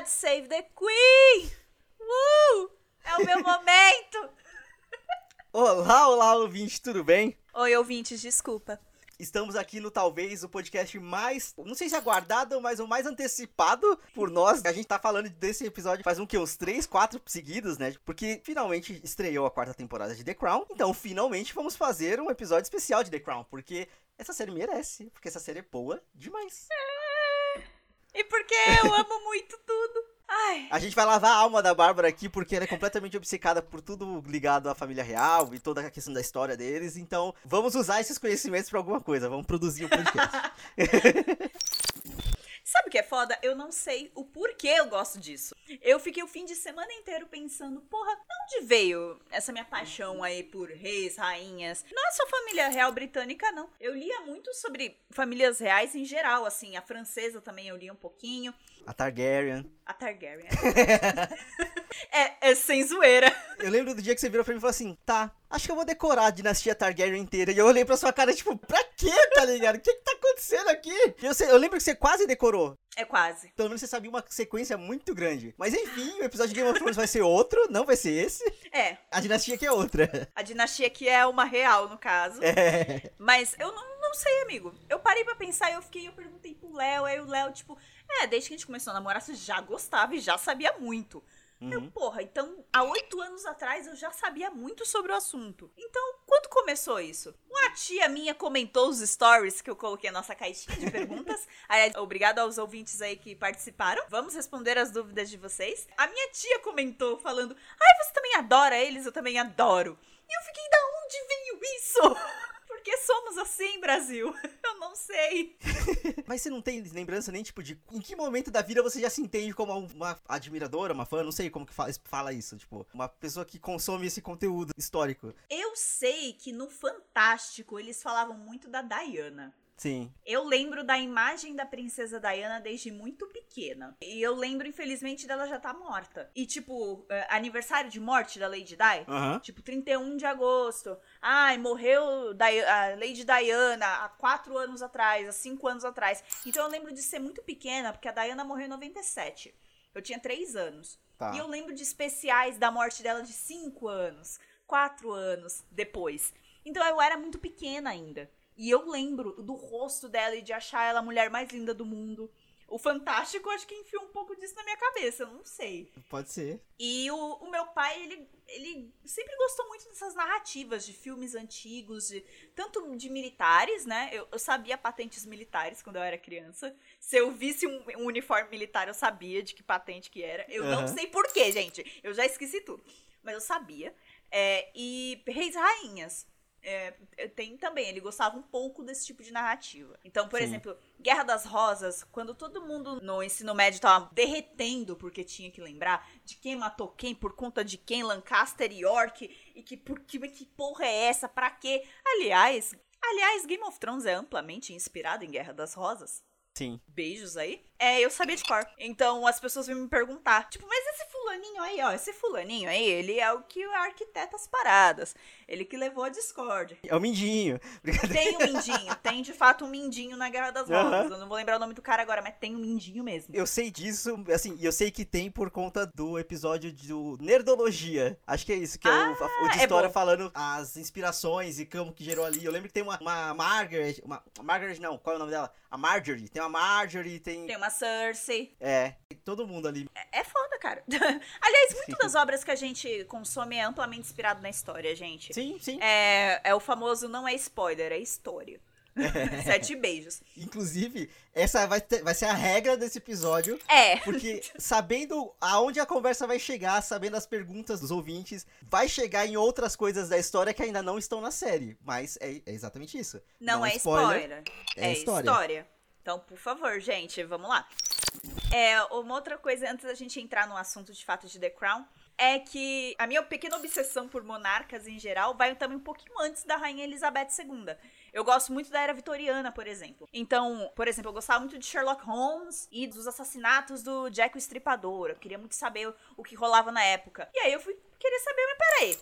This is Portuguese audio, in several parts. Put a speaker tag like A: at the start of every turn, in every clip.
A: God Save the Queen! Uh! É o meu momento!
B: Olá, olá, ouvinte, tudo bem?
A: Oi, ouvintes, desculpa.
B: Estamos aqui no talvez o podcast mais, não sei se aguardado, mas o mais antecipado por nós. A gente tá falando desse episódio faz um que uns 3, 4 seguidos, né? Porque finalmente estreou a quarta temporada de The Crown. Então, finalmente vamos fazer um episódio especial de The Crown, porque essa série merece, porque essa série é boa demais.
A: E porque eu amo muito tudo. Ai.
B: A gente vai lavar a alma da Bárbara aqui porque ela é completamente obcecada por tudo ligado à família real e toda a questão da história deles. Então, vamos usar esses conhecimentos pra alguma coisa. Vamos produzir um podcast.
A: Sabe o que é foda? Eu não sei o porquê eu gosto disso. Eu fiquei o fim de semana inteiro pensando, porra, de onde veio essa minha paixão aí por reis, rainhas? Não é só família real britânica, não. Eu lia muito sobre famílias reais em geral, assim. A francesa também eu lia um pouquinho.
B: A Targaryen.
A: A Targaryen. é, é sem zoeira.
B: Eu lembro do dia que você virou pra mim e falou assim: tá, acho que eu vou decorar a dinastia Targaryen inteira. E eu olhei pra sua cara, tipo, pra quê, tá ligado? O que que tá acontecendo aqui? Eu, sei- eu lembro que você quase decorou.
A: É quase.
B: Pelo menos você sabia uma sequência muito grande. Mas enfim, o episódio de Game of Thrones vai ser outro, não vai ser esse.
A: É,
B: A dinastia que é outra.
A: a dinastia que é uma real, no caso.
B: É.
A: Mas eu não, não sei, amigo. Eu parei pra pensar e eu fiquei, eu perguntei pro Léo, aí o Léo, tipo, é, desde que a gente começou a namorar, você já gostava e já sabia muito. Eu,
B: Uhum.
A: porra, então, há oito anos atrás eu já sabia muito sobre o assunto. Então, quando começou isso? Uma tia minha comentou os stories que eu coloquei na nossa caixinha de perguntas. Aliás, obrigado aos ouvintes aí que participaram. Vamos responder as dúvidas de vocês. A minha tia comentou falando: Ai, você também adora eles? Eu também adoro. E eu fiquei, da onde veio isso? Por que somos assim, Brasil? Eu não sei.
B: Mas você não tem lembrança nem, tipo, de em que momento da vida você já se entende como uma admiradora, uma fã, não sei como que fala, fala isso, tipo, uma pessoa que consome esse conteúdo histórico.
A: Eu sei que no Fantástico eles falavam muito da Diana.
B: Sim.
A: Eu lembro da imagem da princesa Diana desde muito pequena. E eu lembro, infelizmente, dela já tá morta. E, tipo, eh, aniversário de morte da Lady Di. Tipo, 31 de agosto. Ai, morreu a Lady Diana há quatro anos atrás, há cinco anos atrás. Então eu lembro de ser muito pequena, porque a Diana morreu em 97. Eu tinha três anos.
B: Tá.
A: E eu lembro de especiais da morte dela de cinco anos, quatro anos depois. Então eu era muito pequena ainda. E eu lembro do rosto dela e de achar ela a mulher mais linda do mundo. O Fantástico, acho que enfiou um pouco disso na minha cabeça, não sei.
B: Pode ser.
A: E o, o meu pai, ele, ele sempre gostou muito dessas narrativas de filmes antigos, de, tanto de militares, né? Eu, eu sabia patentes militares quando eu era criança. Se eu visse um, um uniforme militar, eu sabia de que patente que era. Eu não
B: Aham.
A: sei porquê, gente. Eu já esqueci tudo. Mas eu sabia. É, e Reis e Rainhas. É, tem também, ele gostava um pouco desse tipo de narrativa. Então, por
B: Sim.
A: exemplo, Guerra das Rosas, quando todo mundo no ensino médio tava derretendo porque tinha que lembrar de quem matou quem, por conta de quem, Lancaster e York, e que por que, que porra é essa, pra quê? Aliás, aliás, Game of Thrones é amplamente inspirado em Guerra das Rosas.
B: Sim.
A: Beijos aí. É, eu sabia de cor. Então as pessoas vêm me perguntar, tipo, mas esse fulaninho aí, ó, esse fulaninho aí, ele é o que arquiteta as paradas. Ele que levou a Discord.
B: É o Mindinho.
A: Tem um mindinho, tem de fato um mindinho na Guerra das. Rosas. Eu não vou lembrar o nome do cara agora, mas tem um mindinho mesmo.
B: Eu sei disso, assim, e eu sei que tem por conta do episódio do Nerdologia. Acho que é isso, que é o, o de
A: é
B: história
A: bom.
B: falando as inspirações e como que gerou ali. Eu lembro que tem uma, uma Margaret, uma Margaret não, qual é o nome dela? A Marjorie. Tem uma Marjorie, tem...
A: Tem uma Cersei.
B: É, tem todo mundo ali.
A: É, é foda, cara. Aliás, muitas das obras que a gente consome é amplamente inspirado na história, gente.
B: Sim, sim.
A: É, é o famoso não é spoiler, é história. Sete beijos.
B: Inclusive, essa vai, ter- vai ser a regra desse episódio.
A: É.
B: Porque sabendo aonde a conversa vai chegar, sabendo as perguntas dos ouvintes, vai chegar em outras coisas da história que ainda não estão na série. Mas é, é exatamente isso.
A: Não, é spoiler.
B: é
A: É,
B: história.
A: história. Então, por favor, gente, vamos lá. É, uma outra coisa, antes da gente entrar no assunto de fato de The Crown, é que a minha pequena obsessão por monarcas em geral vai também um pouquinho antes da Rainha Elizabeth II. Eu gosto muito da era vitoriana, por exemplo. Então, por exemplo, eu gostava muito de Sherlock Holmes e dos assassinatos do Jack o Estripador. Eu queria muito saber o que rolava na época. E aí eu fui querer saber, mas peraí,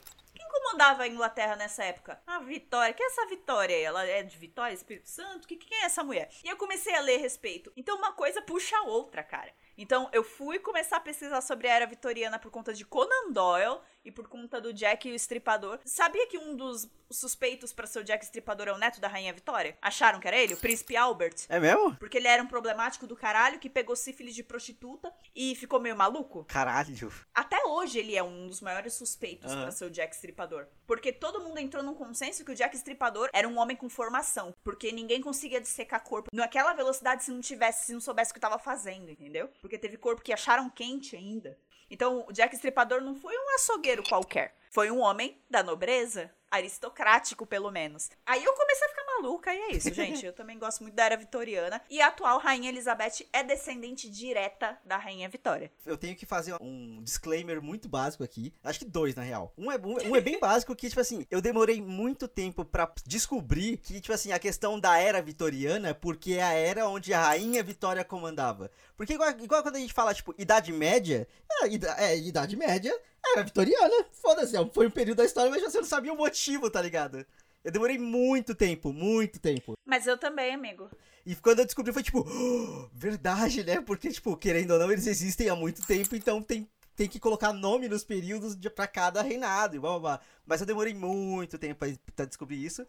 A: comandava a Inglaterra nessa época? A Vitória. Quem é essa Vitória? Ela é de Vitória, Espírito Santo? Que, quem é essa mulher? E eu comecei a ler a respeito. Então uma coisa puxa a outra, cara. Então eu fui começar a pesquisar sobre a era vitoriana por conta de Conan Doyle e por conta do Jack e o Estripador. Sabia que um dos suspeitos para ser o Jack Estripador é o neto da Rainha Vitória? Acharam que era ele? O príncipe Albert?
B: É mesmo?
A: Porque ele era um problemático do caralho que pegou sífilis de prostituta e ficou meio maluco.
B: Caralho.
A: Até hoje ele é um dos maiores suspeitos
B: Aham.
A: pra ser o Jack Estripador. Porque todo mundo entrou num consenso que o Jack Estripador era um homem com formação. Porque ninguém conseguia dissecar corpo naquela velocidade se não tivesse, se não soubesse o que tava fazendo, entendeu? Porque teve corpo que acharam quente ainda. Então, o Jack Estripador não foi um açougueiro qualquer. Foi um homem da nobreza, aristocrático pelo menos. Aí eu comecei a ficar maluca e é isso, gente. Eu também gosto muito da era vitoriana. E a atual Rainha Elizabeth é descendente direta da Rainha Vitória.
B: Eu tenho que fazer um disclaimer muito básico aqui. Acho que dois, na real. Um é, um, um é bem básico que, tipo assim, eu demorei muito tempo pra descobrir que, tipo assim, a questão da era vitoriana, porque é a era onde a rainha Vitória comandava. Porque igual, igual quando a gente fala, tipo, Idade Média, é, é, Idade Média era vitoriana. Foda-se, é, foi um período da história, mas você não sabia o motivo, tá ligado? Eu demorei muito tempo, muito tempo.
A: Mas eu também, amigo.
B: E quando eu descobri foi tipo, "Oh, verdade, né? Porque, tipo, querendo ou não, eles existem há muito tempo, então tem, tem que colocar nome nos períodos de, pra cada reinado e blá blá blá. Mas eu demorei muito tempo pra, pra descobrir isso.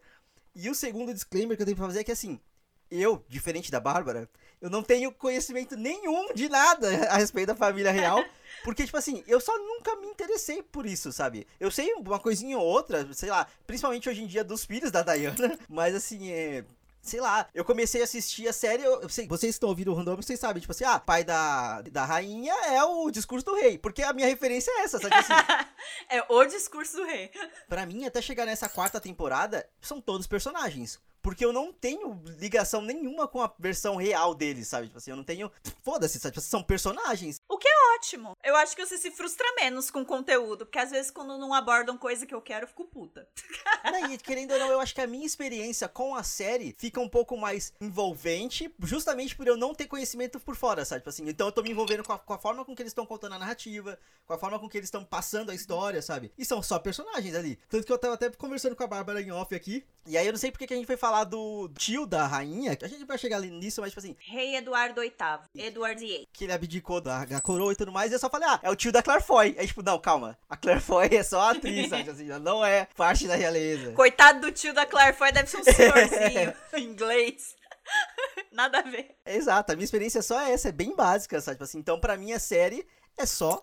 B: E o segundo disclaimer que eu tenho pra fazer é que assim, eu, diferente da Bárbara, eu não tenho conhecimento nenhum de nada a respeito da família real. Porque, tipo assim, eu só nunca me interessei por isso, sabe? Eu sei uma coisinha ou outra, sei lá, principalmente hoje em dia dos filhos da Diana, mas assim, é. Sei lá, eu comecei a assistir a série, eu, eu sei, vocês estão ouvindo o Random, vocês sabem, tipo assim, ah, pai da, da rainha é o discurso do rei, porque a minha referência é essa, sabe assim,
A: é o discurso do rei.
B: Pra mim, até chegar nessa quarta temporada, são todos personagens. Porque eu não tenho ligação nenhuma com a versão real deles, sabe? Tipo assim, eu não tenho. Foda-se, sabe? Tipo, São personagens.
A: O que é ótimo. Eu acho que você se frustra menos com o conteúdo, porque às vezes quando não abordam coisa que eu quero, eu fico puta.
B: Né, E querendo ou não, eu acho que a minha experiência com a série fica um pouco mais envolvente, justamente por eu não ter conhecimento por fora, sabe? Tipo assim, então eu tô me envolvendo com a, com a forma com que eles estão contando a narrativa, com a forma com que eles estão passando a história, sabe? E são só personagens ali. Tanto que eu tava até conversando com a Bárbara em off aqui. E aí eu não sei porque que a gente foi falar do tio da rainha. A gente vai chegar ali nisso, mas tipo assim,
A: Rei Eduardo VIII. Eduardo VIII.
B: que ele abdicou da, da coroa e tudo mais, e eu só falei, ah, é o tio da Claire Foy. Aí, tipo, não, calma. A Claire Foy é só a atriz, sabe? Assim, ela não é parte da realeza.
A: Coitado do tio da Claire Foy, deve ser um senhorzinho em inglês. Nada a ver.
B: Exato, a minha experiência é só essa, é bem básica, sabe? Tipo assim, então, pra mim, a série é só.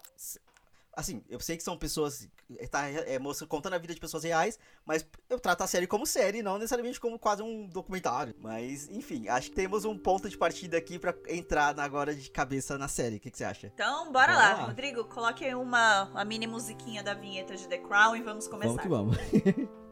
B: Assim, eu sei que são pessoas. Tá, é, mostra- contando a vida de pessoas reais, mas eu trato a série como série, não necessariamente como quase um documentário. Mas, enfim, acho que temos um ponto de partida aqui pra entrar agora de cabeça na série. O que, que você acha?
A: Então, bora
B: Bora
A: lá.
B: lá.
A: Rodrigo, coloque aí uma, uma mini musiquinha da vinheta de The Crown e vamos começar.
B: vamos.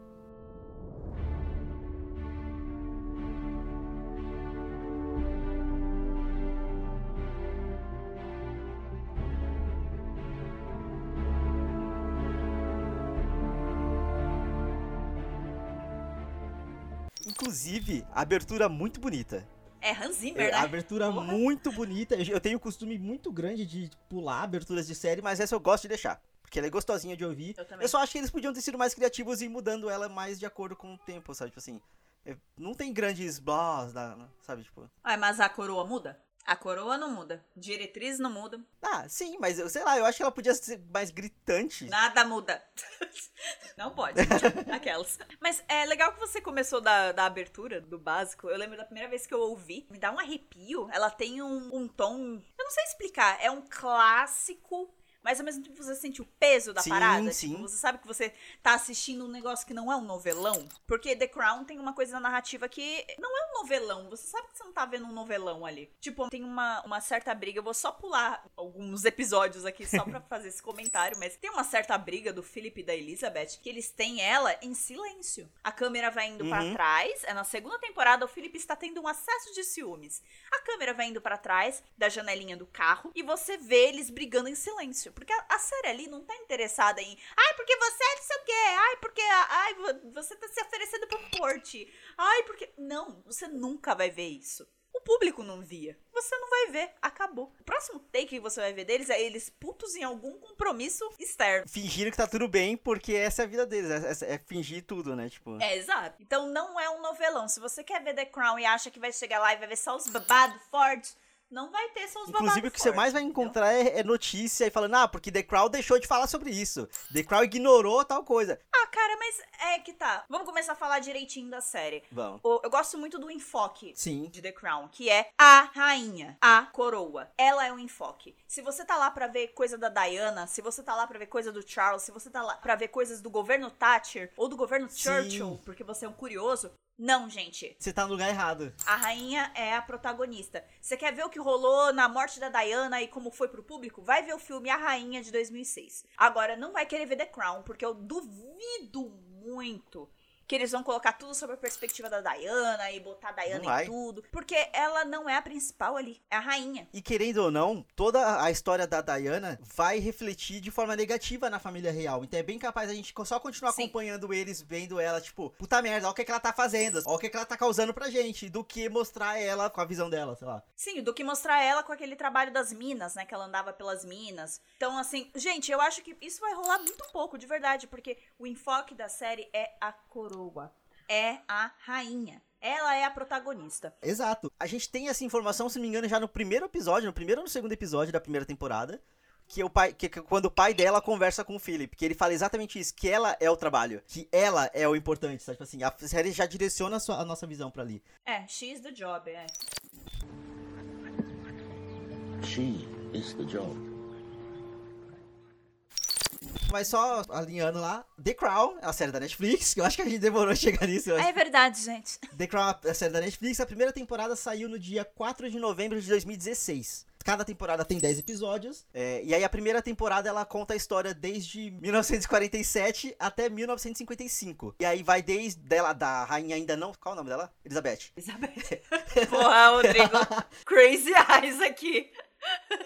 B: Inclusive, abertura muito bonita.
A: É Hans Zimmer,
B: É,
A: né?
B: abertura
A: Porra.
B: muito bonita. Eu, tenho um costume muito grande de pular aberturas de série, mas essa eu gosto de deixar. Porque ela é gostosinha de ouvir.
A: Eu também.
B: Eu só acho que eles podiam ter sido mais criativos e mudando ela mais de acordo com o tempo, sabe? Tipo assim. é, não tem grandes blás, da- sabe? Tipo.
A: Ah, mas a coroa muda? A coroa não muda. Diretriz não muda.
B: Ah, sim, mas eu sei lá, eu acho que ela podia ser mais gritante.
A: Nada muda. Não pode. Aquelas. Mas é legal que você começou da, da abertura, do básico. Eu lembro da primeira vez que eu ouvi. Me dá um arrepio. Ela tem um, um tom. Eu não sei explicar. É um clássico. Mas ao mesmo tempo você sente o peso da
B: Sim,
A: parada.
B: sim.
A: Tipo, você sabe que você tá assistindo um negócio que não é um novelão. Porque The Crown tem uma coisa na narrativa que não é um novelão. Você sabe que você não tá vendo um novelão ali. Tipo, tem uma, uma certa briga. Eu vou só pular alguns episódios aqui só pra fazer esse comentário. Mas tem uma certa briga do Philip e da Elizabeth que eles têm ela em silêncio. A câmera vai indo pra
B: Uhum.
A: trás. É na segunda temporada o Philip está tendo um acesso de ciúmes. A câmera vai indo pra trás da janelinha do carro e você vê eles brigando em silêncio. Porque a, a série ali não tá interessada em. Ai, porque você é não sei o quê. Ai, porque. Ai, vo- você tá se oferecendo pro porte. Ai, porque. Não, você nunca vai ver isso. O público não via. Você não vai ver, acabou. O próximo take que você vai ver deles é eles putos em algum compromisso externo.
B: Fingindo que tá tudo bem, porque essa é a vida deles, é, é- é fingir tudo, né? Tipo.
A: É, exato. Então não é um novelão. Se você quer ver The Crown e acha que vai chegar lá e vai ver só os babados fortes, não vai ter babados
B: Inclusive, o que você
A: fortes,
B: mais vai encontrar é, é notícia e falando, ah, porque The Crown deixou de falar sobre isso. The Crown ignorou tal coisa.
A: Ah, cara, mas é que tá. Vamos começar a falar direitinho da série.
B: Vamos.
A: O- Eu gosto muito do enfoque
B: Sim.
A: de The Crown, que é a rainha, a coroa. Ela é o enfoque. Se você tá lá pra ver coisa da Diana, se você tá lá pra ver coisa do Charles, se você tá lá pra ver coisas do governo Thatcher ou do governo
B: Sim.
A: Churchill, porque você é um curioso, não, gente.
B: Você tá no lugar errado.
A: A rainha é a protagonista. Você quer ver o que rolou na morte da Diana e como foi pro público? Vai ver o filme A Rainha de 2006. Agora, não vai querer ver The Crown, porque eu duvido muito que eles vão colocar tudo sobre a perspectiva da Diana e botar a Diana em tudo. Porque ela não é a principal ali, é a rainha.
B: E querendo ou não, toda a história da Diana vai refletir de forma negativa na família real. Então é bem capaz a gente só continuar
A: Sim.
B: acompanhando eles, vendo ela, tipo, puta merda, olha o que, que ela tá fazendo, olha o que, que ela tá causando pra gente, do que mostrar ela com a visão dela, sei lá.
A: Sim, do que mostrar ela com aquele trabalho das minas, né? Que ela andava pelas minas. Então, assim, gente, eu acho que isso vai rolar muito pouco, de verdade, porque o enfoque da série é a coroa. É a rainha. Ela é a protagonista.
B: Exato. A gente tem essa informação, se não me engano, já no primeiro episódio, no primeiro ou no segundo episódio da primeira temporada. Que, o pai, que, que quando o pai dela conversa com o Philip, que ele fala exatamente isso, que ela é o trabalho, que ela é o importante, sabe? Tipo assim, a série já direciona a, sua- a nossa visão pra ali.
A: É, X the job, é.
C: She is the job.
B: Mas só alinhando lá, The Crown, a série da Netflix, que eu acho que a gente demorou a chegar nisso.
A: É verdade, gente.
B: The Crown, a série da Netflix, a primeira temporada saiu no dia 4 de novembro de 2016. Cada temporada tem 10 episódios. é, e aí a primeira temporada ela conta a história desde 1947 até 1955. E aí vai desde dela, da rainha ainda não. Qual é o nome dela? Elizabeth.
A: Elizabeth. Porra, Rodrigo. Crazy eyes aqui.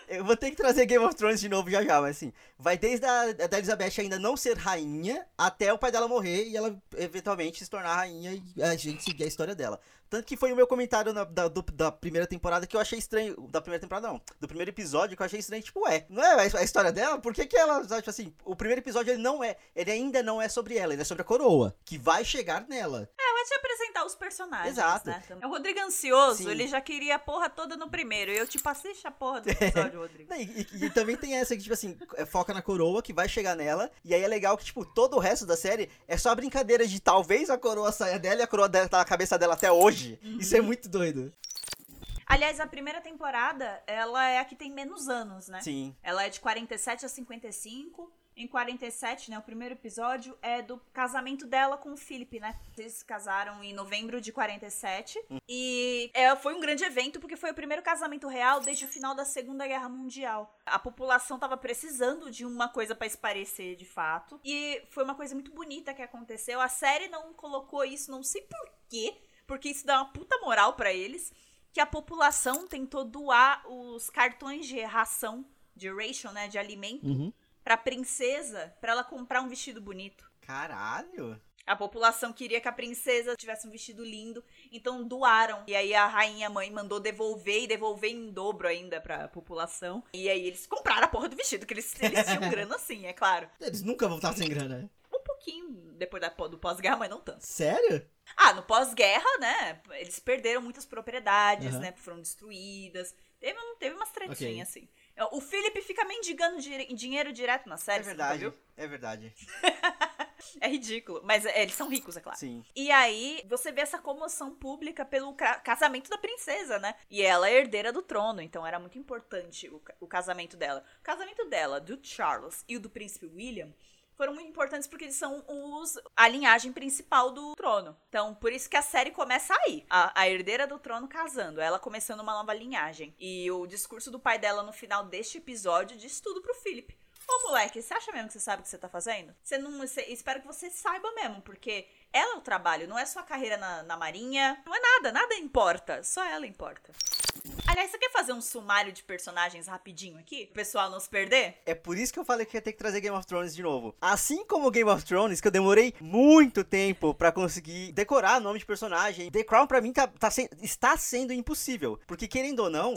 B: Eu vou ter que trazer Game of Thrones de novo já já, mas assim, vai desde a Elizabeth ainda não ser rainha até o pai dela morrer e ela eventualmente se tornar rainha e a gente seguir a história dela. Tanto que foi o meu comentário na- da, do- da primeira temporada que eu achei estranho. Da primeira temporada, não. Do primeiro episódio que eu achei estranho. Tipo, ué, não é a história dela? Por que, que ela. Tipo assim, o primeiro episódio ele não é. Ele ainda não é sobre ela, ele é sobre a coroa. Que vai chegar nela.
A: É, vai te apresentar os personagens.
B: Exato.
A: Né? É o Rodrigo ansioso,
B: Sim.
A: ele já queria a porra toda no primeiro. E eu te passei a porra do episódio, Rodrigo.
B: E, e- e também tem essa que, tipo assim, é, foca na coroa, que vai chegar nela. E aí é legal que, tipo, todo o resto da série é só brincadeira de talvez a coroa saia dela e a coroa dela tá na cabeça dela até hoje. Isso é muito doido.
A: Aliás, a primeira temporada, ela é a que tem menos anos, né?
B: Sim.
A: Ela é de 47 a 55. Em 47, né, o primeiro episódio é do casamento dela com o Philip, né? Eles se casaram em novembro de 47. E é, foi um grande evento porque foi o primeiro casamento real desde o final da Segunda Guerra Mundial. A população tava precisando de uma coisa pra esparecer de fato. E foi uma coisa muito bonita que aconteceu. A série não colocou isso, não sei por quê, porque isso dá uma puta moral pra eles. Que a população tentou doar os cartões de ração, de ration, né? De alimento
B: Uhum.
A: pra princesa, pra ela comprar um vestido bonito.
B: Caralho.
A: A população queria que a princesa tivesse um vestido lindo, então doaram. E aí a rainha mãe mandou devolver e devolver em dobro ainda pra população. E aí eles compraram a porra do vestido, que eles, eles tinham grana assim, é claro.
B: Eles nunca vão estar sem grana.
A: Um pouquinho depois da, do pós-guerra, mas não tanto.
B: Sério?
A: Ah, no pós-guerra, né? Eles perderam muitas propriedades,
B: Aham.
A: né? Foram destruídas. Teve, teve umas tretinhas,
B: Ok.
A: assim. O Philip fica mendigando di- dinheiro direto na série,
B: É
A: nunca
B: verdade.
A: viu?
B: É verdade.
A: É ridículo. Mas é, eles são ricos, é claro.
B: Sim.
A: E aí, você vê essa comoção pública pelo ca- casamento da princesa, né? E ela é herdeira do trono, então era muito importante o, ca- o casamento dela. O casamento dela, do Charles e o do príncipe William, foram muito importantes porque eles são os a linhagem principal do trono. Então, por isso que a série começa aí. A, a herdeira do trono casando, ela começando uma nova linhagem. E o discurso do pai dela no final deste episódio diz tudo pro Philip. Ô, moleque, você acha mesmo que você sabe o que você tá fazendo? Você não. você- espero que você saiba mesmo, porque ela é o trabalho, não é sua carreira na, na marinha. Não é nada, nada importa. Só ela importa. Aliás, você quer fazer um sumário de personagens rapidinho aqui? O pessoal não se perder?
B: É por isso que eu falei que ia ter que trazer Game of Thrones de novo. Assim como Game of Thrones, que eu demorei muito tempo pra conseguir decorar nome de personagem. The Crown pra mim tá, tá está sendo impossível. Porque querendo ou não,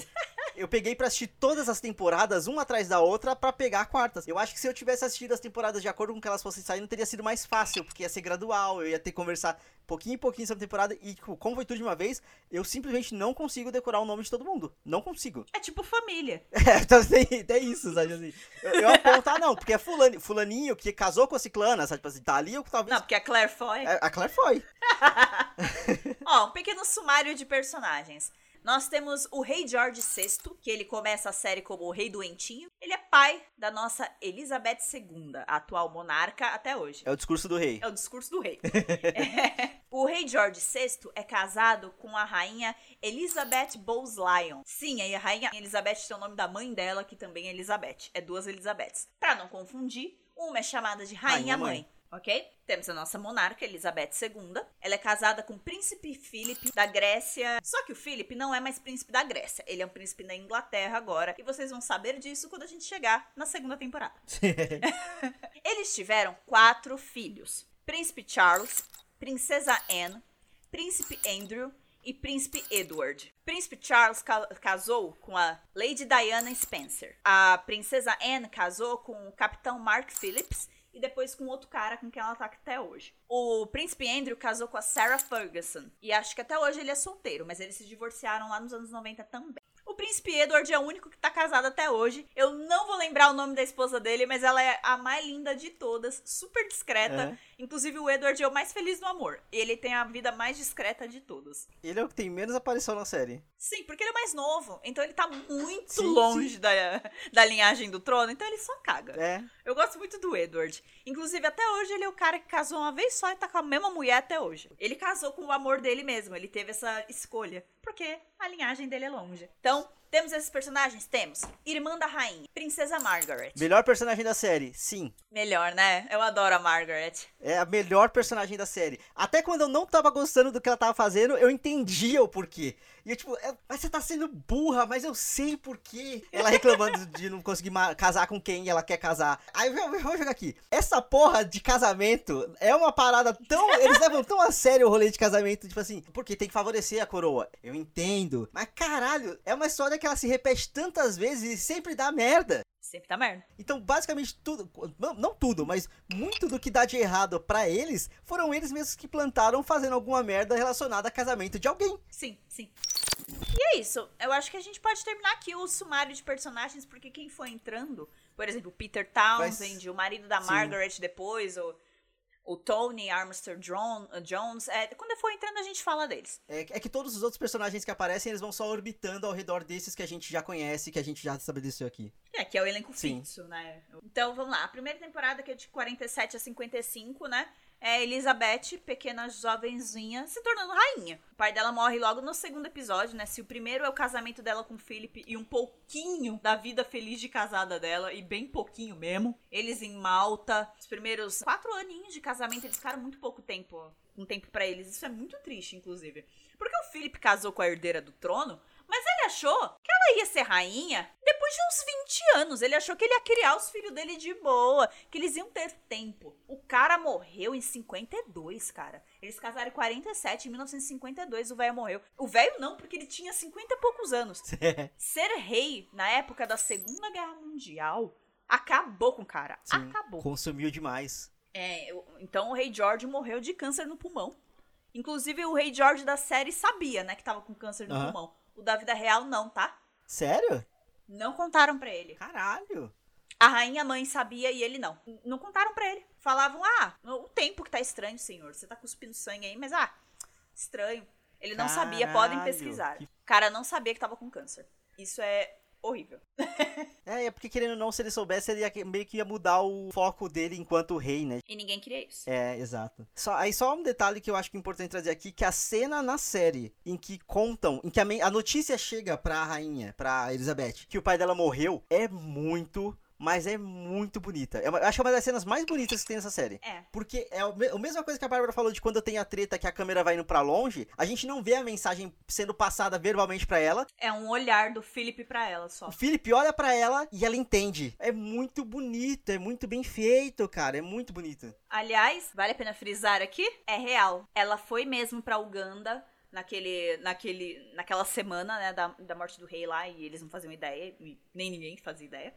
B: eu peguei pra assistir todas as temporadas, uma atrás da outra, pra pegar a quarta. Eu acho que se eu tivesse assistido as temporadas de acordo com que elas fossem saindo, teria sido mais fácil, porque ia ser gradual, eu ia ter que conversar pouquinho em pouquinho sobre a temporada. E, tipo, como foi tudo de uma vez, eu simplesmente não consigo decorar o nome de todo mundo. Não consigo.
A: É tipo família.
B: É, então tem, tem isso, sabe assim. Eu, eu aponto, ah, não, porque é fulani, fulaninho que casou com a ciclana, sabe? Tipo assim, tá ali, eu talvez...
A: Não, porque a Claire Foy.
B: É, A Claire foi.
A: Ó, um pequeno sumário de personagens. Nós temos o Rei George VI, que ele começa a série como o Rei Doentinho. Ele é pai da nossa Elizabeth II, a atual monarca até hoje.
B: É o discurso do rei.
A: É o discurso do rei. É. O rei George VI é casado com a rainha Elizabeth Bowes Lyon. Sim, aí a rainha Elizabeth tem o nome da mãe dela, que também é Elizabeth. É duas Elizabeths. Pra não confundir, uma é chamada de
B: Rainha
A: rainha-mãe.
B: mãe.
A: Ok? Temos a nossa monarca, Elizabeth II. Ela é casada com o príncipe Philip da Grécia. Só que o Philip não é mais príncipe da Grécia. Ele é um príncipe da Inglaterra agora. E vocês vão saber disso quando a gente chegar na segunda temporada. Eles tiveram quatro filhos: Príncipe Charles, Princesa Anne, Príncipe Andrew e Príncipe Edward. Príncipe Charles ca- casou com a Lady Diana Spencer. A Princesa Anne casou com o Capitão Mark Phillips e depois com outro cara com quem ela tá até hoje. O Príncipe Andrew casou com a Sarah Ferguson. E acho que até hoje ele é solteiro, mas eles se divorciaram lá nos anos 90 também. O príncipe Edward é o único que tá casado até hoje. Eu não vou lembrar o nome da esposa dele, mas ela é a mais linda de todas, super discreta. Inclusive, o Edward é o mais feliz no amor. Ele tem a vida mais discreta de todas.
B: Ele é o que tem menos aparição na série.
A: Sim, porque ele é mais novo. Então ele tá muito
B: Sim,
A: longe Da, da linhagem do trono. Então ele só caga.
B: É.
A: Eu gosto muito do Edward. Inclusive, até hoje, ele é o cara que casou uma vez só e tá com a mesma mulher até hoje. Ele casou com o amor dele mesmo. Ele teve essa escolha. Porque a linhagem dele é longe. Então, temos esses personagens? Temos. Irmã da rainha. Princesa Margaret.
B: Melhor personagem da série, sim.
A: Melhor, né? Eu adoro a Margaret.
B: É a melhor personagem da série. Até quando eu não tava gostando do que ela tava fazendo, eu entendia o porquê. E eu, tipo, é, mas você tá sendo burra, mas eu sei porquê. Ela reclamando de não conseguir casar com quem ela quer casar. Aí vou jogar aqui. Essa porra de casamento é uma parada tão. Eles levam tão a sério o rolê de casamento, tipo assim, porque tem que favorecer a coroa. Eu entendo. Mas caralho, é uma história que ela se repete tantas vezes e sempre dá merda.
A: Sempre tá merda.
B: Então, basicamente, tudo, não, não tudo, mas muito do que dá de errado pra eles, foram eles mesmos que plantaram fazendo alguma merda relacionada a casamento de alguém.
A: Sim, sim. E é isso. Eu acho que a gente pode terminar aqui o sumário de personagens, porque quem foi entrando, por exemplo, Peter Townsend, o marido da
B: Sim.
A: Margaret depois, o, o Tony Armstrong John- Jones. É, quando for entrando, a gente fala deles.
B: É, é que todos os outros personagens que aparecem, eles vão só orbitando ao redor desses que a gente já conhece, que a gente já estabeleceu aqui.
A: É, que é o elenco
B: Sim.
A: fixo, né? Então, vamos lá. A primeira temporada, que é de 47 a 55, né? É Elizabeth, pequena jovenzinha, se tornando rainha. O pai dela morre logo no segundo episódio, né? Se o primeiro é o casamento dela com Philip e um pouquinho da vida feliz de casada dela, e bem pouquinho mesmo. Eles em Malta, os primeiros quatro aninhos de casamento, eles ficaram muito pouco tempo, um tempo pra eles. Isso é muito triste, inclusive. Porque o Philip casou com a herdeira do trono, mas ele achou que ela ia ser rainha depois de uns 20 anos. Ele achou que ele ia criar os filhos dele de boa, que eles iam ter tempo. O cara morreu em 52, cara. Eles casaram em 47, em 1952 o velho morreu. O velho não, porque ele tinha 50 e poucos anos. Ser rei na época da Segunda Guerra Mundial acabou com o cara.
B: Sim.
A: Acabou.
B: Consumiu demais.
A: É, então o rei George morreu de câncer no pulmão. Inclusive o rei George da série sabia, né, que tava com câncer no
B: Aham.
A: pulmão. O da vida real não, tá?
B: Sério?
A: Não contaram pra ele.
B: Caralho.
A: A rainha mãe sabia e ele não. Não contaram pra ele. Falavam: "Ah, o tempo que tá estranho, senhor. Você tá cuspindo sangue aí, mas ah, estranho". Ele não sabia, podem
B: Caralho,
A: pesquisar.
B: que-
A: O cara não sabia que tava com câncer. Isso é horrível.
B: É, é porque querendo ou não, se ele soubesse, ele ia, meio que ia mudar o foco dele enquanto rei, né?
A: E ninguém queria isso.
B: É, exato. Só, aí só um detalhe que eu acho que é importante trazer aqui, que a cena na série em que contam, em que a, a notícia chega pra rainha, pra Elizabeth, que o pai dela morreu, é muito mas é muito bonita. É uma- eu acho que é uma das cenas mais bonitas que tem nessa série.
A: É.
B: Porque é a me- a mesma coisa que a Bárbara falou de quando tem a treta que a câmera vai indo pra longe, a gente não vê a mensagem sendo passada verbalmente pra ela.
A: É um olhar do Philip pra ela só.
B: O Philip olha pra ela e ela entende. É muito bonito, é muito bem feito, cara, é muito bonito.
A: Aliás, vale a pena frisar aqui, é real. Ela foi mesmo pra Uganda naquele, naquele, naquela semana, né, da, da morte do rei lá, e eles não faziam ideia, nem ninguém fazia ideia.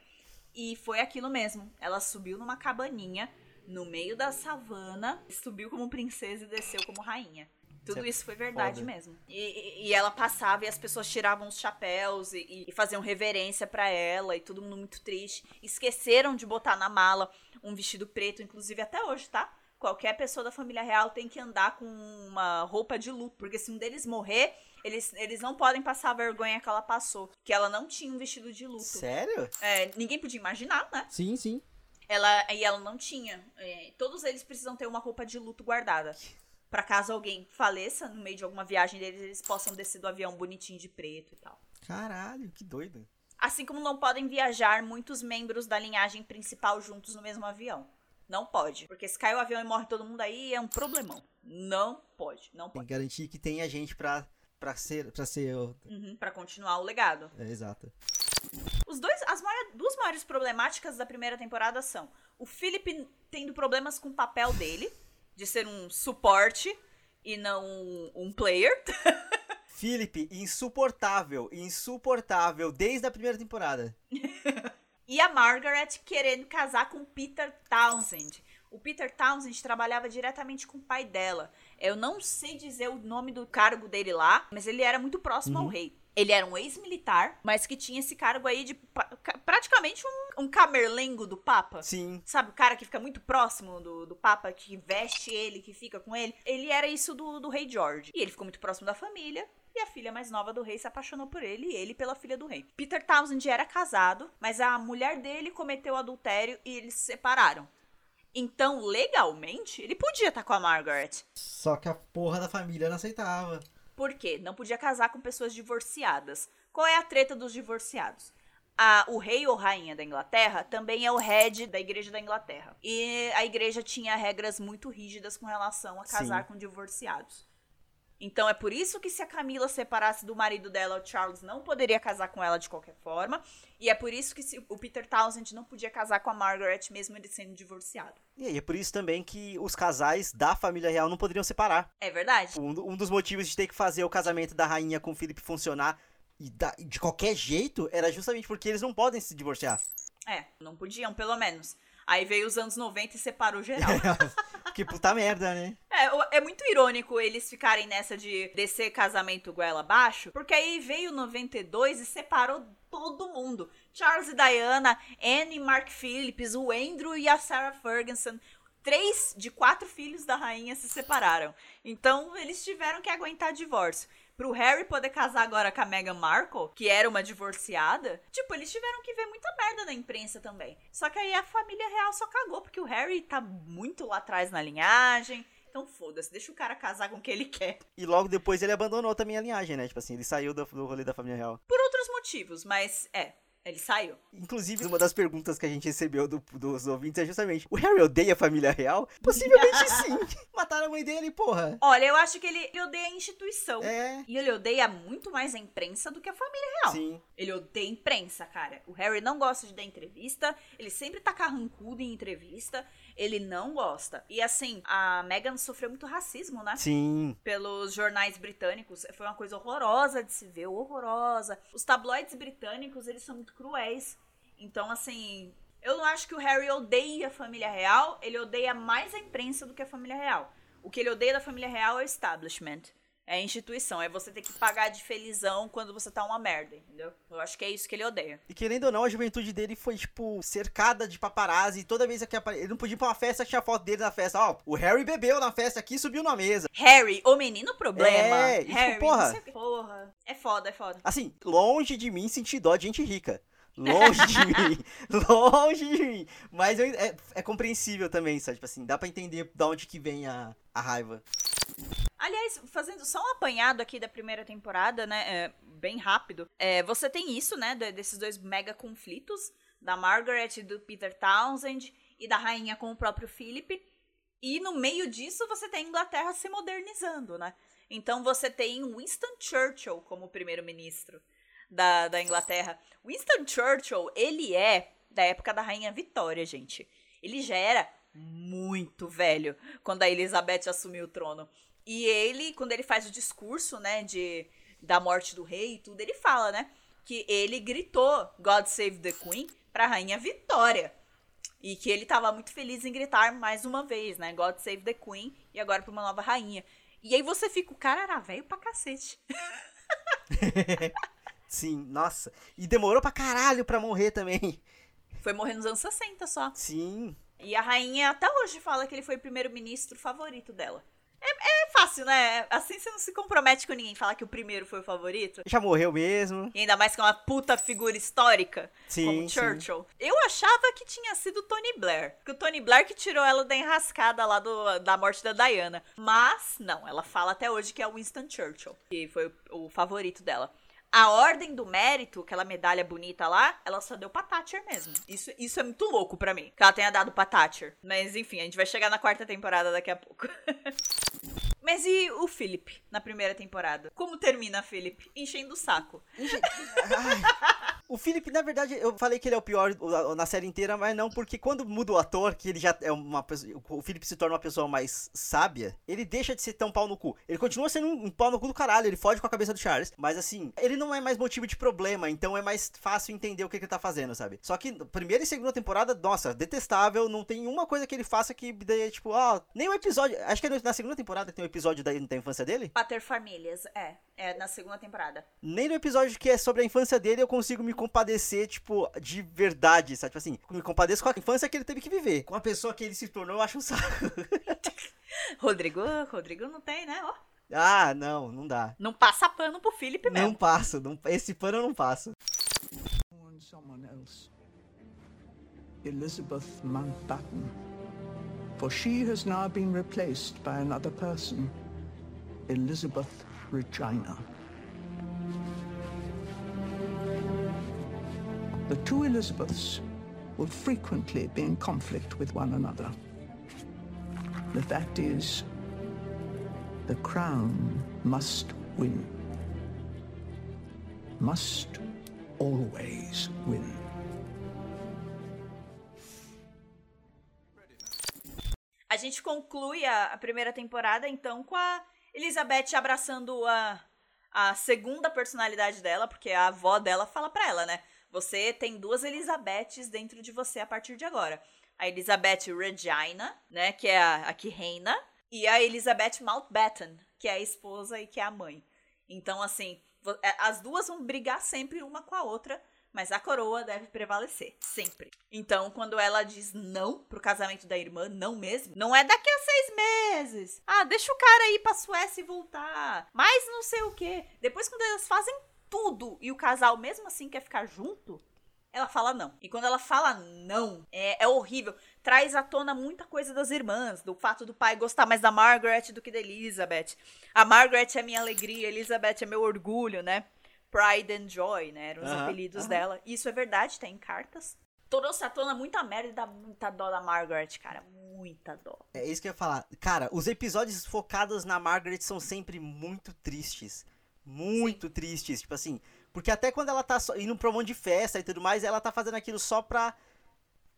A: E foi aquilo mesmo. Ela subiu numa cabaninha no meio da savana, subiu como princesa e desceu como rainha. Tudo
B: Isso é
A: foi verdade
B: foda.
A: mesmo. E, e- ela passava e as pessoas tiravam os chapéus e, e faziam reverência pra ela e todo mundo muito triste. Esqueceram de botar na mala um vestido preto, inclusive até hoje, tá? Qualquer pessoa da família real tem que andar com uma roupa de luto, porque se um deles morrer, eles, eles não podem passar a vergonha que ela passou, que ela não tinha um vestido de luto.
B: Sério?
A: É, ninguém podia imaginar, né?
B: Sim, sim.
A: Ela, e ela não tinha. É, todos eles precisam ter uma roupa de luto guardada. Pra caso alguém faleça no meio de alguma viagem deles, eles possam descer do avião bonitinho de preto e tal.
B: Caralho, que doido.
A: Assim como não podem viajar muitos membros da linhagem principal juntos no mesmo avião. Não pode. Porque se cai o avião e morre todo mundo aí, é um problemão. Não pode. Não
B: Tem
A: pode.
B: que garantir que tenha gente pra, pra ser. Pra ser.
A: Uhum, pra continuar o legado.
B: É, exato.
A: Os dois, as maior- duas maiores problemáticas da primeira temporada são o Philip tendo problemas com o papel dele, de ser um suporte e não um, um player.
B: Philip, insuportável, insuportável desde a primeira temporada.
A: E a Margaret querendo casar com Peter Townsend. O Peter Townsend trabalhava diretamente com o pai dela. Eu não sei dizer o nome do cargo dele lá, mas ele era muito próximo ao rei. Ele era um ex-militar, mas que tinha esse cargo aí de praticamente um, um camerlengo do Papa.
B: Sim.
A: Sabe, o cara que fica muito próximo do, do Papa, que veste ele, que fica com ele. Ele era isso do, do rei George. E ele ficou muito próximo da família. E a filha mais nova do rei se apaixonou por ele e ele pela filha do rei. Peter Townsend era casado, mas a mulher dele cometeu adultério e eles se separaram. Então, legalmente, ele podia estar com a Margaret.
B: Só que a porra da família não aceitava.
A: Por quê? Não podia casar com pessoas divorciadas. Qual é a treta dos divorciados? A- o rei ou rainha da Inglaterra também é o head da igreja da Inglaterra. E a igreja tinha regras muito rígidas com relação a casar
B: Sim.
A: com divorciados. Então é por isso que se a Camila separasse do marido dela, o Charles não poderia casar com ela de qualquer forma. E é por isso que se- o Peter Townsend não podia casar com a Margaret, mesmo ele sendo divorciado.
B: E aí é por isso também que os casais da família real não poderiam separar.
A: É verdade?
B: Um, um dos motivos de ter que fazer o casamento da rainha com o Felipe funcionar e da- de qualquer jeito era justamente porque eles não podem se divorciar.
A: É, não podiam, pelo menos. Aí veio os anos 90 e separou geral.
B: que puta merda, né?
A: É, é muito irônico eles ficarem nessa de descer casamento goela abaixo, porque aí veio 92 e separou todo mundo. Charles e Diana, Anne e Mark Phillips, o Andrew e a Sarah Ferguson. Três de quatro filhos da rainha se separaram. Então eles tiveram que aguentar divórcio. Pro Harry poder casar agora com a Meghan Markle, que era uma divorciada, tipo, eles tiveram que ver muita merda na imprensa também. Só que aí a família real só cagou, porque o Harry tá muito lá atrás na linhagem. Então foda-se, deixa o cara casar com o que ele quer.
B: E logo depois ele abandonou também a linhagem, né? Tipo assim, ele saiu do, do rolê da família real.
A: Por outros motivos, mas é, ele saiu.
B: Inclusive, uma das perguntas que a gente recebeu do- dos ouvintes é justamente: o Harry odeia a família real? Possivelmente sim. Mataram a mãe dele, porra.
A: Olha, eu acho que ele, ele odeia a instituição.
B: É.
A: E ele odeia muito mais a imprensa do que a família real.
B: Sim.
A: Ele odeia imprensa, cara. O Harry não gosta de dar entrevista. Ele sempre tá carrancudo em entrevista. Ele não gosta. E assim, a Meghan sofreu muito racismo, né?
B: Sim.
A: Pelos jornais britânicos. Foi uma coisa horrorosa de se ver, horrorosa. Os tabloides britânicos, eles são muito cruéis. Então, assim, eu não acho que o Harry odeia a família real. Ele odeia mais a imprensa do que a família real. O que ele odeia da família real é o establishment. É a instituição. É você ter que pagar de felizão quando você tá uma merda, entendeu? Eu acho que é isso que ele odeia.
B: E querendo ou não, a juventude dele foi, tipo, cercada de paparazzi. Toda vez que apare... ele não podia ir pra uma festa, tinha foto dele na festa. Ó, o Harry bebeu na festa aqui e subiu na mesa.
A: Harry, o menino problema.
B: É, e tipo,
A: Harry,
B: porra.
A: sei. Porra. É foda, é foda.
B: Assim, longe de mim sentir dó de gente rica. Longe de mim. Longe de mim. Mas eu- é, é compreensível também, sabe? Tipo assim, dá pra entender da onde que vem a, a raiva.
A: Aliás, fazendo só um apanhado aqui da primeira temporada, né? é, bem rápido. é, você tem isso, né? de- desses dois mega conflitos da Margaret e do Peter Townsend e da rainha com o próprio Philip. E no meio disso você tem a Inglaterra se modernizando, né? Então você tem Winston Churchill como primeiro-ministro da, da Inglaterra. Winston Churchill, ele é da época da Rainha Vitória, gente. Ele já era muito velho quando a Elizabeth assumiu o trono. E ele, quando ele faz o discurso, né, de, da morte do rei e tudo, ele fala, né, que ele gritou God Save the Queen pra Rainha Vitória. E que ele tava muito feliz em gritar mais uma vez, né, God Save the Queen e agora pra uma nova rainha. E aí você fica, o cara era velho pra cacete.
B: Sim, nossa. E demorou pra caralho pra morrer também.
A: Foi morrer nos anos 60 só.
B: Sim.
A: E a rainha até hoje fala que ele foi o primeiro-ministro favorito dela. É, é, fácil, né? Assim você não se compromete com ninguém falar que o primeiro foi o favorito.
B: Já morreu mesmo.
A: E ainda mais que é uma puta figura histórica
B: Sim,
A: como
B: sim.
A: Churchill. Eu achava que tinha sido o Tony Blair. Que o Tony Blair que tirou ela da enrascada lá do, da morte da Diana. Mas, não, ela fala até hoje que é o Winston Churchill, que foi o, o favorito dela. A ordem do mérito, aquela medalha bonita lá, ela só deu pra Thatcher mesmo. Isso, isso é muito louco pra mim, que ela tenha dado pra Thatcher. Mas enfim, a gente vai chegar na quarta temporada daqui a pouco. Mas e o Philip na primeira temporada? Como termina Philip? Enchendo o saco.
B: O Philip, na verdade, eu falei que ele é o pior na série inteira, mas não, porque quando muda o ator, que ele já é uma pessoa. O Philip se torna uma pessoa mais sábia, ele deixa de ser tão pau no cu. Ele continua sendo um, pau no cu do caralho, ele foge com a cabeça do Charles, mas assim, ele não é mais motivo de problema, então é mais fácil entender o que, ele tá fazendo, sabe? Só que primeira e segunda temporada, nossa, detestável, não tem uma coisa que ele faça que daí, tipo, ó, nem um episódio. Acho que é na segunda temporada tem um episódio da, da infância dele.
A: Pater Famílias, é. É na segunda temporada.
B: Nem no episódio que é sobre a infância dele eu consigo me compadecer, tipo, de verdade, sabe? Tipo assim, me compadeço com a infância que ele teve que viver. Com a pessoa que ele se tornou, eu acho um saco.
A: Rodrigo, Rodrigo não tem, né? Ó.
B: ah, não, não dá.
A: Não passa pano pro Felipe
B: Não
A: mesmo.
B: passo, não- esse pano eu não passo.
D: Elizabeth Mountbatten. For she has now been replaced by another person, Elizabeth Regina. The two Elizabeths will frequently be in conflict with one another. The fact is, the crown must win. Must always win.
A: A gente conclui a, a primeira temporada, então, com a Elizabeth abraçando a, a segunda personalidade dela, porque a avó dela fala pra ela, né? Você tem duas Elizabeths dentro de você a partir de agora. A Elizabeth Regina, né? Que é a, a que reina. E a Elizabeth Mountbatten, que é a esposa e que é a mãe. Então, assim, é, as duas vão brigar sempre uma com a outra, mas a coroa deve prevalecer, sempre. Então, quando ela diz não pro casamento da irmã, não mesmo, não é daqui a seis meses. Ah, deixa o cara ir pra Suécia e voltar. Mas não sei o quê. Depois, quando elas fazem tudo e o casal mesmo assim quer ficar junto, ela fala não. E quando ela fala não, é, é horrível. Traz à tona muita coisa das irmãs, do fato do pai gostar mais da Margaret do que da Elizabeth. A Margaret é minha alegria, a Elizabeth é meu orgulho, né? Pride and Joy, né? Eram os
B: Aham,
A: apelidos
B: aham.
A: dela. Isso é verdade, tá em cartas. Trouxe à tona muita merda e dá muita dó da Margaret, cara. Muita dó.
B: É isso que eu ia falar. Cara, os episódios focados na Margaret são sempre muito tristes. Muito tristes. Tipo assim. Porque até quando ela tá indo pra um monte de festa e tudo mais, ela tá fazendo aquilo só pra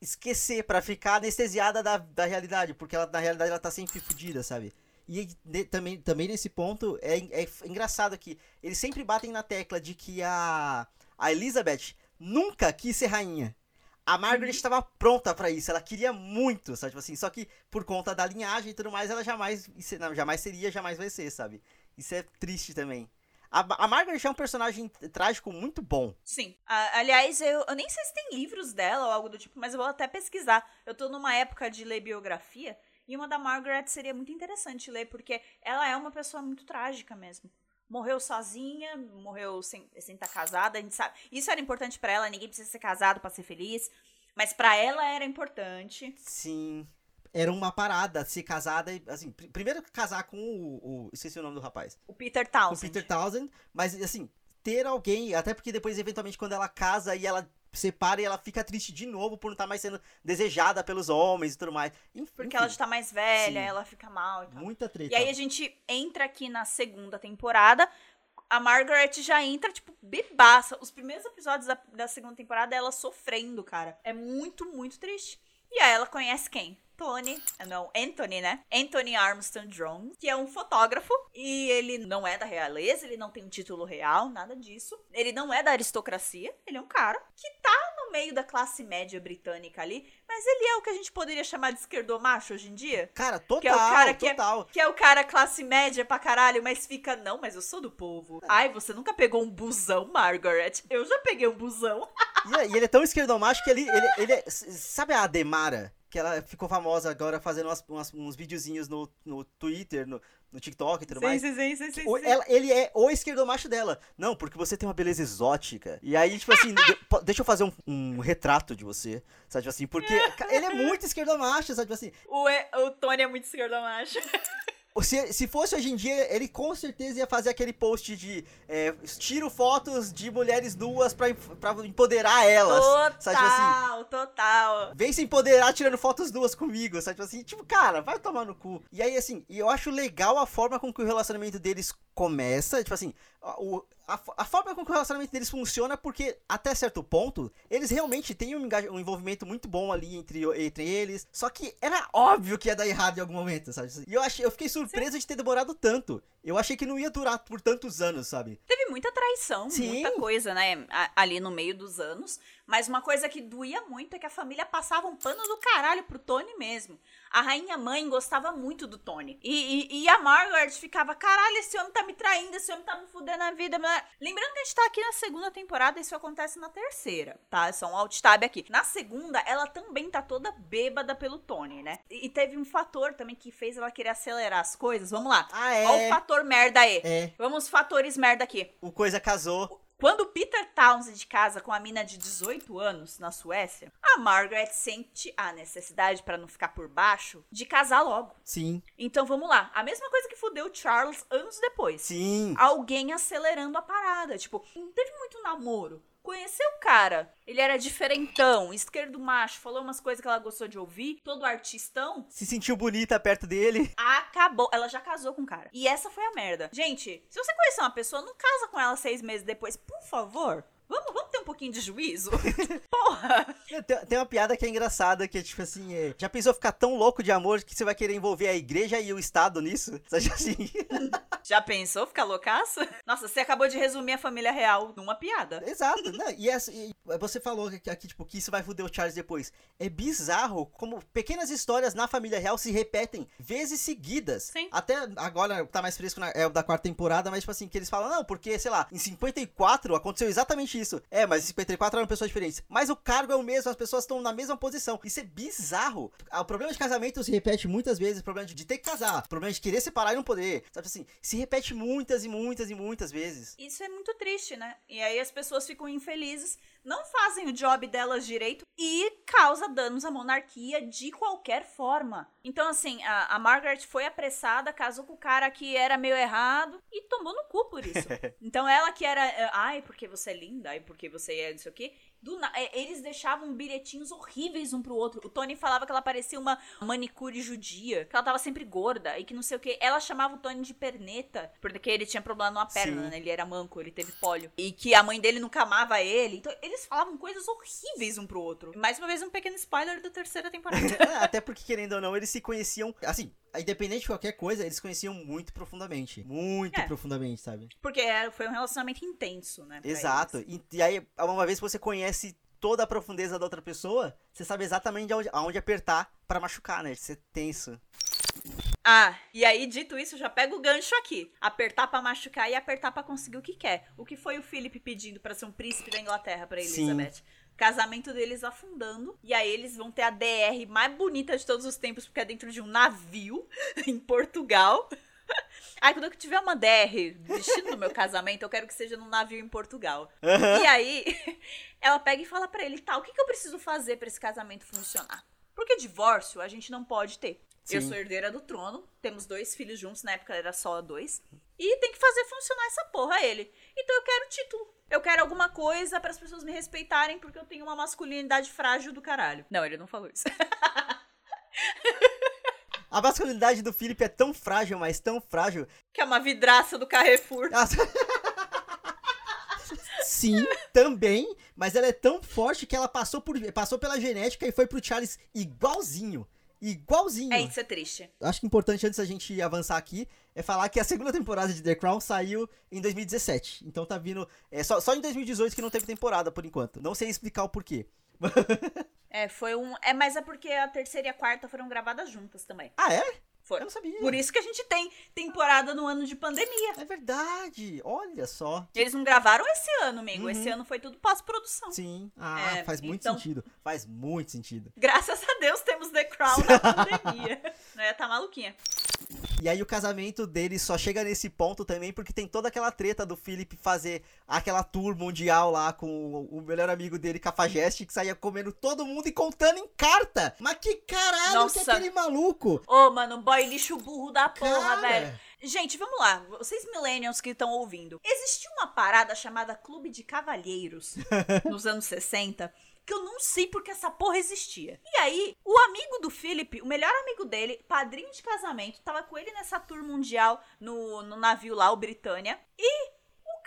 B: esquecer, pra ficar anestesiada da, da realidade. Porque ela, na realidade ela tá sempre fodida, sabe? E ne- também, também nesse ponto é, é engraçado que eles sempre batem na tecla de que a, a Elizabeth nunca quis ser rainha. A Margaret estava pronta pra isso, ela queria muito, sabe? Tipo assim, só que por conta da linhagem e tudo mais, ela jamais, não, jamais seria, jamais vai ser, sabe? Isso é triste também. A, a Margaret é um personagem trágico muito bom.
A: Sim. Aliás, eu, eu nem sei se tem livros dela ou algo do tipo, mas eu vou até pesquisar. Eu tô numa época de ler biografia e uma da Margaret seria muito interessante ler, porque ela é uma pessoa muito trágica mesmo. Morreu sozinha, morreu sem sem estar casada, a gente sabe. Isso era importante pra ela, ninguém precisa ser casado pra ser feliz, mas pra ela era importante.
B: Sim. Era uma parada ser casada e, assim, pr- primeiro casar com o, o- Esqueci o nome do rapaz.
A: O Peter
B: Com o
A: Townsend.
B: Peter Townsend, mas assim, ter alguém, até porque depois, eventualmente, quando ela casa e ela separa e ela fica triste de novo por não estar mais sendo desejada pelos homens e tudo mais. Enfim,
A: Porque ela já tá mais velha,
B: Sim.
A: ela fica mal e tal.
B: Muita treta.
A: E aí a gente entra aqui na segunda temporada. A Margaret já entra, tipo, bebaça. Os primeiros episódios da, da segunda temporada, ela sofrendo, cara. É muito, muito triste. E aí ela conhece quem? Tony, não, Anthony, né? Anthony Armstrong Drone, que é um fotógrafo e ele não é da realeza, ele não tem um título real, nada disso. Ele não é da aristocracia, ele é um cara que tá no meio da classe média britânica ali, mas ele é o que a gente poderia chamar de esquerdomacho hoje em dia.
B: Cara, total,
A: Que é o cara que é-
B: total.
A: Que é o cara classe média pra caralho, mas fica, não, mas eu sou do povo. Ai, você nunca pegou um busão, Margaret? Eu já peguei um busão.
B: E, e ele é tão esquerdomacho que ele, ele, ele é- Sabe a Ademara? Que ela ficou famosa agora fazendo umas, umas- uns videozinhos no, no Twitter, no, no TikTok e tudo mais.
A: sim, sim, sim, sim,
B: O- ela- ele é o esquerdomacho dela. Não, porque você tem uma beleza exótica. E aí, tipo assim, de- deixa eu fazer um, um retrato de você. Sabe, tipo assim, porque ele é muito esquerdomacho, sabe, tipo assim.
A: O, E- o Tony é muito esquerdomacho.
B: Se, se fosse hoje em dia, ele com certeza ia fazer aquele post de é, tiro fotos de mulheres nuas pra, pra empoderar elas. Sabe, tipo assim,
A: Total, total.
B: Vem se empoderar tirando fotos duas comigo, sabe? Tipo assim, tipo, cara, vai tomar no cu. E aí, assim, e eu acho legal a forma com que o relacionamento deles começa. Tipo assim, o- a, a forma com que o relacionamento deles funciona, porque até certo ponto, eles realmente têm um, um envolvimento muito bom ali entre, entre eles. Só que era óbvio que ia dar errado em algum momento, sabe? E eu, achei, eu fiquei surpreso de ter demorado tanto. Eu achei que não ia durar por tantos anos, sabe?
A: Teve muita traição,
B: Sim.
A: muita coisa, né? Ali no meio dos anos. Mas uma coisa que doía muito é que a família passava um pano do caralho pro Tony mesmo. A rainha mãe gostava muito do Tony. E, e, e a Margaret ficava, caralho, esse homem tá me traindo, esse homem tá me fudendo a vida. blá." Lembrando que a gente tá aqui na segunda temporada, isso acontece na terceira, tá? É só um alt tab aqui. Na segunda, ela também tá toda bêbada pelo Tony, né? E, e teve um fator também que fez ela querer acelerar as coisas. Vamos lá.
B: Ah, é.
A: Olha o fator merda aí.
B: É,
A: Vamos fatores merda aqui.
B: o Coisa casou.
A: Quando Peter Townsend casa com a mina de 18 anos na Suécia, a Margaret sente a necessidade, pra não ficar por baixo, de casar logo.
B: Sim,
A: Então vamos lá. A mesma coisa que fudeu Charles anos depois.
B: sim.
A: Alguém acelerando a parada. Tipo, não teve muito namoro. Conheceu o cara. Ele era diferentão, esquerdo macho, falou umas coisas que ela gostou de ouvir, todo artistão.
B: Se sentiu bonita perto dele.
A: Acabou. Ela já casou com o cara. E essa foi a merda. Gente, se você conhecer uma pessoa, não casa com ela seis meses depois, por favor. Vamos, vamos ter um pouquinho de juízo? Porra!
B: Tem, tem uma piada que é engraçada, que é tipo assim, é, já pensou ficar tão louco de amor que você vai querer envolver a igreja e o Estado nisso? Sabe assim?
A: Já pensou ficar loucaça? Nossa, você acabou de resumir a família real numa piada.
B: Exato? E, essa- e você falou aqui, tipo, que isso vai foder o Charles depois. É bizarro como pequenas histórias na família real se repetem vezes seguidas.
A: Sim.
B: Até agora tá mais fresco, na, é o da quarta temporada, mas tipo assim, que eles falam, não, porque, sei lá, em 54 aconteceu exatamente isso. É, mas em 54 eram pessoas diferentes. Mas o cargo é o mesmo, as pessoas estão na mesma posição. Isso é bizarro. Ah, O problema de casamento se repete muitas vezes, o problema de, ter que casar, o problema de querer separar e não poder. Sabe assim, se repete muitas e muitas e muitas vezes.
A: Isso é muito triste, né? E aí as pessoas ficam infelizes, não fazem o job delas direito e causa danos à monarquia de qualquer forma. Então, assim, a, a Margaret foi apressada, casou com o cara que era meio errado e tomou no cu por isso. então, ela que era, ai, porque você é linda, ai, porque você é isso aqui. Do na- eh, eles deixavam bilhetinhos horríveis um pro outro. O Tony falava que ela parecia uma manicure judia, que ela tava sempre gorda e que não sei o que. Ela chamava o Tony de perneta, porque ele tinha problema numa perna,
B: Sim.
A: né? Ele era manco, ele teve pólio. E que a mãe dele nunca amava ele. Então, eles falavam coisas horríveis um pro outro. Mais uma vez, um pequeno spoiler da terceira temporada.
B: É, Até porque, querendo ou não, eles se conheciam. Assim, independente de qualquer coisa, eles conheciam muito profundamente. Muito
A: É.
B: profundamente, sabe?
A: porque era- foi um relacionamento intenso, né?
B: Exato. E, e aí, uma vez que você conhece toda a profundeza da outra pessoa, você sabe exatamente aonde, aonde apertar pra machucar, né? Você tenso.
A: Ah, e aí, dito isso, já pega o gancho aqui. Apertar pra machucar e apertar pra conseguir o que quer. O que foi o Philip pedindo pra ser um príncipe da Inglaterra pra
B: Sim.
A: Casamento deles afundando. E aí eles vão ter a DR mais bonita de todos os tempos, porque é dentro de um navio em Portugal. Aí quando eu tiver uma DR vestido no meu casamento, eu quero que seja num navio em Portugal. E aí, ela pega e fala pra ele, tá, o que, que eu preciso fazer pra esse casamento funcionar? Porque divórcio a gente não pode ter. Eu
B: Sim.
A: sou herdeira do trono, temos dois filhos juntos, na época era só dois. E tem que fazer funcionar essa porra ele. Então eu quero título. Eu quero alguma coisa para as pessoas me respeitarem porque eu tenho uma masculinidade frágil do caralho. Não, ele não falou isso.
B: A masculinidade do Felipe é tão frágil, mas tão frágil.
A: que é uma vidraça do Carrefour.
B: Sim, também, mas ela é tão forte que ela passou, por, passou pela genética e foi pro Charles igualzinho. Igualzinho.
A: É, isso é triste.
B: Acho que importante antes da gente avançar aqui é falar que a segunda temporada de The Crown saiu em 2017. Então tá vindo. É só, só em 2018 que não teve temporada por enquanto. Não sei explicar o porquê.
A: É, foi um. É, mas é porque a terceira e a quarta foram gravadas juntas também.
B: ah, é?
A: Foi.
B: Eu não sabia.
A: Por isso que a gente tem temporada no ano de pandemia.
B: É verdade. Olha só.
A: Eles não gravaram esse ano, amigo.
B: Uhum.
A: Esse ano foi tudo pós-produção.
B: Sim. Ah,
A: É,
B: faz muito
A: então-
B: sentido. Faz muito sentido.
A: Graças a Deus temos The Crown na pandemia. né? Tá maluquinha.
B: E aí o casamento deles só chega nesse ponto também porque tem toda aquela treta do Philip fazer aquela tour mundial lá com o- melhor amigo dele, Cafajeste, que saía comendo todo mundo e contando em carta. Mas que caralho que é
A: Nossa.
B: aquele maluco?
A: Ô, mano, boy lixo burro da porra,
B: Cara.
A: velho. Gente, vamos lá. Vocês millennials que estão ouvindo. Existia uma parada chamada Clube de Cavalheiros nos anos 60 que eu não sei porque essa porra existia. E aí, o amigo do Philip, o melhor amigo dele, padrinho de casamento, tava com ele nessa tour mundial no, no navio lá, o Britânia. E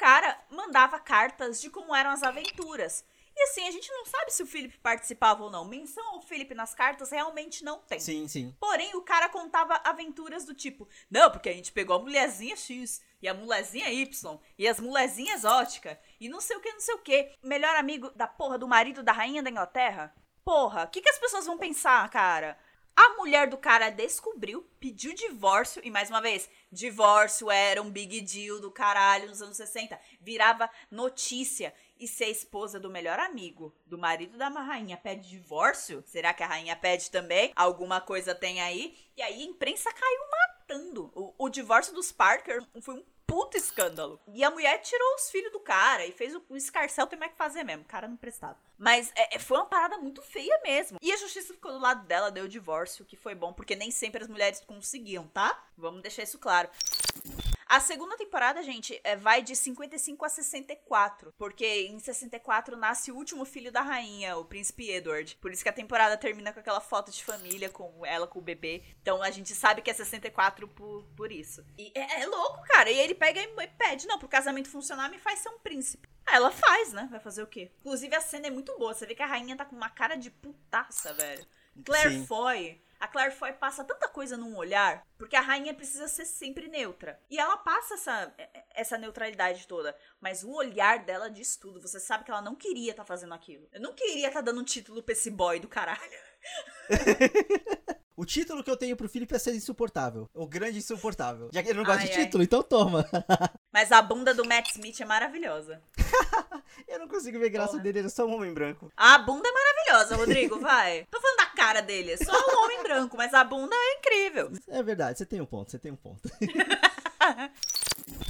A: cara mandava cartas de como eram as aventuras. E assim, a gente não sabe se o Philip participava ou não. Menção ao Philip nas cartas realmente não tem.
B: Sim, sim.
A: Porém, o cara contava aventuras do tipo: Não, porque a gente pegou a mulherzinha X e a mulherzinha Y e as mulherzinhas exótica e não sei o que, não sei o que. Melhor amigo da porra do marido da rainha da Inglaterra? Porra, o que, que as pessoas vão pensar, cara? A mulher do cara descobriu, pediu divórcio, e mais uma vez, divórcio era um big deal do caralho nos anos 60. Virava notícia. E se a esposa do melhor amigo do marido da rainha pede divórcio, será que a rainha pede também? Alguma coisa tem aí? E aí a imprensa caiu O, o divórcio dos Parker foi um puta escândalo. E a mulher tirou os filhos do cara e fez o, o escarcel tem mais que fazer mesmo. O cara não prestava. Mas é, é, foi uma parada muito feia mesmo. E a justiça ficou do lado dela, deu o divórcio, que foi bom, porque nem sempre as mulheres conseguiam, tá? Vamos deixar isso claro. A segunda temporada, gente, é, vai de 55 a 64. Porque em 64 nasce o último filho da rainha, o príncipe Edward. Por isso que a temporada termina com aquela foto de família, com ela com o bebê. Então a gente sabe que é 64 por, por isso. E é, é louco, cara. E ele pega e pede: não, pro casamento funcionar, me faz ser um príncipe. Ah, ela faz, né? Vai fazer o quê? Inclusive a cena é muito boa. Você vê que a rainha tá com uma cara de putaça, velho. Claire
B: Sim.
A: Foy. A Claire Foy passa tanta coisa num olhar, porque a rainha precisa ser sempre neutra. E ela passa essa, essa neutralidade toda. Mas o olhar dela diz tudo. Você sabe que ela não queria estar fazendo aquilo. Eu não queria estar dando um título pra esse boy do caralho.
B: O título que eu tenho pro Felipe é ser insuportável. O grande insuportável. Já que ele não gosta
A: Ai,
B: de
A: ai.
B: título, então toma.
A: Mas a bunda do Matt Smith é maravilhosa.
B: eu não consigo ver graça
A: Porra.
B: dele, ele é só um homem branco.
A: A bunda é maravilhosa, Rodrigo, vai. Tô falando da cara dele, é só um homem branco, mas a bunda é incrível.
B: É verdade, você tem um ponto, você tem um ponto.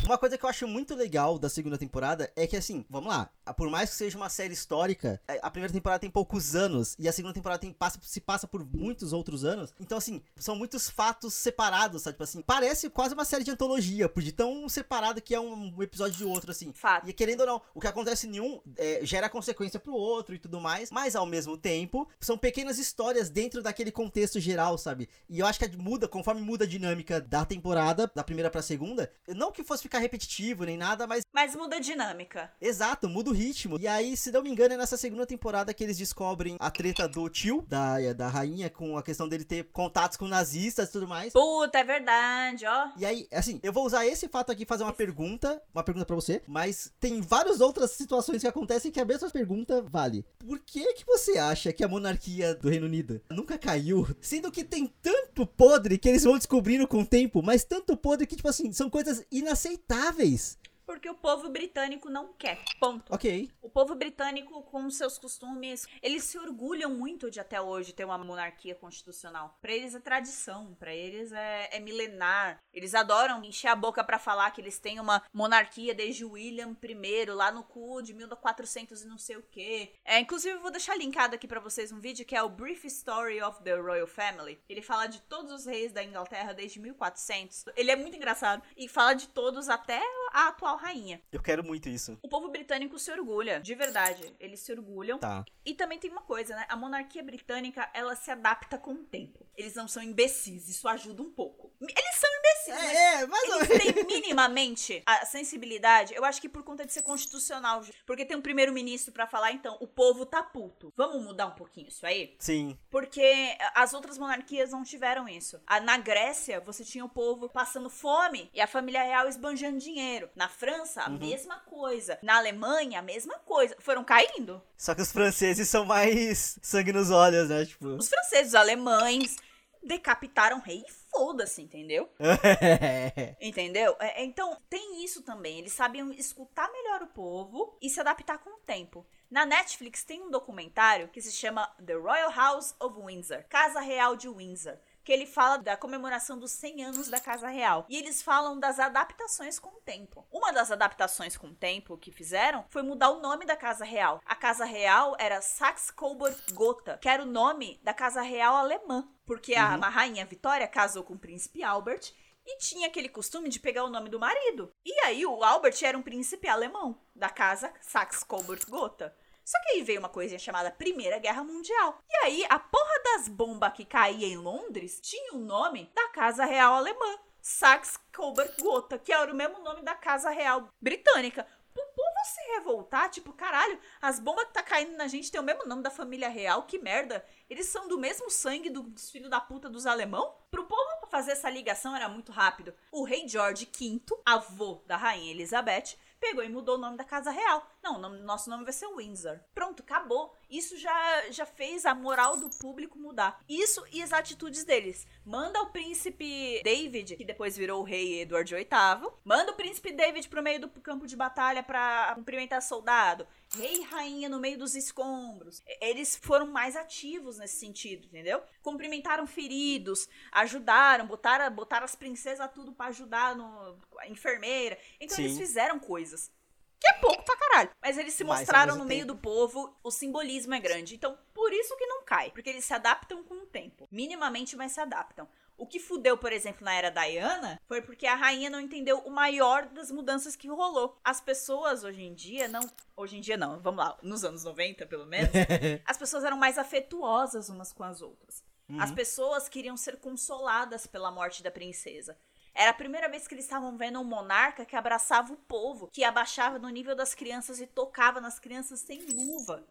B: Uma coisa que eu acho muito legal da segunda temporada é que, assim, vamos lá, por mais que seja uma série histórica, é, a primeira temporada tem poucos anos e a segunda temporada tem, passa, se passa por muitos outros anos. Então, assim, são muitos fatos separados, sabe? Tipo assim, parece quase uma série de antologia, por de tão separado que é um episódio de outro, assim.
A: Fato.
B: E querendo ou não, o que acontece em um é, gera consequência pro outro e tudo mais, mas ao mesmo tempo, são pequenas histórias dentro daquele contexto geral, sabe? E eu acho que muda, conforme muda a dinâmica da temporada, da primeira pra segunda, não que fosse ficar repetitivo nem nada, mas
A: Mas muda a dinâmica.
B: exato, muda o ritmo. E aí, se não me engano, é nessa segunda temporada que eles descobrem a treta do tio, da, da rainha, com a questão dele ter contatos com nazistas e tudo mais.
A: Puta, é verdade, ó.
B: E aí, assim, eu vou usar esse fato aqui e fazer uma pergunta, uma pergunta pra você, mas tem várias outras situações que acontecem que a mesma pergunta vale. Por que que você acha que a monarquia do Reino Unido nunca caiu? Sendo que tem tanto podre que eles vão descobrindo com o tempo, mas tanto podre que, tipo assim, são coisas inaceitáveis aceitáveis.
A: Porque o povo britânico não quer. Ponto.
B: Ok.
A: O povo britânico, com seus costumes, eles se orgulham muito de até hoje ter uma monarquia constitucional. Pra eles é tradição, pra eles é, é milenar. Eles adoram encher a boca pra falar que eles têm uma monarquia desde William I, lá no cu de 1400 e não sei o quê. É, inclusive, eu vou deixar linkado aqui pra vocês um vídeo que é o Brief Story of the Royal Family. Ele fala de todos os reis da Inglaterra desde 1400. Ele é muito engraçado. E fala de todos até a atual atual rainha.
E: Eu quero muito isso.
A: O povo britânico se orgulha, de verdade. Eles se orgulham.
E: Tá.
A: E também tem uma coisa, né? A monarquia britânica, ela se adapta com o tempo. Eles não são imbecis, isso ajuda um pouco. Eles são imbecis, mas
E: É, mais ou
A: eles têm minimamente a sensibilidade, eu acho que por conta de ser constitucional, porque tem um primeiro-ministro pra falar, então, o povo tá puto. Vamos mudar um pouquinho isso aí?
E: Sim.
A: Porque as outras monarquias não tiveram isso. A- Na Grécia, você tinha o povo passando fome e a família real esbanjando dinheiro. Na França, a mesma coisa. Na Alemanha, a mesma coisa. Foram caindo.
E: Só que os franceses são mais sangue nos olhos, né? Tipo.
A: Os franceses, os alemães decapitaram rei e foda-se, entendeu? Entendeu? É, é, então, tem isso também. Eles sabiam escutar melhor o povo e se adaptar com o tempo. Na Netflix tem um documentário que se chama The Royal House of Windsor Casa Real de Windsor. Que ele fala da comemoração dos 100 anos da Casa Real. E eles falam das adaptações com o tempo. Uma das adaptações com o tempo que fizeram foi mudar o nome da Casa Real. A Casa Real era Saxe-Coburg-Gotha, que era o nome da Casa Real alemã. Porque a, a rainha Vitória casou com o príncipe Albert e tinha aquele costume de pegar o nome do marido. E aí o Albert era um príncipe alemão da casa Saxe-Coburg-Gotha. Só que aí veio uma coisinha chamada Primeira Guerra Mundial. E aí a porra das bombas que caía em Londres tinha o nome da Casa Real Alemã, Saxe-Coburg-Gotha, que era o mesmo nome da Casa Real Britânica. Pro povo se revoltar, tipo, caralho, as bombas que tá caindo na gente tem o mesmo nome da família real, que merda. Eles são do mesmo sangue do- dos filhos da puta dos alemão? Pro povo fazer essa ligação era muito rápido. O rei George V, avô da rainha Elizabeth, pegou e mudou o nome da casa real. Não, nome- nosso nome vai ser Windsor. Pronto, acabou. Isso já, já fez a moral do público mudar. Isso e as atitudes deles. Manda o príncipe David, que depois virou o rei Edward VIII. Manda o príncipe David pro meio do campo de batalha pra cumprimentar soldado. Rei e rainha no meio dos escombros. Eles foram mais ativos nesse sentido, entendeu? Cumprimentaram feridos, ajudaram, botaram, botaram as princesas tudo pra ajudar no a enfermeira. Então eles
E: Sim.
A: fizeram coisas. Que é pouco pra caralho. Mas eles se mostraram no meio
E: tempo-
A: do povo, o simbolismo é grande. Então, por isso que não cai. Porque eles se adaptam com o tempo. Minimamente, mas se adaptam. O que fudeu, por exemplo, na era Diana foi porque a rainha não entendeu o maior das mudanças que rolou. As pessoas hoje em dia não. Hoje em dia não, vamos lá, nos anos 90, pelo menos, as pessoas eram mais afetuosas umas com as outras. As pessoas queriam ser consoladas pela morte da princesa. Era a primeira vez que eles estavam vendo um monarca que abraçava o povo, que abaixava no nível das crianças e tocava nas crianças sem luva.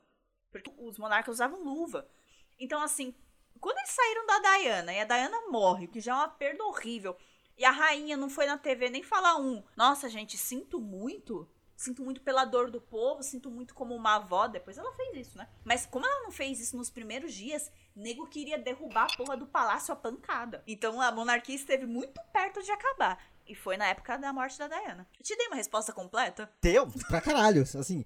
A: Porque os monarcas usavam luva. Então, assim, quando eles saíram da Diana e a Diana morre, que já é uma perda horrível, e a rainha não foi na TV nem falar um, nossa, gente, sinto muito. Sinto muito pela dor do povo, sinto muito como uma avó. Depois ela fez isso, né? Mas como ela não fez isso nos primeiros dias, nego queria derrubar a porra do palácio a pancada. Então a monarquia esteve muito perto de acabar. E foi na época da morte da Diana. Eu te dei uma resposta completa?
E: Teu?
B: Pra caralho, assim.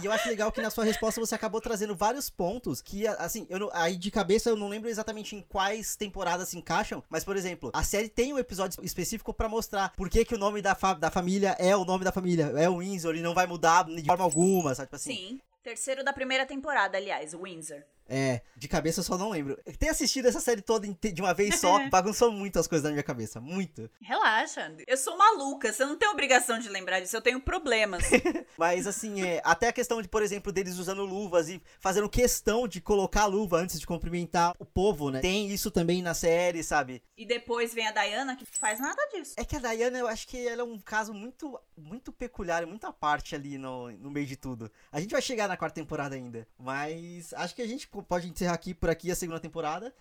B: e eu acho legal que na sua resposta você acabou trazendo vários pontos que, assim, eu não- aí de cabeça eu não lembro exatamente em quais temporadas se encaixam, mas, por exemplo, a série tem um episódio específico pra mostrar por que, que o nome da, fa- da família é o nome da família, é o Windsor e não vai mudar de forma alguma, sabe? Tipo assim.
A: Sim. Terceiro da primeira temporada, aliás, Windsor.
B: É, de cabeça eu só não lembro. Ter assistido essa série toda de uma vez só bagunçou muito as coisas na minha cabeça, muito.
A: Relaxa. Eu sou maluca, você não tem obrigação de lembrar disso, eu tenho problemas.
B: Mas assim, é, até a questão de, por exemplo, deles usando luvas e fazendo questão de colocar a luva antes de cumprimentar o povo, né? Tem isso também na série, sabe?
A: e depois vem a Diana, que faz nada disso.
B: É que a Diana, eu acho que ela é um caso muito, muito peculiar, muito à parte ali no, no meio de tudo. A gente vai chegar na quarta temporada ainda, mas acho que a gente pode encerrar aqui por aqui a segunda temporada.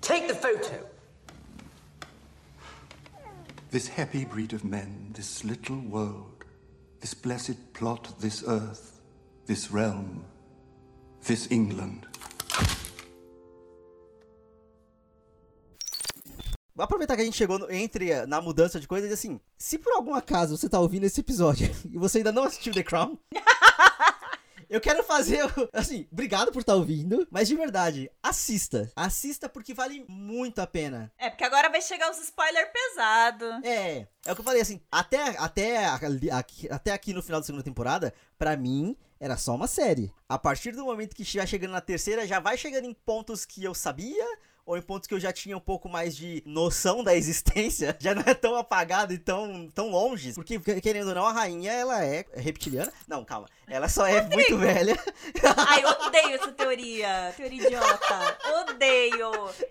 F: Take the photo.
G: This happy breed of men, this little world, this blessed plot, this earth, this realm, this England.
B: Aproveitar que a gente chegou no- entre a- na mudança de coisas e assim, se por algum acaso você tá ouvindo esse episódio e você ainda não assistiu The Crown, eu quero fazer, o- assim, obrigado por estar ouvindo, mas de verdade, assista. Assista porque vale muito a pena.
A: É, porque agora vai chegar os spoilers pesados.
B: É, é o que eu falei assim, até, até, aqui, até aqui no final da segunda temporada, pra mim, era só uma série. A partir do momento que estiver chegando na terceira, já vai chegando em pontos que eu sabia, ou em pontos que eu já tinha um pouco mais de noção da existência, já não é tão apagado e tão, tão longe. Porque, querendo ou não, a rainha, ela é reptiliana. Não, calma. Ela só é muito velha.
A: Ai, odeio essa teoria. Teoria idiota. Odeio.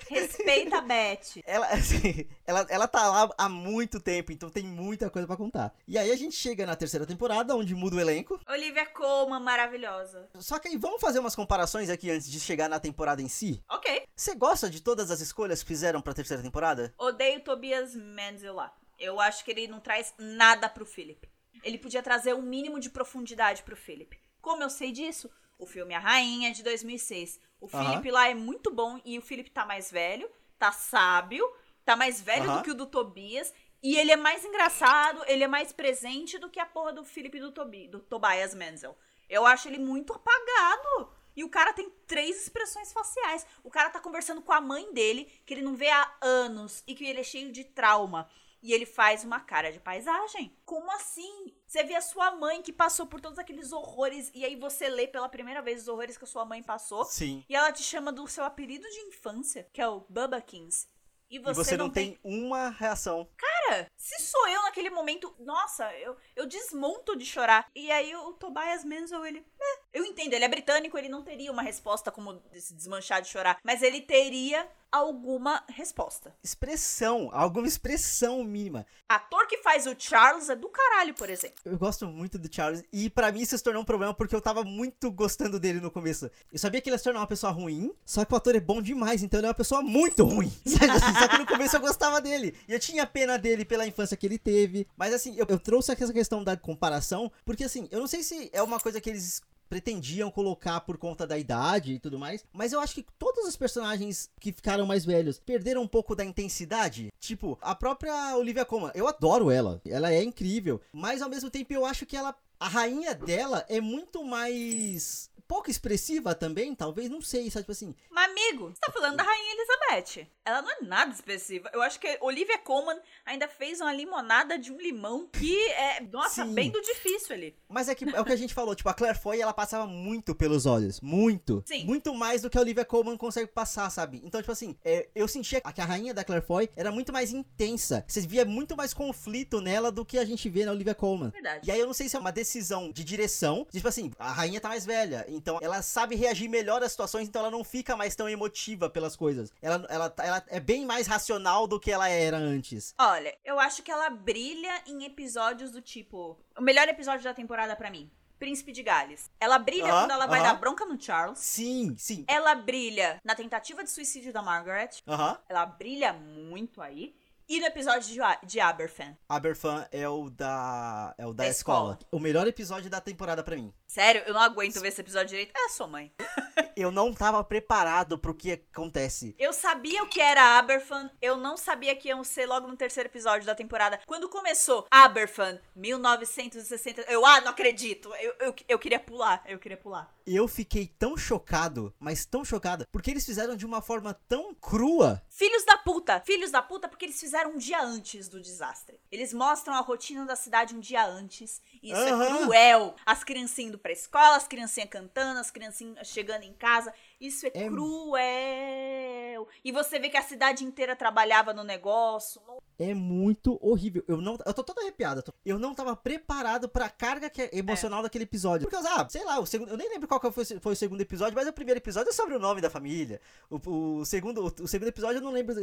A: Respeita a Beth.
B: Ela, assim, ela, ela tá lá há muito tempo, então tem muita coisa pra contar. E aí a gente chega na terceira temporada, onde muda o elenco.
A: Olivia Colman, maravilhosa.
B: Só que aí vamos fazer umas comparações aqui antes de chegar na temporada em si.
A: Ok.
B: Você gosta de todas as escolhas que fizeram pra terceira temporada?
A: Odeio Tobias Menzel lá. Eu acho que ele não traz nada pro Philip. Ele podia trazer um mínimo de profundidade pro Philip. Como eu sei disso? O filme A Rainha de 2006. O
B: Aham.
A: Philip lá é muito bom e o Philip tá mais velho, tá sábio, tá mais velho do que o do Tobias. E ele é mais engraçado, ele é mais presente do que a porra do Philip do, Tobi, do Tobias Menzel. Eu acho ele muito apagado. E o cara tem três expressões faciais. O cara tá conversando com a mãe dele, que ele não vê há anos e que ele é cheio de trauma. E ele faz uma cara de paisagem. Como assim? Você vê a sua mãe que passou por todos aqueles horrores e aí você lê pela primeira vez os horrores que a sua mãe passou
B: Sim.
A: e ela te chama do seu apelido de infância, que é o Bubba Kings. E você,
B: e você não, tem uma reação.
A: Cara, se sou eu naquele momento, nossa, eu, eu desmonto de chorar. E aí o Tobias Menzel, ele. "É." eu entendo, ele é britânico, ele não teria uma resposta como se desmanchar de chorar. Mas ele teria alguma resposta.
B: Expressão, alguma expressão mínima.
A: Ator que faz o Charles é do caralho, por exemplo.
B: Eu gosto muito do Charles e pra mim isso se tornou um problema porque eu tava muito gostando dele no começo. Eu sabia que ele ia se tornar uma pessoa ruim, só que o ator é bom demais, então ele é uma pessoa muito ruim. Assim? Só que no começo eu gostava dele. E eu tinha pena dele pela infância que ele teve. Mas assim, eu, eu trouxe aqui essa questão da comparação, porque assim, eu não sei se é uma coisa que eles pretendiam colocar por conta da idade e tudo mais, mas eu acho que todos os personagens que ficaram mais velhos perderam um pouco da intensidade. Tipo, a própria Olivia Colman, eu adoro ela, ela é incrível, mas ao mesmo tempo eu acho que ela a rainha dela é muito mais pouco expressiva também, talvez, não sei, sabe tipo assim.
A: Mas, amigo, você tá falando da Rainha Elizabeth. Ela não é nada expressiva. Eu acho que Olivia Colman ainda fez uma limonada de um limão que é, nossa,
B: Sim.
A: bem do difícil ali.
B: Mas é que é o que a gente falou, tipo, a Claire Foy, ela passava muito pelos olhos, muito.
A: Sim.
B: Muito mais do que a Olivia Colman consegue passar, sabe? Então, tipo assim, é, eu sentia que a rainha da Claire Foy era muito mais intensa. Você via muito mais conflito nela do que a gente vê na Olivia Colman.
A: Verdade.
B: E aí eu não sei se é uma decisão de direção, tipo assim, a rainha tá mais velha, então ela sabe reagir melhor às situações, então ela não fica mais tão emotiva pelas coisas. Ela, ela, ela é bem mais racional do que ela era antes.
A: Olha, eu acho que ela brilha em episódios do tipo. O melhor episódio da temporada pra mim: Príncipe de Gales. Ela brilha
B: Aham,
A: quando ela vai
B: aham.
A: dar bronca no Charles.
B: Sim, sim.
A: Ela brilha na tentativa de suicídio da Margaret.
B: Aham.
A: Ela brilha muito aí. E no episódio de, de Aberfan.
B: Aberfan é o da. É o da,
A: Da
B: escola.
A: escola.
B: O melhor episódio da temporada pra mim.
A: Sério, eu não aguento ver esse episódio direito. É a sua mãe.
B: Eu não tava preparado pro que acontece.
A: Eu sabia o que era Aberfan, eu não sabia que iam ser logo no terceiro episódio da temporada. Quando começou Aberfan, 1960, eu, ah, não acredito. Eu, eu, eu queria pular, eu queria pular.
B: Eu fiquei tão chocado, mas tão chocado, porque eles fizeram de uma forma tão crua.
A: Filhos da puta, filhos da puta, porque eles fizeram um dia antes do desastre. Eles mostram a rotina da cidade um dia antes. E isso é
B: Aham.
A: cruel. As criancinhas indo pra escola, as criancinhas cantando, as criancinhas chegando em casa. Isso é,
B: É-
A: cruel. E você vê que a cidade inteira trabalhava no negócio.
B: É muito horrível. Eu não, eu tô todo arrepiado. eu não tava preparado pra carga que é emocional daquele episódio. Porque, ah, sei lá, o segundo, eu nem lembro qual foi, foi o segundo episódio, mas o primeiro episódio é sobre o nome da família. O, o segundo, o, o segundo episódio eu não lembro.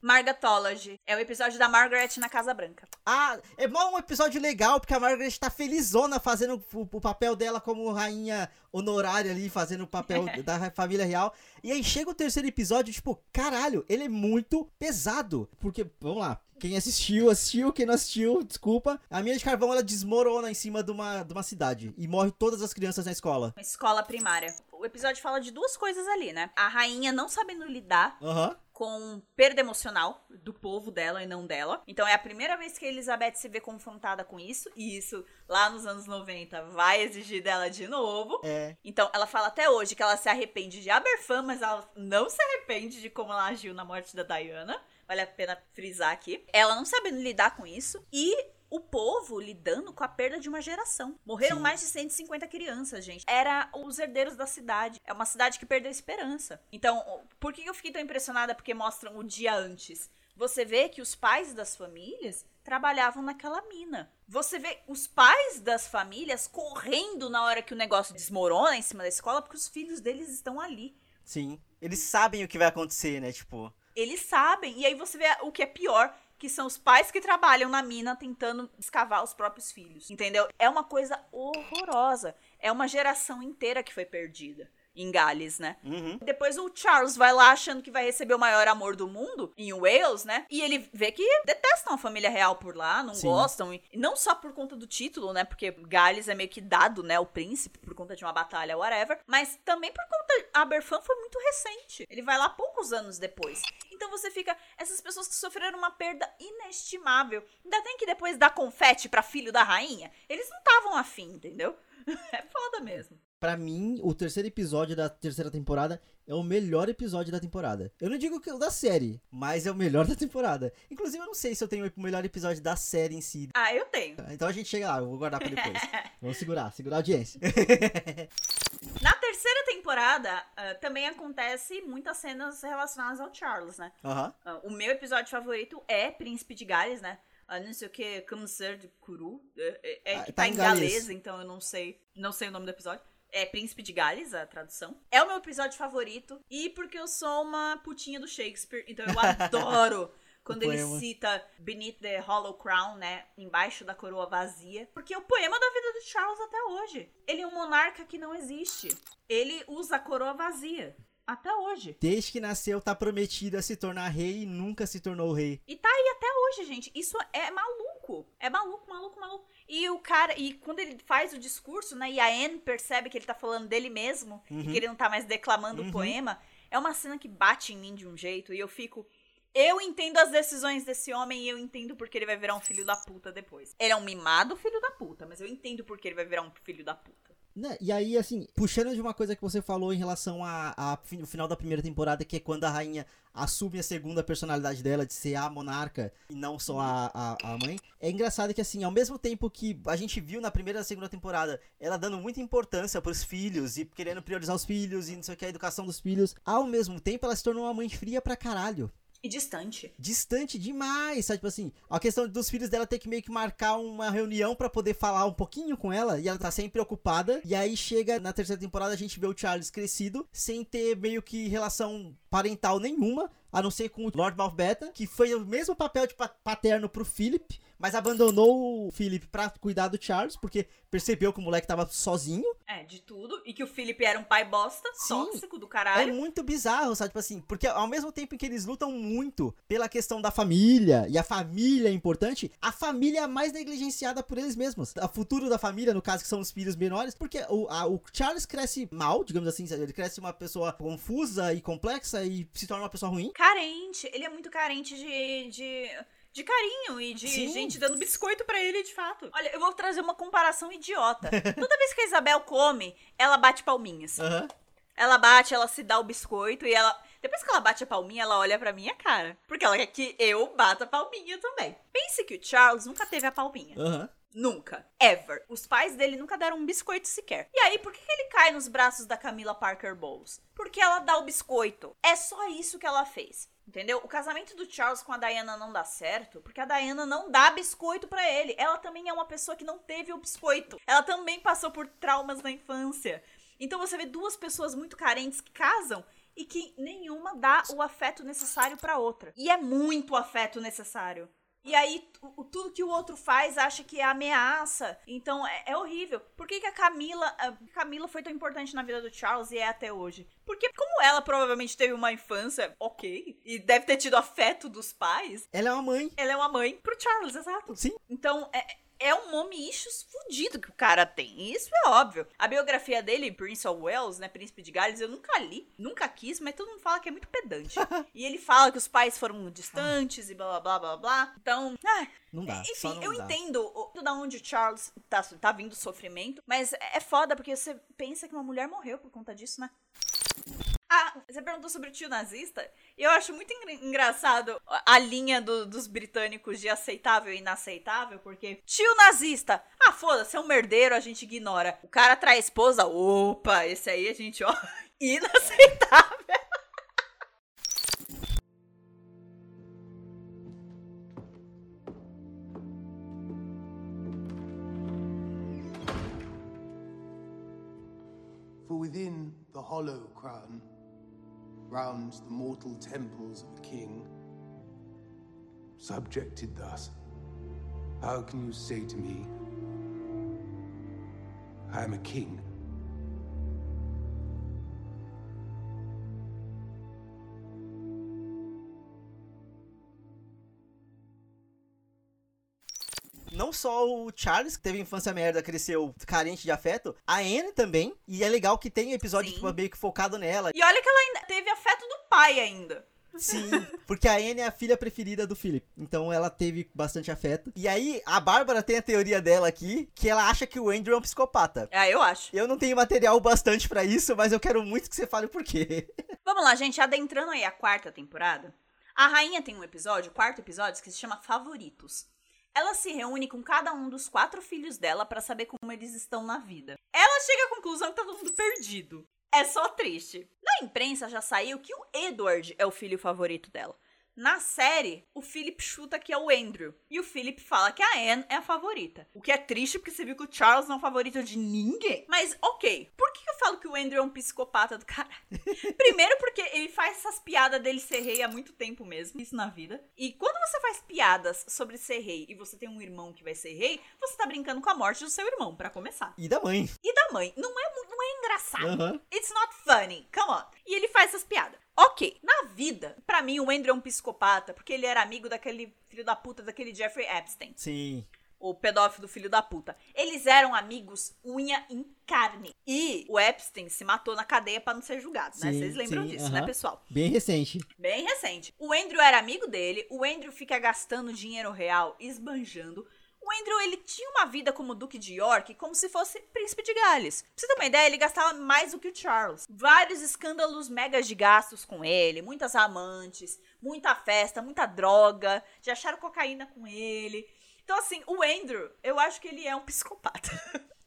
A: Margatology. É o episódio da Margaret na Casa Branca.
B: Ah, é mó um episódio legal, porque a Margaret tá felizona fazendo o, o papel dela como rainha honorária ali, fazendo o papel da família real. E aí chega o terceiro episódio, tipo, caralho, ele é muito pesado. Porque, vamos lá, quem assistiu, assistiu, quem não assistiu, desculpa. A mina de carvão, ela desmorona em cima de uma, de uma cidade. E morre todas as crianças na escola.
A: Escola primária. O episódio fala de duas coisas ali, né? A rainha não sabendo lidar
B: Aham.
A: Com perda emocional do povo dela e não dela. Então é a primeira vez que a Elizabeth se vê confrontada com isso. E isso, lá nos anos 90, vai exigir dela de novo.
B: É.
A: Então, ela fala até hoje que ela se arrepende de Aberfan, mas ela não se arrepende de como ela agiu na morte da Diana. Vale a pena frisar aqui. Ela não sabendo lidar com isso. E o povo lidando com a perda de uma geração. Morreram
B: Sim.
A: mais de 150 crianças, gente. Era os herdeiros da cidade. É uma cidade que perdeu a esperança. Então, por que eu fiquei tão impressionada? Porque mostram o dia antes. Você vê que os pais das famílias trabalhavam naquela mina. Você vê os pais das famílias correndo na hora que o negócio desmorona em cima da escola, porque os filhos deles estão ali.
H: Sim. Eles sabem o que vai acontecer, né? Tipo.
A: Eles sabem. E aí você vê o que é pior, que são os pais que trabalham na mina tentando escavar os próprios filhos. Entendeu? É uma coisa horrorosa. É uma geração inteira que foi perdida. Em Gales, né?
H: Uhum.
A: Depois o Charles vai lá achando que vai receber o maior amor do mundo, em Wales, né? E ele vê que detestam a família real por lá, não
B: Sim.
A: gostam. E não só por conta do título, né? Porque Gales é meio que dado, né? O príncipe, por conta de uma batalha, whatever. Mas também por conta. A Aberfan foi muito recente. Ele vai lá poucos anos depois. Então você fica. Essas pessoas que sofreram uma perda inestimável. Ainda tem que depois dar confete pra filho da rainha. Eles não estavam afim, entendeu? É foda mesmo.
B: Pra mim, o terceiro episódio da terceira temporada é o melhor episódio da temporada. Eu não digo que é o da série, mas é o melhor da temporada. Inclusive, eu não sei se eu tenho o melhor episódio da série em si.
A: Ah, eu tenho.
B: Então a gente chega lá, eu vou guardar pra depois. Vamos segurar, segurar a audiência.
A: Na terceira temporada, ah, também acontece muitas cenas relacionadas ao Charles, né?
H: Aham.
A: Ah, o meu episódio favorito é Príncipe de Gales, né? Ah, não sei o que, Como Ser de Kuru. É, é- é
B: Ah,
A: que
B: tá
A: tá,
B: em galês,
A: então eu não sei. Não sei o nome do episódio. É Príncipe de Gales, a tradução. É o meu episódio favorito. E porque eu sou uma putinha do Shakespeare, então eu adoro. Quando ele cita Beneath the Hollow Crown, né? Embaixo da coroa vazia. Porque é o poema da vida do Charles até hoje. Ele é um monarca que não existe. Ele usa a coroa vazia. Até hoje.
B: Desde que nasceu, tá prometido a se tornar rei e nunca se tornou rei.
A: E tá aí até hoje, gente. Isso é maluco. É maluco, maluco, maluco. E o cara, e quando ele faz o discurso, né? E a Anne percebe que ele tá falando dele mesmo e que ele não tá mais declamando o poema. É uma cena que bate em mim de um jeito e eu fico. Eu entendo as decisões desse homem e eu entendo porque ele vai virar um filho da puta depois. Ele é um mimado filho da puta, mas eu entendo porque ele vai virar um filho da puta.
B: Né? E aí, assim, puxando de uma coisa que você falou em relação a, a fi- o final da primeira temporada, que é quando a rainha assume a segunda personalidade dela, de ser a monarca e não só a, a, a mãe. É engraçado que, assim, ao mesmo tempo que a gente viu na primeira e na segunda temporada ela dando muita importância pros filhos e querendo priorizar os filhos e não sei o que, a educação dos filhos, ao mesmo tempo ela se tornou uma mãe fria pra caralho
A: E distante.
B: distante demais, sabe? Tipo assim, a questão dos filhos dela ter que meio que marcar uma reunião pra poder falar um pouquinho com ela e ela tá sempre ocupada. E aí chega na terceira temporada a gente vê o Charles crescido, sem ter meio que relação parental nenhuma, a não ser com o Lord Mountbatten, que foi o mesmo papel de pa- paterno pro Philip, mas abandonou o Philip pra cuidar do Charles, porque percebeu que o moleque tava sozinho.
A: É, de tudo. E que o Felipe era um pai bosta,
B: Sim.
A: tóxico do
B: É
A: caralho.
B: muito bizarro, sabe? Tipo assim, porque ao mesmo tempo em que eles lutam muito pela questão da família, e a família é importante, a família é mais negligenciada por eles mesmos. O futuro da família, no caso, que são os filhos menores, porque o, a- o Charles cresce mal, digamos assim, ele cresce uma pessoa confusa e complexa e se torna uma pessoa ruim.
A: Carente. Ele é muito carente de. de... De carinho e de
B: Sim.
A: gente dando biscoito pra ele, de fato. Olha, eu vou trazer uma comparação idiota. Toda vez que a Isabel come, ela bate palminhas.
B: Aham.
A: Ela bate, ela se dá o biscoito e ela. Depois que ela bate a palminha, ela olha pra minha cara. Porque ela quer que eu bata a palminha também. Pense que o Charles nunca teve a palminha.
B: Aham.
A: Nunca. Ever. Os pais dele nunca deram um biscoito sequer. E aí, por que ele cai nos braços da Camila Parker Bowles? Porque ela dá o biscoito. É só isso que ela fez. Entendeu? O casamento do Charles com a Diana não dá certo porque a Diana não dá biscoito pra ele. Ela também é uma pessoa que não teve o biscoito. Ela também passou por traumas na infância. Então você vê duas pessoas muito carentes que casam e que nenhuma dá o afeto necessário pra outra. E é muito afeto necessário. E aí, tu- tudo que o outro faz acha que é ameaça. Então, é, é horrível. Por que, que a Camila a Camila foi tão importante na vida do Charles e é até hoje? Porque, como ela provavelmente teve uma infância ok, e deve ter tido afeto dos pais,
B: Ela é uma mãe.
A: ela é uma mãe pro Charles, exato.
B: Sim.
A: Então, é, é um mommy issues fudido que o cara tem. Isso é óbvio. A biografia dele, Prince of Wales, né? Príncipe de Gales, eu nunca li, nunca quis, mas todo mundo fala que é muito pedante. e ele fala que os pais foram distantes e blá blá blá blá blá. Então, ah,
B: Não dá.
A: enfim,
B: não
A: eu
B: dá.
A: entendo o- da onde o Charles tá, tá vindo o sofrimento, mas é foda porque você pensa que uma mulher morreu por conta disso, né? Ah, você perguntou sobre o tio nazista? Eu acho muito engra- engraçado a linha do- dos britânicos de aceitável e inaceitável, porque tio nazista, ah, foda-se, é um merdeiro, a gente ignora. O cara trai a esposa, opa, esse aí a gente, ó, inaceitável.
I: For within the hollow crown, round the mortal temples of a king, subjected thus, how can you say to me, I am a king?
B: Não só o Charles, que teve infância merda, cresceu carente de afeto, a Anne também. E é legal que tem episódio tipo, meio que focado nela.
A: E olha que ela ainda teve afeto do pai ainda.
B: Sim, porque a Anne é a filha preferida do Philip. Então ela teve bastante afeto. E aí, a Bárbara tem a teoria dela aqui, que ela acha que o Andrew é um psicopata.
A: É, eu acho.
B: Eu não tenho material bastante pra isso, mas eu quero muito que você fale o porquê.
A: Vamos lá, gente, adentrando aí a quarta temporada. A rainha tem um episódio, o quarto episódio, que se chama Favoritos. Ela se reúne com cada um dos quatro filhos dela pra saber como eles estão na vida. Ela chega à conclusão que tá todo mundo perdido. É só triste. Na imprensa já saiu que o Edward é o filho favorito dela. Na série, o Philip chuta que é o Andrew. E o Philip fala que a Anne é a favorita. O que é triste porque você viu que o Charles não é o favorito de ninguém. Mas, ok. Por que eu falo que o Andrew é um psicopata do cara? Primeiro porque ele faz essas piadas dele ser rei há muito tempo mesmo. Isso na vida. E quando você faz piadas sobre ser rei e você tem um irmão que vai ser rei, você tá brincando com a morte do seu irmão, pra começar.
B: E da mãe.
A: E da mãe. Não é, não é engraçado. It's not funny. Come on. E ele faz essas piadas. Ok, na vida, pra mim o Andrew é um psicopata porque ele era amigo daquele filho da puta, daquele Jeffrey Epstein,
B: Sim.
A: o pedófilo filho da puta. Eles eram amigos unha em carne. E o Epstein se matou na cadeia pra não ser julgado, né?
B: Sim,
A: Vocês lembram
B: sim,
A: disso,
B: aham.
A: né, pessoal?
B: Bem recente.
A: Bem recente. O Andrew era amigo dele, o Andrew fica gastando dinheiro real, esbanjando. O Andrew, ele tinha uma vida como Duque de York, como se fosse Príncipe de Gales. Pra você ter uma ideia, ele gastava mais do que o Charles. Vários escândalos megas de gastos com ele, muitas amantes, muita festa, muita droga, já acharam cocaína com ele. Então, assim, o Andrew, eu acho que ele é um psicopata.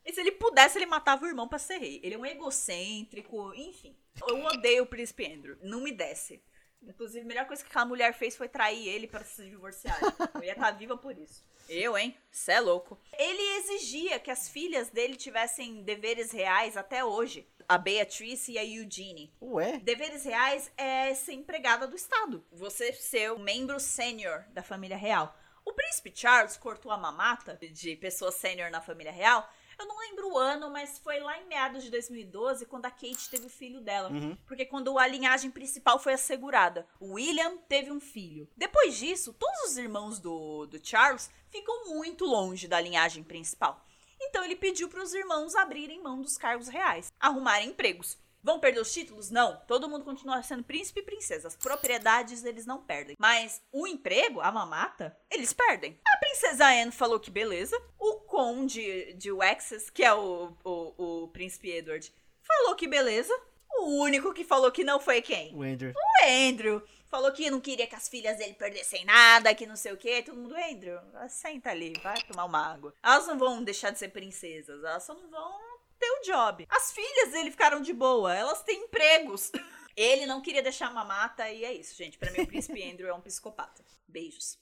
A: E se ele pudesse, ele matava o irmão pra ser rei. Ele é um egocêntrico, enfim. Eu odeio o príncipe Andrew. Não me desce. Inclusive, a melhor coisa que aquela mulher fez foi trair ele para se divorciar. Eu ia estar viva por isso. Eu, hein? Cê é louco. Ele exigia que as filhas dele tivessem deveres reais até hoje. A Beatrice e a Eugenie.
B: Ué?
A: Deveres reais é ser empregada do Estado. Você ser um membro sênior da família real. O príncipe Charles cortou a mamata de pessoa sênior na família real. Eu não lembro o ano, mas foi lá em meados de 2012, quando a Kate teve o filho dela. Porque quando a linhagem principal foi assegurada. O William teve um filho. Depois disso, todos os irmãos do, do Charles ficam muito longe da linhagem principal. Então ele pediu para os irmãos abrirem mão dos cargos reais, arrumarem empregos. Vão perder os títulos? Não. Todo mundo continua sendo príncipe e princesa. As propriedades eles não perdem. Mas o emprego, a mamata, eles perdem. A princesa Anne falou que beleza. O conde de Wexas, que é o, o, o príncipe Edward, falou que beleza. O único que falou que não foi quem?
B: O Andrew.
A: O Andrew. Falou que não queria que as filhas dele perdessem nada, que não sei o quê. Todo mundo, Andrew, senta ali, vai tomar uma água. Elas não vão deixar de ser princesas, elas só não vão o job. As filhas dele ficaram de boa, elas têm empregos. Ele não queria deixar uma mata e é isso, gente. Pra mim, o príncipe Andrew é um psicopata. Beijos.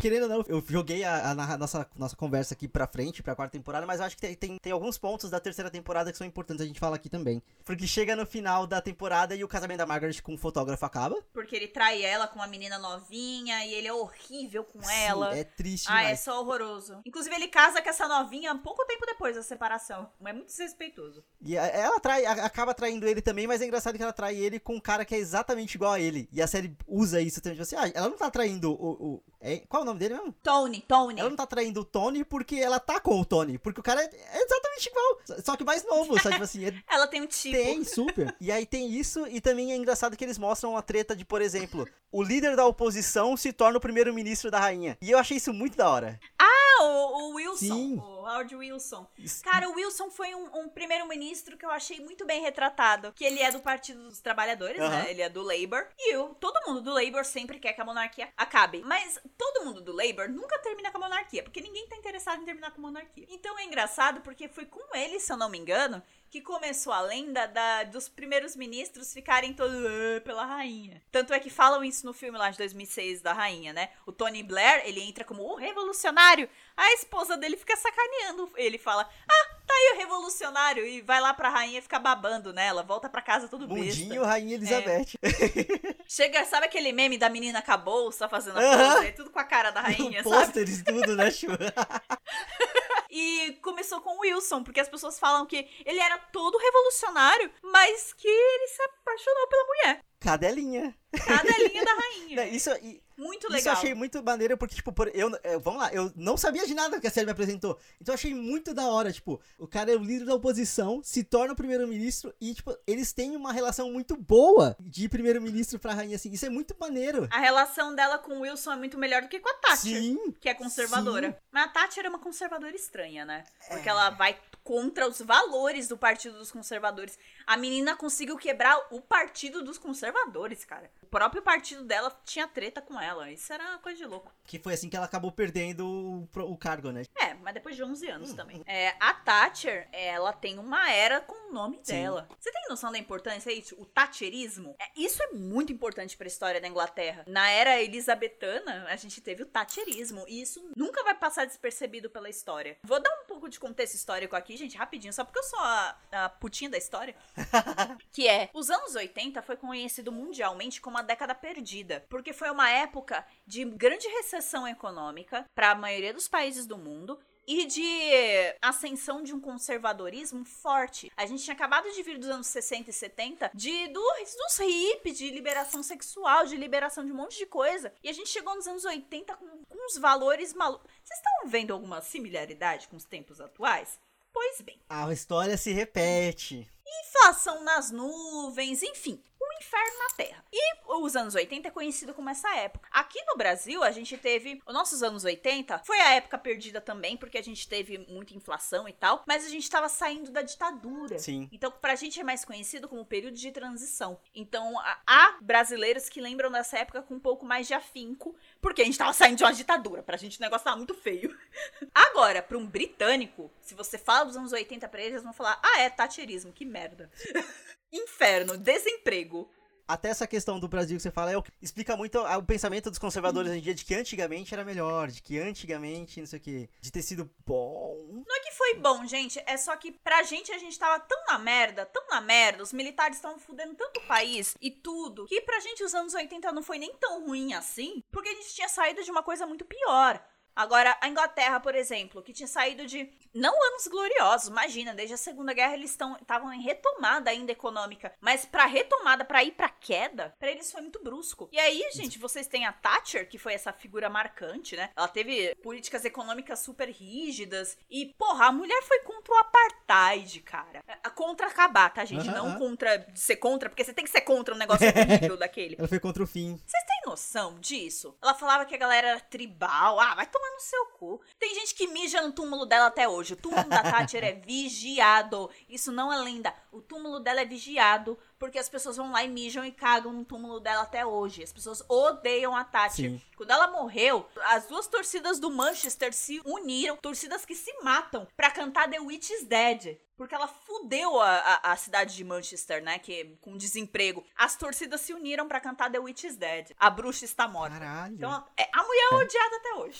B: Querendo ou não, eu joguei a, a nossa, nossa conversa aqui pra frente, pra quarta temporada, mas eu acho que tem, tem, tem alguns pontos da terceira temporada que são importantes a gente falar aqui também. Porque chega no final da temporada e o casamento da Margaret com o fotógrafo acaba.
A: Porque ele trai ela com uma menina novinha e ele é horrível com ela.
B: Sim, é triste
A: Ah, é
B: demais.
A: só horroroso. Inclusive, ele casa com essa novinha pouco tempo depois da separação. É muito desrespeitoso.
B: E ela trai, acaba traindo ele também, mas é engraçado que ela trai ele com um cara que é exatamente igual a ele. E a série usa isso também. Tipo assim, ah, ela não tá traindo o. o- é- qual é o nome dele mesmo?
A: Tony, Tony.
B: Ela não tá traindo o Tony porque ela tá com o Tony. Porque o cara é, exatamente igual. só- Só que mais novo, sabe? Tipo assim, é
A: Ela tem um tipo.
B: Tem, super. E aí tem isso, e também é engraçado que eles mostram uma treta de, por exemplo, o líder da oposição se torna o primeiro-ministro da rainha. E eu achei isso muito da hora.
A: Ah, o, o Wilson.
B: Sim.
A: O Howard Wilson. Cara, o Wilson foi um, um primeiro-ministro que eu achei muito bem retratado. Que ele é do Partido dos Trabalhadores, né? Ele é do Labour. E eu, todo mundo do Labour sempre quer que a monarquia acabe. Mas todo mundo do Labour nunca termina com a monarquia. Porque ninguém tá interessado em terminar com a monarquia. Então é engraçado porque foi com ele, se eu não me engano, que começou a lenda da- dos primeiros ministros ficarem todos "Ah", pela rainha. Tanto é que falam isso no filme lá de 2006 da rainha, né? O Tony Blair, ele entra como o revolucionário. A esposa dele fica sacaneando. Ele fala: "Ah, aí o revolucionário" e vai lá pra rainha ficar babando nela, volta pra casa todo
B: Mundinho,
A: besta.
B: Rainha Elizabeth.
A: Chega, sabe aquele meme da menina com a bolsa fazendo a
B: Aham.
A: pose, É tudo com a cara da rainha, sabe?
B: Pôsteres, tudo, né?
A: E começou com o Wilson, porque as pessoas falam que ele era todo revolucionário, mas que ele se apaixonou pela mulher.
B: Cadelinha.
A: Cada linha da rainha.
B: Isso, e-
A: Muito
B: isso eu
A: legal.
B: achei muito maneiro, porque, tipo, por- eu, eu- vamos lá, eu não sabia de nada que a série me apresentou. Então eu achei muito da hora, tipo, o cara é o líder da oposição, se torna o primeiro-ministro e, tipo, eles têm uma relação muito boa de primeiro-ministro pra rainha, assim. Isso é muito maneiro.
A: A relação dela com o Wilson é muito melhor do que com a Thatcher,
B: Sim.
A: que é conservadora.
B: sim.
A: Mas a Thatcher é uma conservadora estranha, né? Porque ela vai contra os valores do Partido dos Conservadores. A menina conseguiu quebrar o Partido dos Conservadores, cara. O próprio partido dela tinha treta com ela. Isso era uma coisa de louco.
B: Que foi assim que ela acabou perdendo o, o cargo, né?
A: É, mas depois de 11
B: Hum.
A: anos também. É, a Thatcher, ela tem uma era com o nome
B: Sim.
A: dela. Você tem noção da importância aí? O Thatcherismo? É, isso é muito importante pra história da Inglaterra. Na era elisabetana, a gente teve o Thatcherismo. E isso nunca vai passar despercebido pela história. Vou dar um pouco de contexto histórico aqui, gente, rapidinho, só porque eu sou a, a putinha da história. que é, os anos 80 foi conhecido mundialmente como a década perdida, porque foi uma época de grande recessão econômica para a maioria dos países do mundo e de ascensão de um conservadorismo forte. A gente tinha acabado de vir dos anos 60 e 70 de dos, dos hippies, de liberação sexual, de liberação de um monte de coisa. E a gente chegou nos anos 80 com, com uns valores malucos. Vocês estão vendo alguma similaridade com os tempos atuais? Pois bem.
B: A história se repete.
A: Inflação nas nuvens, enfim, inferno na Terra. E os anos 80 é conhecido como essa época. Aqui no Brasil, a gente teve. Os nossos anos 80 foi a época perdida também, porque a gente teve muita inflação e tal, mas a gente tava saindo da ditadura.
B: Sim.
A: Então, pra gente é mais conhecido como período de transição. Então, há- brasileiros que lembram dessa época com um pouco mais de afinco, porque a gente tava saindo de uma ditadura. Pra gente o negócio tava muito feio. Agora, pra um britânico, se você fala dos anos 80 pra eles, eles vão falar: ah, é, Thatcherismo, que merda. Inferno, desemprego.
B: Até essa questão do Brasil que você fala é o que explica muito o pensamento dos conservadores hoje em dia de que antigamente era melhor, de que antigamente, não sei o que, de ter sido bom.
A: Não é que foi bom, gente, é só que pra gente a gente tava tão na merda, tão na merda, os militares estavam fudendo tanto o país e tudo, que pra gente os anos 80 não foi nem tão ruim assim, porque a gente tinha saído de uma coisa muito pior. Agora, a Inglaterra, por exemplo, que tinha saído de. Não anos gloriosos, imagina, desde a Segunda Guerra eles estavam em retomada ainda econômica. Mas pra retomada, pra ir pra queda, pra eles foi muito brusco. E aí, gente, vocês têm a Thatcher, que foi essa figura marcante, né? Ela teve políticas econômicas super rígidas. E, porra, a mulher foi contra o apartheid, cara. É, Contra acabar, tá, gente? Não contra ser contra, porque você tem que ser contra um negócio horrível daquele.
B: Ela foi contra o fim.
A: Vocês têm noção disso? Ela falava que a galera era tribal. Ah, vai tomar no seu cu. Tem gente que mija no túmulo dela até hoje. O túmulo da Thatcher é vigiado. Isso não é lenda. O túmulo dela é vigiado porque as pessoas vão lá e mijam e cagam no túmulo dela até hoje. As pessoas odeiam a Thatcher.
B: Sim.
A: Quando ela morreu, as duas torcidas do Manchester se uniram, torcidas que se matam, pra cantar The Witch is Dead. Porque ela fudeu a, a, a cidade de Manchester, né? Que com desemprego. As torcidas se uniram pra cantar The Witch is Dead. A bruxa está morta.
B: Caralho.
A: Então, é, a mulher é odiada até hoje.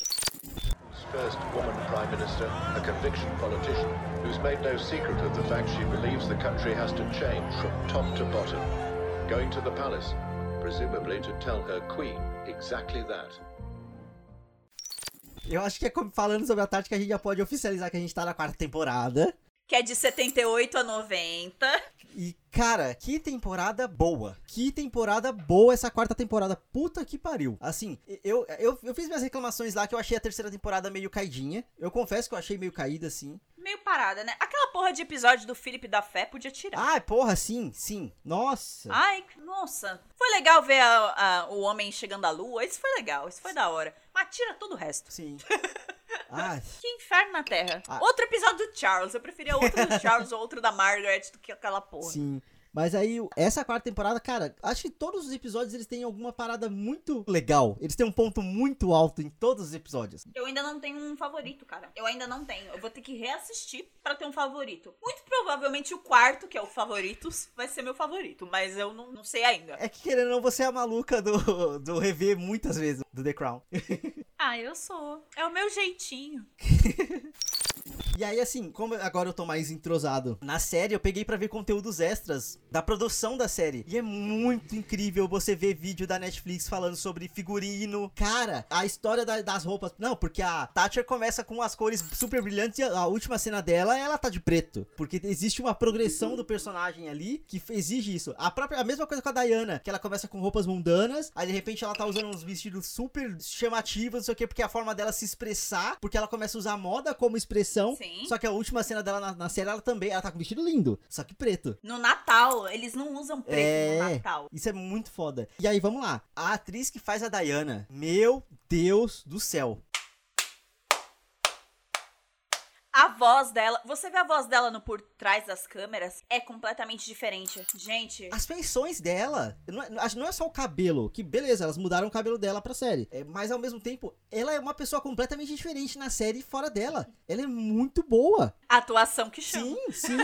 J: First woman Prime Minister, a conviction politician, who's made no secret of the fact she believes the country has to change from top to bottom. Going to the palace, presumably to tell her queen exactly that.
B: Eu acho que é falando sobre a tática, a gente já pode oficializar que a gente tá na quarta temporada.
A: Que é de 78 a 90.
B: E, cara, que temporada boa. Que temporada boa essa quarta temporada. Puta que pariu. Assim, eu, eu, eu fiz minhas reclamações lá que eu achei a terceira temporada meio caidinha. Eu confesso que eu achei meio caída, assim.
A: Meio parada, né? Aquela porra de episódio do Felipe da Fé podia tirar.
B: Ah, porra, sim, sim. Nossa.
A: Ai, nossa. Foi legal ver a- a- o homem chegando à lua. Isso foi legal, isso foi da hora. Mas tira todo o resto.
B: Sim.
A: Que inferno na Terra.
B: Ah.
A: Outro episódio do Charles. Eu preferia outro do Charles ou outro da Margaret do que aquela porra.
B: sim. Mas aí, essa quarta temporada, cara, acho que todos os episódios eles têm alguma parada muito legal. Eles têm um ponto muito alto em todos os episódios.
A: Eu ainda não tenho um favorito, cara. Eu ainda não tenho. Eu vou ter que reassistir pra ter um favorito. Muito provavelmente o quarto, que é o Favoritos, vai ser meu favorito. Mas eu não, não sei ainda.
B: É que querendo ou não, você é a maluca do, do rever muitas vezes do The Crown.
A: Ah, eu sou. É o meu jeitinho.
B: E aí, assim, como agora eu tô mais entrosado na série, eu peguei pra ver conteúdos extras da produção da série. E é muito incrível você ver vídeo da Netflix falando sobre figurino. Cara, a história da- das roupas. Não, porque a Thatcher começa com as cores super brilhantes e a, última cena dela, ela tá de preto. Porque existe uma progressão do personagem ali que exige isso. A própria, a mesma coisa com a Diana, que ela começa com roupas mundanas, aí de repente ela tá usando uns vestidos super chamativos, não sei o que, porque é a forma dela se expressar, porque ela começa a usar a moda como expressão.
A: Sim.
B: Só que a última cena dela na, na série, ela também, ela tá com um vestido lindo, só que preto.
A: No Natal, eles não usam preto no
B: É,
A: Natal.
B: isso é muito foda. E aí, vamos lá. A atriz que faz a Diana, meu Deus do céu.
A: A voz dela, você vê a voz dela no por trás das câmeras, é completamente diferente. Gente,
B: As feições dela, não é, não é só o cabelo, que beleza, elas mudaram o cabelo dela pra série. É, mas ao mesmo tempo, ela é uma pessoa completamente diferente na série e fora dela. Ela é muito boa.
A: a atuação que chama.
B: Sim, sim.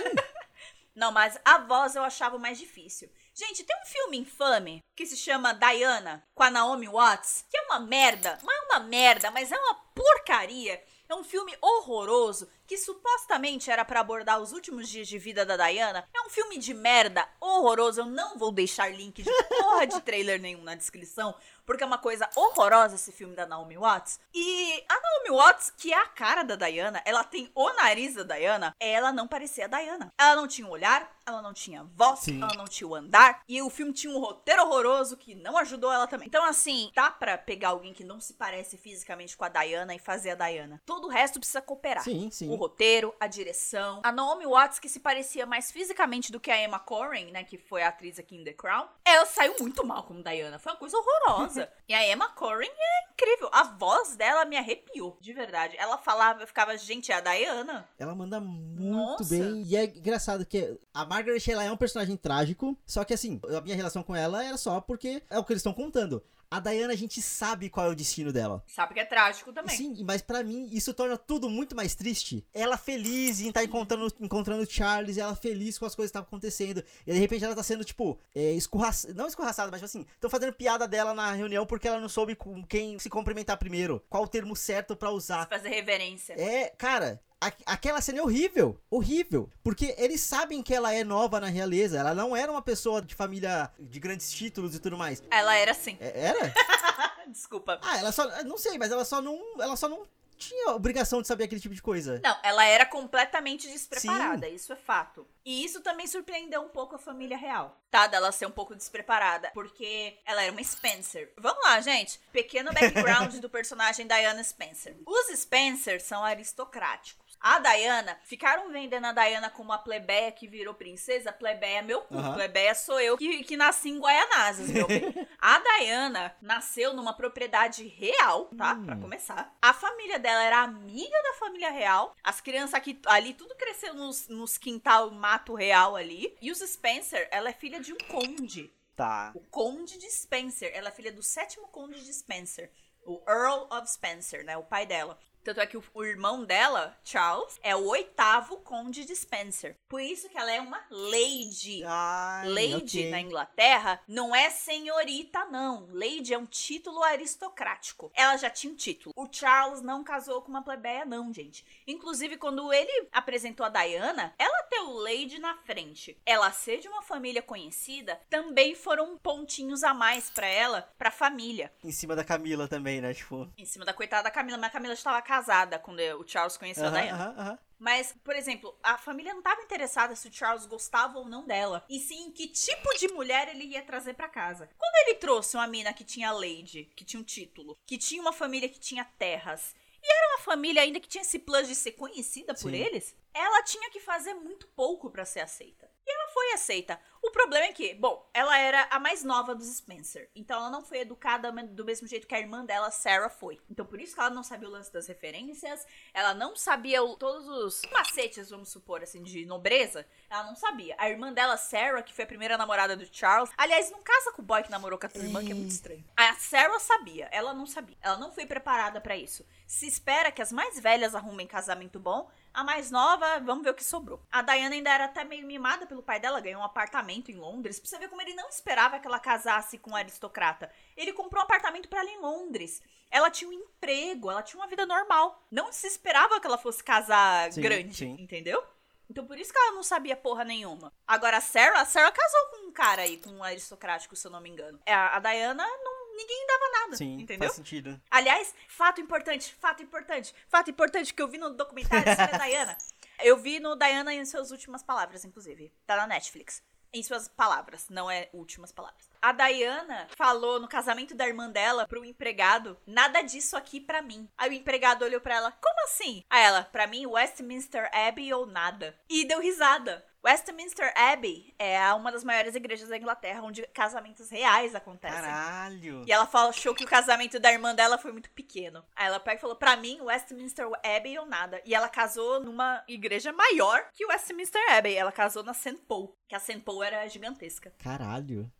A: Não, mas a voz eu achava mais difícil. Gente, tem um filme infame que se chama Diana, com a Naomi Watts, que é uma merda. Não é uma merda, mas é uma porcaria. É um filme horroroso que supostamente era pra abordar os últimos dias de vida da Diana. É um filme de merda horroroso. Eu não vou deixar link de porra de trailer nenhum na descrição, porque é uma coisa horrorosa esse filme da Naomi Watts. E a Naomi Watts, que é a cara da Diana, ela tem o nariz da Diana, ela não parecia a Diana. Ela não tinha um olhar, ela não tinha voz,
B: Sim.
A: ela não tinha o andar, e o filme tinha um roteiro horroroso que não ajudou ela também. Então, assim, dá pra pegar alguém que não se parece fisicamente com a Diana e fazer a Diana. Todo o resto precisa cooperar.
B: Sim, sim.
A: O roteiro, a direção. A Naomi Watts, que se parecia mais fisicamente do que a Emma Corrin, né? Que foi a atriz aqui em The Crown. Ela saiu muito mal como Diana. Foi uma coisa horrorosa. E a Emma Corrin é incrível. A voz dela me arrepiou, de verdade. Ela falava, eu ficava, gente, é a Diana.
B: Ela manda muito
A: Nossa.
B: bem. E é engraçado que a Margaret, ela é um personagem trágico. Só que assim, a minha relação com ela era só porque é o que eles estão contando. A Diana, a gente sabe qual é o destino dela.
A: Sabe que é trágico também.
B: Sim, mas pra mim isso torna tudo muito mais triste. Ela feliz em estar encontrando, encontrando o Charles, ela feliz com as coisas que estavam acontecendo. E de repente ela tá sendo, tipo, é, escorraçada. Não escorraçada, mas tipo assim, estão fazendo piada dela na reunião porque ela não soube com quem se cumprimentar primeiro. Qual o termo certo pra usar.
A: Fazer reverência.
B: É, cara. Aquela cena é horrível, horrível, porque eles sabem que ela é nova na realeza, ela não era uma pessoa de família de grandes títulos e tudo mais.
A: Ela era assim.
B: É- Era?
A: Desculpa.
B: Ah, ela só, não sei, mas ela só não, ela só não tinha obrigação de saber aquele tipo de coisa.
A: Não, ela era completamente despreparada, isso é fato. E isso também surpreendeu um pouco a família real, tá? Dela ser um pouco despreparada, porque ela era uma Spencer. Vamos lá, gente. Pequeno background do personagem Diana Spencer. Os Spencer são aristocráticos. A Diana, ficaram vendendo a Diana como a plebeia que virou princesa. Plebeia é meu cu.
B: Aham.
A: Plebeia sou eu que, que nasci em Guaianazes, meu bem. A Diana nasceu numa propriedade real, tá? Pra começar. A família dela era amiga da família real. As crianças aqui, ali, tudo cresceu nos, nos quintal mato real ali. E os Spencer, ela é filha de um conde.
K: Tá.
A: O Conde de Spencer. Ela é filha do sétimo Conde de Spencer. O Earl of Spencer, né? O pai dela. Tanto é que o, o irmão dela, Charles, é o oitavo Conde de Spencer. Por isso que ela é uma lady.
K: Ai,
A: Lady
K: ok.
A: na Inglaterra não é senhorita, não. Lady é um título aristocrático. Ela já tinha um título. O Charles não casou com uma plebeia, não, gente. Inclusive, quando ele apresentou a Diana, ela ter o Lady na frente, ela ser de uma família conhecida, também foram pontinhos a mais pra ela, pra família.
K: Em cima da Camila também, né? Tipo.
A: Em cima da coitada da Camila, mas a Camila estava casada quando o Charles conheceu a
K: aham,
A: Diana.
K: aham, aham.
A: Mas, por exemplo, a família não estava interessada se o Charles gostava ou não dela. E sim, que tipo de mulher ele ia trazer pra casa. Quando ele trouxe uma mina que tinha lady, que tinha um título, que tinha uma família que tinha terras, e era uma família ainda que tinha esse plus de ser conhecida por
B: Sim.
A: eles, ela tinha que fazer muito pouco pra ser aceita. E ela foi aceita. O problema é que, bom, ela era a mais nova dos Spencer. Então ela não foi educada do mesmo jeito que a irmã dela, Sarah, foi. Então por isso que ela não sabia o lance das referências, ela não sabia o, todos os macetes, vamos supor, assim, de nobreza. Ela não sabia. A irmã dela, Sarah, que foi a primeira namorada do Charles. Aliás, não casa com o boy que namorou com a tua irmã, que é muito estranho. A Sarah sabia, ela não sabia. Ela não foi preparada para isso. Se espera que as mais velhas arrumem casamento bom, a mais nova, vamos ver o que sobrou. A Diana ainda era até meio mimada pelo pai dela, ganhou um apartamento em Londres. Pra você ver como ele não esperava que ela casasse com um aristocrata. Ele comprou um apartamento para ela em Londres. Ela tinha um emprego, ela tinha uma vida normal. Não se esperava que ela fosse casar
B: Sim,
A: grande,
B: sim.
A: entendeu? Então por isso que ela não sabia porra nenhuma. Agora a Sarah, a Sarah casou com um cara aí, com um aristocrático, se eu não me engano. É, A, a Diana, não, ninguém dava nada,
B: Sim,
A: entendeu?
B: faz sentido.
A: Aliás, fato importante, fato importante, fato importante que eu vi no documentário sobre a Diana. Eu vi no Diana em suas últimas palavras, inclusive. Tá na Netflix. Em suas palavras, não é últimas palavras. A Diana falou no casamento da irmã dela pro empregado: nada disso aqui pra mim. Aí o empregado olhou pra ela: como assim? Aí ela: pra mim, Westminster Abbey ou nada. E deu risada. Westminster Abbey é uma das maiores igrejas da Inglaterra onde casamentos reais acontecem.
B: Caralho.
A: E ela falou, achou que o casamento da irmã dela foi muito pequeno. Aí ela pega e falou: pra mim, Westminster Abbey ou nada. E ela casou numa igreja maior que Westminster Abbey. Ela casou na St. Paul, que a St. Paul era gigantesca.
F: Caralho.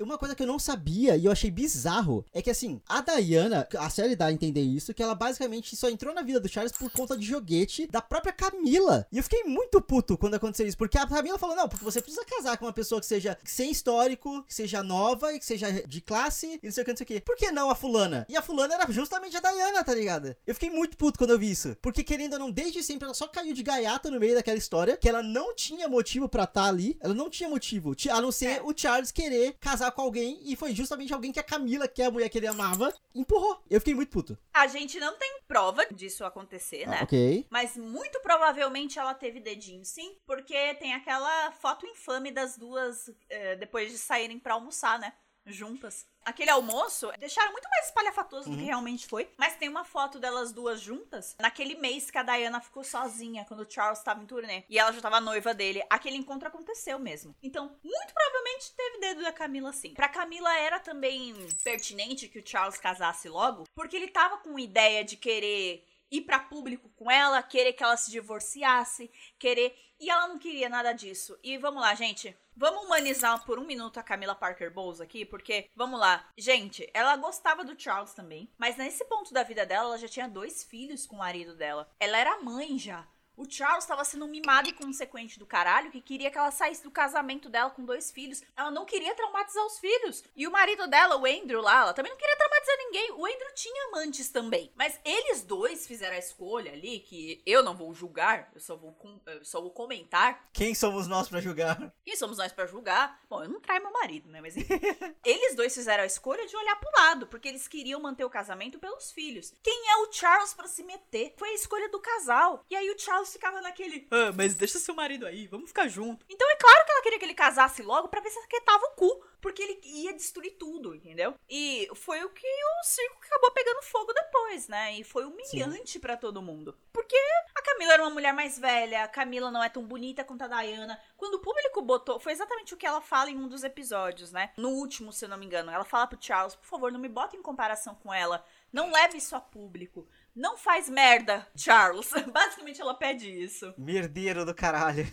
F: Uma coisa que eu não sabia e eu achei bizarro é que assim, a Diana, a série dá a entender isso, que ela basicamente só entrou na vida do Charles por conta de joguete da própria Camila. E eu fiquei muito puto quando aconteceu isso, porque a Camila falou: não, porque você precisa casar com uma pessoa que seja sem histórico, que seja nova e que seja de classe e não sei o que, não sei o que. Por que não a fulana? E a fulana era justamente a Diana, tá ligado? Eu fiquei muito puto quando eu vi isso. Porque querendo ou não, desde sempre ela só caiu de gaiata no meio daquela história, que ela não tinha motivo pra estar ali. Ela não tinha motivo, ti- a não ser
A: É.
F: o Charles querer casar com alguém e foi justamente alguém que a Camila, que é a mulher que ele amava, empurrou. Eu fiquei muito puto.
A: A gente não tem prova disso acontecer, né?
F: Ah, ok.
A: Mas muito provavelmente ela teve dedinho, sim. Porque tem aquela foto infame das duas eh, depois de saírem pra almoçar, né? Juntas. Aquele almoço deixaram muito mais espalhafatoso do que realmente foi. Mas tem uma foto delas duas juntas naquele mês que a Diana ficou sozinha, quando o Charles tava em turnê. E ela já tava noiva dele. Aquele encontro aconteceu mesmo. Então, muito provavelmente teve dedo da Camila sim. Pra Camila era também pertinente que o Charles casasse logo, porque ele tava com ideia de querer ir pra público com ela, querer que ela se divorciasse, querer. E ela não queria nada disso. E vamos lá, gente. Vamos humanizar por um minuto a Camila Parker Bowles aqui, porque, vamos lá. Gente, ela gostava do Charles também, mas nesse ponto da vida dela, ela já tinha dois filhos com o marido dela. Ela era mãe já. O Charles estava sendo um mimado e consequente do caralho que queria que ela saísse do casamento dela com dois filhos. Ela não queria traumatizar os filhos. E o marido dela, o Andrew lá, ela também não queria traumatizar ninguém. O Andrew tinha amantes também. Mas eles dois fizeram a escolha ali, que eu não vou julgar, eu só vou, eu só vou comentar.
B: Quem somos nós pra julgar?
A: Quem somos nós pra julgar? Bom, eu não traio meu marido, né? Mas enfim. eles dois fizeram a escolha de olhar pro lado, porque eles queriam manter o casamento pelos filhos. Quem é o Charles pra se meter? Foi a escolha do casal. E aí o Charles ficava naquele, ah, mas deixa seu marido aí, vamos ficar junto. Então é claro que ela queria que ele casasse logo pra ver se aquietava o cu, porque ele ia destruir tudo, entendeu? E foi o que o circo acabou pegando fogo depois, né? E foi humilhante pra todo mundo. Porque a Camila era uma mulher mais velha, a Camila não é tão bonita quanto a Diana. Quando o público botou, foi exatamente o que ela fala em um dos episódios, né? No último, se eu não me engano. Ela fala pro Charles, por favor, não me bota em comparação com ela. Não leve isso a público. Não faz merda, Charles. Basicamente ela pede isso.
B: Merdeiro do caralho.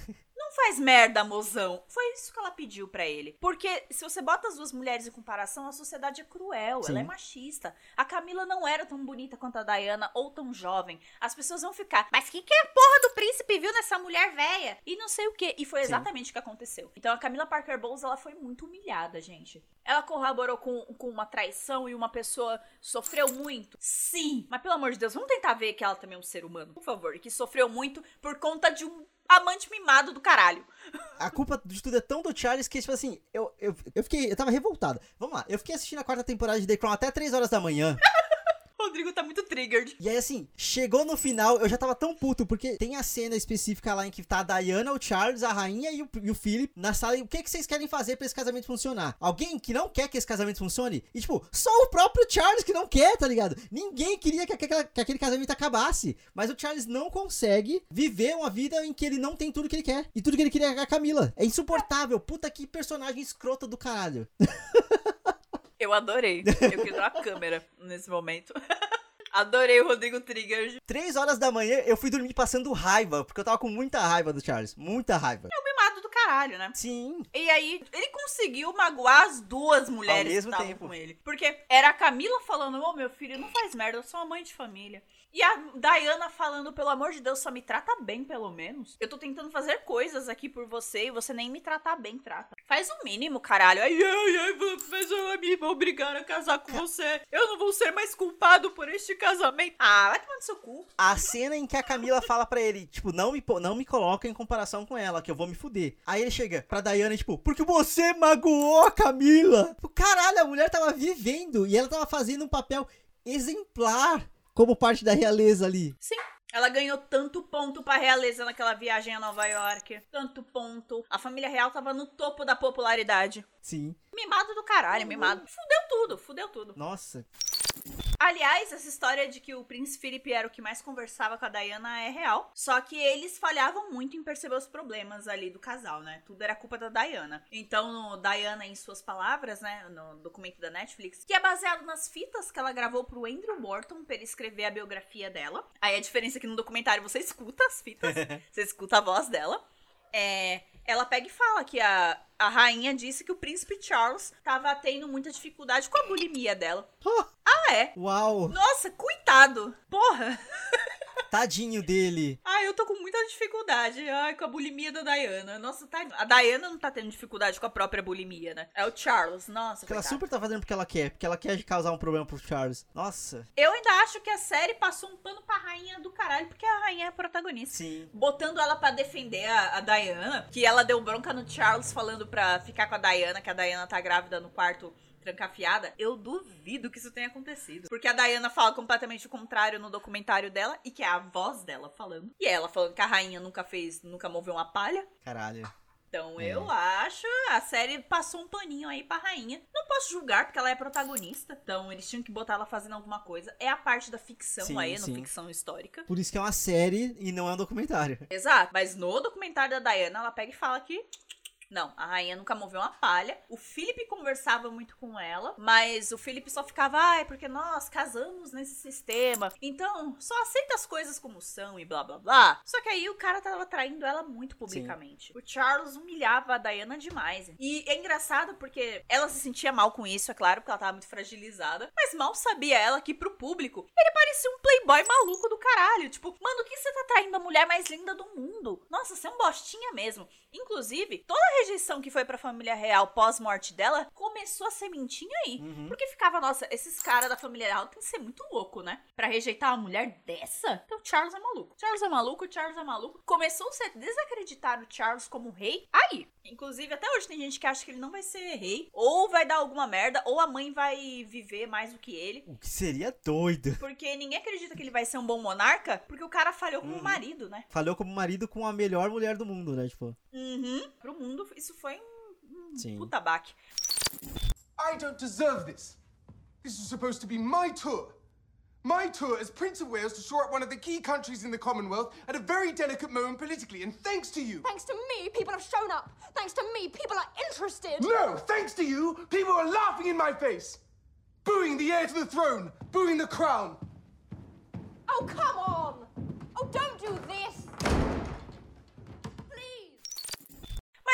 A: Não faz merda, mozão. Foi isso que ela pediu pra ele. Porque se você bota as duas mulheres em comparação, a sociedade é cruel,
F: Sim.
A: ela é machista. A Camila não era tão bonita quanto a Diana ou tão jovem. As pessoas vão ficar, mas que que a porra do príncipe viu nessa mulher velha? E não sei o que. E foi
F: Sim.
A: exatamente o que aconteceu. Então a Camila Parker Bowles, ela foi muito humilhada, gente. Ela corroborou com, com uma traição e uma pessoa sofreu muito? Sim. Mas pelo amor de Deus, vamos tentar ver que ela também é um ser humano, por favor. E que sofreu muito por conta de um amante mimado do caralho.
F: A culpa de tudo é tão do Charles que, tipo assim, eu, eu, eu fiquei. Eu tava revoltado. Vamos lá, eu fiquei assistindo a quarta temporada de The Crown até 3 horas da manhã.
A: Rodrigo tá muito triggered.
B: E aí, assim, chegou no final, eu já tava tão puto, porque tem a cena específica lá em que tá a Diana, o Charles, a rainha e o, e o Philip na sala. E o que, que vocês querem fazer pra esse casamento funcionar? Alguém que não quer que esse casamento funcione? E, tipo, só o próprio Charles que não quer, tá ligado? Ninguém queria que, aquela- que aquele casamento acabasse. Mas o Charles não consegue viver uma vida em que ele não tem tudo que ele quer. E tudo que ele queria é a Camila. É insuportável. Puta que personagem escrota do caralho.
A: Eu adorei. Eu dar uma câmera nesse momento. Adorei o Rodrigo Triggered.
B: Três horas da manhã eu fui dormir passando raiva, porque eu tava com muita raiva do Charles. Muita raiva.
A: É o mimado do caralho, né?
B: Sim.
A: E aí, ele conseguiu magoar as duas mulheres
B: Ao mesmo
A: que estavam
B: tempo.
A: com ele. Porque era a Camila falando, ô meu filho, não faz merda, eu sou uma mãe de família. E a Diana falando, pelo amor de Deus, só me trata bem, pelo menos. Eu tô tentando fazer coisas aqui por você e você nem me tratar bem, trata. Faz o mínimo, caralho. Ai, ai, ai, mas eu me vou obrigar a casar com você. Eu não vou ser mais culpado por este casamento. Ah, vai tomar no seu cu.
B: A cena em que a Camila fala pra ele, tipo, não me, não me coloca em comparação com ela, que eu vou me fuder. Aí ele chega pra Diana, tipo, porque você magoou a Camila. Tipo, Caralho, a mulher tava vivendo e ela tava fazendo um papel exemplar como parte da realeza ali.
A: Sim. Ela ganhou tanto ponto pra realeza naquela viagem a Nova York. Tanto ponto. A família real tava no topo da popularidade.
B: Sim.
A: Mimado do caralho, mimado. Fudeu tudo, fudeu tudo.
B: Nossa.
A: Aliás, essa história de que o príncipe Felipe era o que mais conversava com a Diana é real. Só que eles falhavam muito em perceber os problemas ali do casal, né? Tudo era culpa da Diana. Então, no Diana, em suas palavras, né? No documento da Netflix, que é baseado nas fitas que ela gravou pro Andrew Morton pra ele escrever a biografia dela. Aí a diferença é que no documentário você escuta as fitas, você escuta a voz dela. É, ela pega e fala que a, a rainha disse que o príncipe Charles tava tendo muita dificuldade com a bulimia dela. Ah, é?
B: Uau.
A: Nossa, coitado! Porra!
B: Tadinho dele.
A: Ai, eu tô com muita dificuldade. Ai, com a bulimia da Diana. Nossa, tá... a Diana não tá tendo dificuldade com a própria bulimia, né? É o Charles. Nossa,
B: Que ela super tá fazendo porque ela quer, porque ela quer causar um problema pro Charles. Nossa.
A: Eu ainda acho que a série passou um pano pra rainha do caralho, porque a rainha é a protagonista.
B: Sim.
A: Botando ela pra defender a, a Diana, que ela deu bronca no Charles falando pra ficar com a Diana, que a Diana tá grávida no quarto trancafiada. Eu duvido que isso tenha acontecido. Porque a Diana fala completamente o contrário no documentário dela, e que é a voz dela falando. E ela falando que a rainha nunca fez, nunca moveu uma palha.
B: Caralho.
A: Então
B: É.
A: eu acho, a série passou um paninho aí pra rainha. Não posso julgar, porque ela é protagonista. Então eles tinham que botar ela fazendo alguma coisa. É a parte da ficção
B: Sim,
A: aí,
B: sim.
A: ficção histórica.
B: Por isso que é uma série e não é um documentário.
A: Exato. Mas no documentário da Diana, ela pega e fala que. Não, a rainha nunca moveu uma palha. O Felipe conversava muito com ela, mas o Felipe só ficava, ai, porque nós casamos nesse sistema. Então, só aceita as coisas como são e blá blá blá. Só que aí o cara tava traindo ela muito publicamente. O Charles humilhava a Diana demais. E é engraçado porque ela se sentia mal com isso, é claro, porque ela tava muito fragilizada. Mas mal sabia ela que pro público ele parecia um playboy maluco do caralho. Tipo, mano, que você tá traindo a mulher mais linda do mundo? Nossa, você é um bostinha mesmo. Inclusive, toda a rejeição que foi pra família real pós-morte dela começou a sementinha aí.
B: Uhum.
A: Porque ficava, nossa, esses caras da família real tem que ser muito louco, né? Pra rejeitar uma mulher dessa? Então, Charles é maluco. Charles é maluco, Charles é maluco. Começou-se a desacreditar o Charles como rei aí. Inclusive, até hoje tem gente que acha que ele não vai ser rei. Ou vai dar alguma merda, ou a mãe vai viver mais do que ele.
B: O que seria doido.
A: Porque ninguém acredita que ele vai ser um bom monarca, porque o cara falhou como
B: Uhum.
A: marido, né?
B: Falhou como marido com a melhor mulher do mundo, né? Tipo.
A: Uhum. Pro mundo, isso foi um, um
B: Sim.
A: puta baque.
I: I don't deserve this. This is supposed to be my tour. My tour as Prince of Wales to shore up one of the key countries in the Commonwealth at a very delicate moment politically, and thanks to you.
L: Thanks to me, people have shown up. Thanks to me, people are interested.
I: No, thanks to you, people are laughing in my face, booing the heir to the throne, booing the crown.
L: Oh, come on. Oh, don't do this.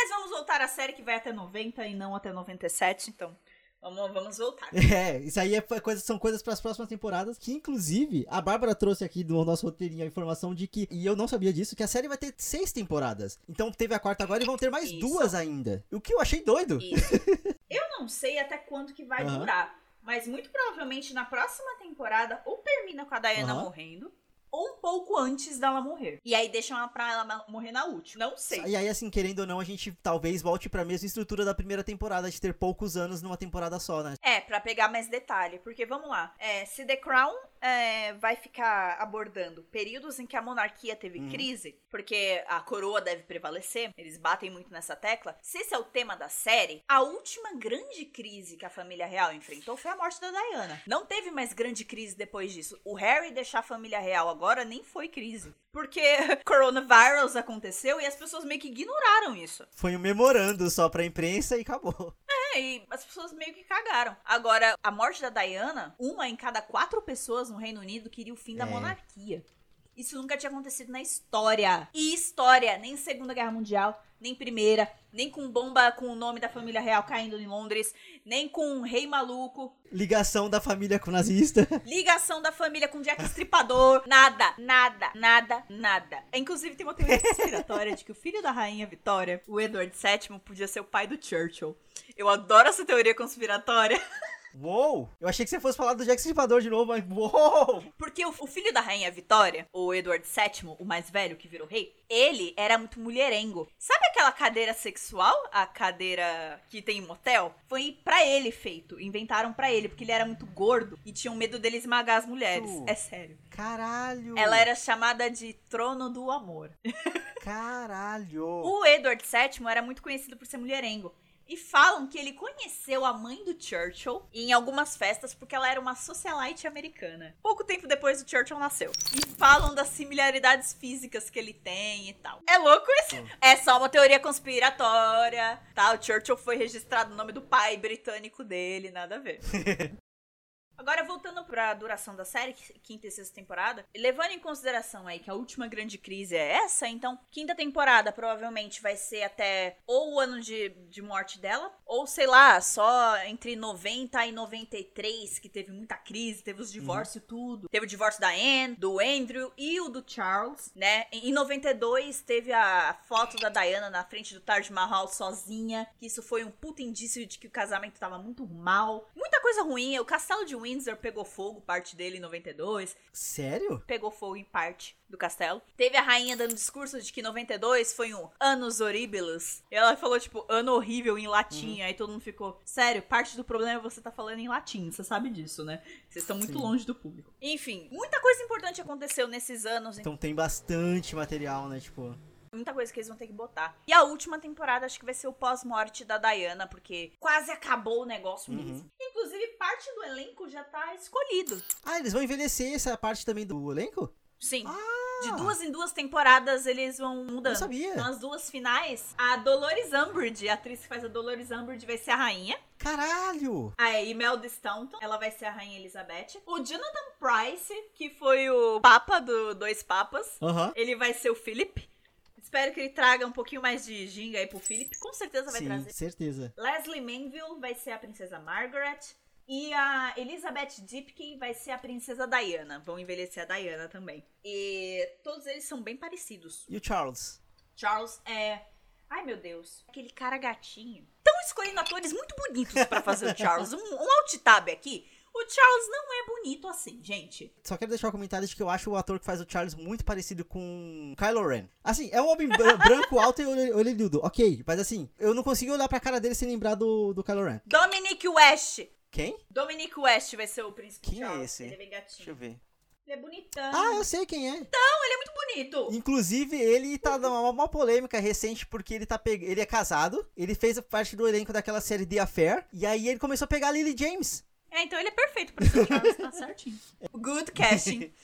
A: Mas vamos voltar à série que vai até 90 e não até 97, então vamos, vamos voltar.
B: É, isso aí é coisa, são coisas para as próximas temporadas. Que inclusive a Bárbara trouxe aqui no nosso roteirinho a informação de que, e eu não sabia disso, que a série vai ter seis temporadas. Então teve a quarta agora e vão ter mais
A: Isso.
B: duas ainda. O que eu achei doido.
A: Eu não sei até quanto que vai
B: Aham.
A: durar, mas muito provavelmente na próxima temporada ou termina com a Diana
B: Aham.
A: morrendo, ou um pouco antes dela morrer. E aí deixam ela pra ela morrer na última. Não sei.
B: E aí, assim, querendo ou não, a gente talvez volte pra mesma estrutura da primeira temporada, de ter poucos anos numa temporada só, né?
A: É, pra pegar mais detalhe, porque vamos lá. É, se The Crown é, vai ficar abordando períodos em que a monarquia teve
B: Uhum.
A: crise, porque a coroa deve prevalecer, eles batem muito nessa tecla. Se esse é o tema da série, a última grande crise que a família real enfrentou foi a morte da Diana. Não teve mais grande crise depois disso. O Harry deixar a família real agora nem foi crise. Porque coronavirus aconteceu e as pessoas meio que ignoraram isso.
B: Foi um memorando só pra imprensa e acabou.
A: É, e as pessoas meio que cagaram. Agora, a morte da Diana, uma em cada quatro pessoas no Reino Unido queria o fim da
B: É.
A: monarquia. Isso nunca tinha acontecido na história. E história, nem Segunda Guerra Mundial, nem Primeira, nem com bomba com o nome da família real caindo em Londres, nem com um rei maluco,
B: Ligação da família com o nazista.
A: ligação da família com Jack Estripador, nada, nada, nada, nada. Inclusive tem uma teoria conspiratória de que o filho da rainha Vitória, o Edward VII, podia ser o pai do Churchill. Eu adoro essa teoria conspiratória.
B: Uou! Eu achei que você fosse falar do Jack Stripador de novo, mas uou!
A: Porque o, o filho da rainha Vitória, o Edward VII, o mais velho que virou rei, ele era muito mulherengo. Sabe aquela cadeira sexual? A cadeira que tem em motel? Foi pra ele feito. Inventaram pra ele, porque ele era muito gordo e tinham medo dele esmagar as mulheres.
B: Uh.
A: É sério.
B: Caralho!
A: Ela era chamada de Trono do Amor.
B: Caralho!
A: O Edward VII era muito conhecido por ser mulherengo. E falam que ele conheceu a mãe do Churchill em algumas festas porque ela era uma socialite americana. Pouco tempo depois o Churchill nasceu. E falam das similaridades físicas que ele tem e tal. É louco isso? É só uma teoria conspiratória, tá? O Churchill foi registrado o nome do pai britânico dele, nada a ver. Agora, voltando pra duração da série, quinta e sexta temporada, levando em consideração aí que a última grande crise é essa, então, quinta temporada provavelmente vai ser até ou o ano de, de morte dela, ou sei lá, só entre 90 e 93, que teve muita crise, teve os divórcios e tudo. Teve o divórcio da Anne, do Andrew e o do Charles, né? Em 92 teve a foto da Diana na frente do Taj Mahal sozinha, que isso foi um puta indício de que o casamento tava muito mal. Muita coisa ruim, o castelo de Windsor pegou fogo, parte dele em 92
B: Sério?
A: pegou fogo em parte do castelo. Teve a rainha dando discurso de que 92 foi um anos horribilis. E ela falou, tipo, ano horrível em latim. Aí todo mundo ficou, sério, parte do problema é você tá falando em latim. Você sabe disso, né? Vocês estão muito
B: Sim.
A: longe do público. Enfim, muita coisa importante aconteceu nesses anos.
B: Então tem bastante material, né? Tipo.
A: Muita coisa que eles vão ter que botar. E a última temporada acho que vai ser o pós-morte da Diana, porque quase acabou o negócio
B: Uhum.
A: mesmo. Inclusive, parte do elenco já tá escolhido.
B: Ah, eles vão envelhecer essa parte também do elenco?
A: Sim. De duas em duas temporadas eles vão mudando.
B: Não sabia.
A: Então, as duas finais, a Dolores Umbridge, a atriz que faz a Dolores Umbridge, vai ser a rainha.
B: Caralho!
A: A Imelda Staunton, ela vai ser a rainha Elizabeth. O Jonathan Price, que foi o papa do Dois Papas,
B: Aham.
A: ele vai ser o Philip. Espero que ele traga um pouquinho mais de ginga aí pro Philip. Com certeza vai
B: Sim,
A: trazer.
B: certeza.
A: Leslie Manville vai ser a princesa Margaret. E a Elizabeth Dipke vai ser a princesa Diana. Vão envelhecer a Diana também. E todos eles são bem parecidos.
B: E o Charles?
A: Charles é. Ai meu Deus, aquele cara gatinho. Estão escolhendo atores muito bonitos pra fazer o Charles. Um, um alt tab aqui. O Charles não é bonito assim, gente.
B: Só quero deixar um comentário de que eu acho o ator que faz o Charles muito parecido com Kylo Ren. Assim, é um homem bran- branco, alto e orelhudo, ok. Mas assim, eu não consigo olhar pra cara dele sem lembrar do, do Kylo Ren.
A: Dominic West.
B: Quem?
A: Dominic West vai ser o príncipe
B: Quem é
A: Charles.
B: esse?
A: Ele é bem
B: Deixa
A: gatinho.
B: eu ver.
A: Ele é bonitão.
B: Ah, eu sei quem é.
A: Não, ele é muito bonito.
B: Inclusive, ele tá numa uma polêmica recente porque ele tá peg... ele é casado, ele fez parte do elenco daquela série The Affair, e aí ele começou a pegar a Lily James.
A: É, então ele é perfeito pra ser Charles, tá certinho. Good casting.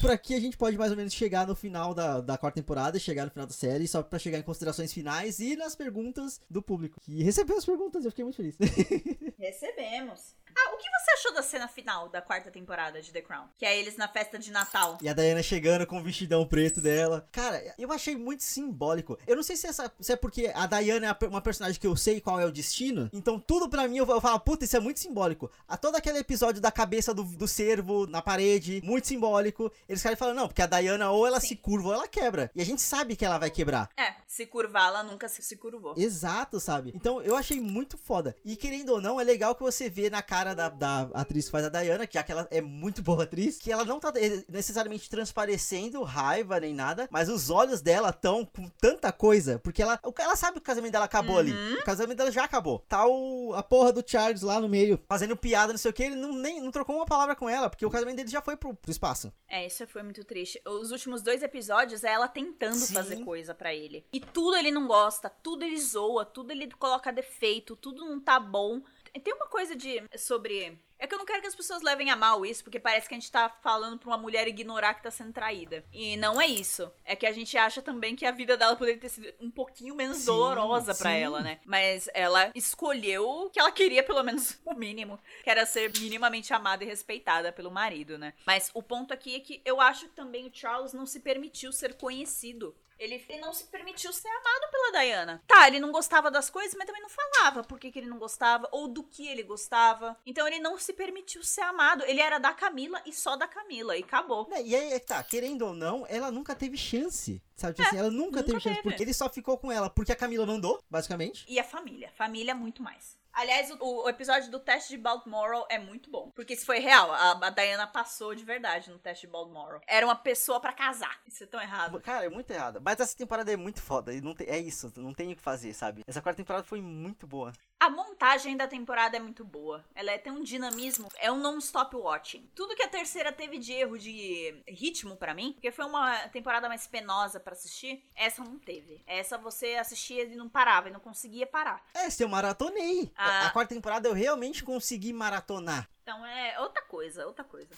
B: Por aqui a gente pode mais ou menos chegar no final da, da quarta temporada, chegar no final da série, só pra chegar em considerações finais e nas perguntas do público. Que recebeu as perguntas, eu fiquei muito feliz.
A: Recebemos. Ah, o que você achou da cena final da quarta temporada de The Crown? Que é eles na festa de Natal.
B: E a Diana chegando com o vestidão preto dela. Cara, eu achei muito simbólico. Eu não sei se, essa, se é porque a Diana é uma personagem que eu sei qual é o destino. Então tudo pra mim eu, eu falo, puta, isso é muito simbólico. A todo aquele episódio da cabeça do, do cervo na parede, muito simbólico. Eles caras falam, não, porque a Diana ou ela se curva ou ela quebra. E a gente sabe que ela vai quebrar.
A: É, se curvar, ela nunca se, se curvou.
B: Exato, sabe? Então eu achei muito foda. E querendo ou não, é legal que você vê na cara cara da, da atriz que faz a Diana, que já que ela é muito boa atriz, que ela não tá necessariamente transparecendo raiva nem nada, mas os olhos dela estão com tanta coisa, porque ela, ela sabe que o casamento dela acabou ali. O casamento dela já acabou. Tá o, a porra do Charles lá no meio, fazendo piada, não sei o que, ele não, nem, não trocou uma palavra com ela, porque o casamento dele já foi pro, pro espaço.
A: É, isso foi muito triste. Os últimos dois episódios é ela tentando
B: Sim.
A: fazer coisa pra ele. E tudo ele não gosta, tudo ele zoa, tudo ele coloca defeito, tudo não tá bom. Tem uma coisa de sobre é que eu não quero que as pessoas levem a mal isso, porque parece que a gente tá falando pra uma mulher ignorar que tá sendo traída. E não é isso. É que a gente acha também que a vida dela poderia ter sido um pouquinho menos
B: Sim,
A: dolorosa pra
B: sim.
A: ela, né? Mas ela escolheu o que ela queria, pelo menos o mínimo, que era ser minimamente amada e respeitada pelo marido, né? Mas o ponto aqui é que eu acho que também o Charles não se permitiu ser conhecido. Ele, ele não se permitiu ser amado pela Diana. Tá, ele não gostava das coisas, mas também não falava por que, que ele não gostava ou do que ele gostava. Então ele não se permitiu ser amado. Ele era da Camila e só da Camila. E acabou.
B: Né, E aí, é tá, querendo ou não, ela nunca teve chance. Sabe, tipo assim, ela nunca,
A: nunca
B: teve chance,
A: teve.
B: porque ele só ficou com ela porque a Camila mandou, basicamente.
A: E a família. Família muito mais. Aliás, o, o episódio do teste de Baltimore é muito bom. Porque isso foi real. A, a Diana passou de verdade no teste de Baltimore. Era uma pessoa pra casar. Isso é tão errado.
B: Cara, é muito errado. Mas essa temporada é muito foda. E não tem, é isso, não tem o que fazer, sabe? Essa quarta temporada foi muito boa.
A: A montagem da temporada é muito boa. Ela é, tem um dinamismo, é um non-stop watching. Tudo que a terceira teve de erro de ritmo pra mim, porque foi uma temporada mais penosa pra assistir, essa não teve. Essa você assistia e não parava, e não conseguia parar.
B: É, se eu maratonei.
A: Ah.
B: A quarta temporada eu realmente consegui maratonar.
A: Então é outra coisa, outra coisa.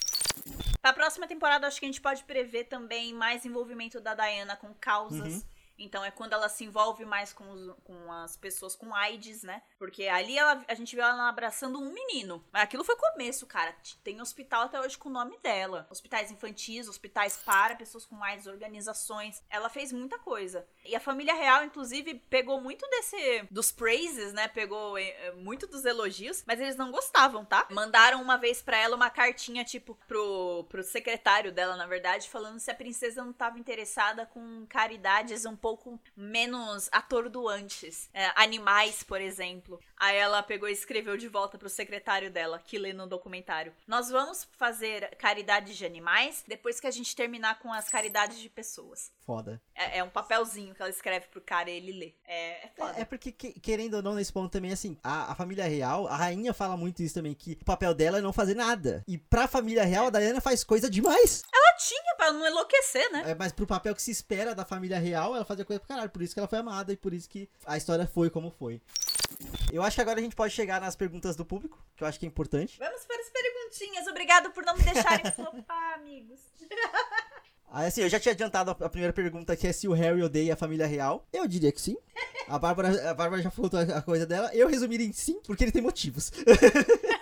A: Pra próxima temporada, acho que a gente pode prever também mais envolvimento da Diana com causas.
B: Uhum.
A: Então é quando ela se envolve mais com, os- com as pessoas com AIDS, né? Porque ali ela- a gente viu ela abraçando um menino. Mas aquilo foi começo, cara. Tem hospital até hoje com o nome dela. Hospitais infantis, hospitais para pessoas com AIDS, organizações. Ela fez muita coisa. E a família real, inclusive, pegou muito desse. dos praises, né? Pegou eh, muito dos elogios, mas eles não gostavam, tá? Mandaram uma vez pra ela uma cartinha, tipo, pro, pro secretário dela, na verdade, falando se a princesa não tava interessada com caridades um pouco menos atordoantes. É, animais, por exemplo. Aí ela pegou e escreveu de volta pro secretário dela, que lê no documentário. Nós vamos fazer caridades de animais depois que a gente terminar com as caridades de pessoas.
B: Foda.
A: É, é um papelzinho que ela escreve pro cara e ele lê. É, é foda.
B: É, é porque, que- querendo ou não, nesse ponto também, assim, a, a família real, a rainha fala muito isso também, que o papel dela é não fazer nada. E pra família real, a Diana faz coisa demais.
A: Ela tinha pra não enlouquecer, né?
B: É, mas pro papel que se espera da família real, ela fazia coisa pro caralho. Por isso que ela foi amada e por isso que a história foi como foi. Eu acho que agora a gente pode chegar nas perguntas do público, que eu acho que é importante.
A: Vamos para as perguntinhas. Obrigado por não me deixarem flopar, amigos.
B: Aí, assim, eu já tinha adiantado a primeira pergunta, que é se o Harry odeia a família real. Eu diria que sim. A Bárbara, a Bárbara já falou a coisa dela. Eu resumiria em sim, porque ele tem motivos.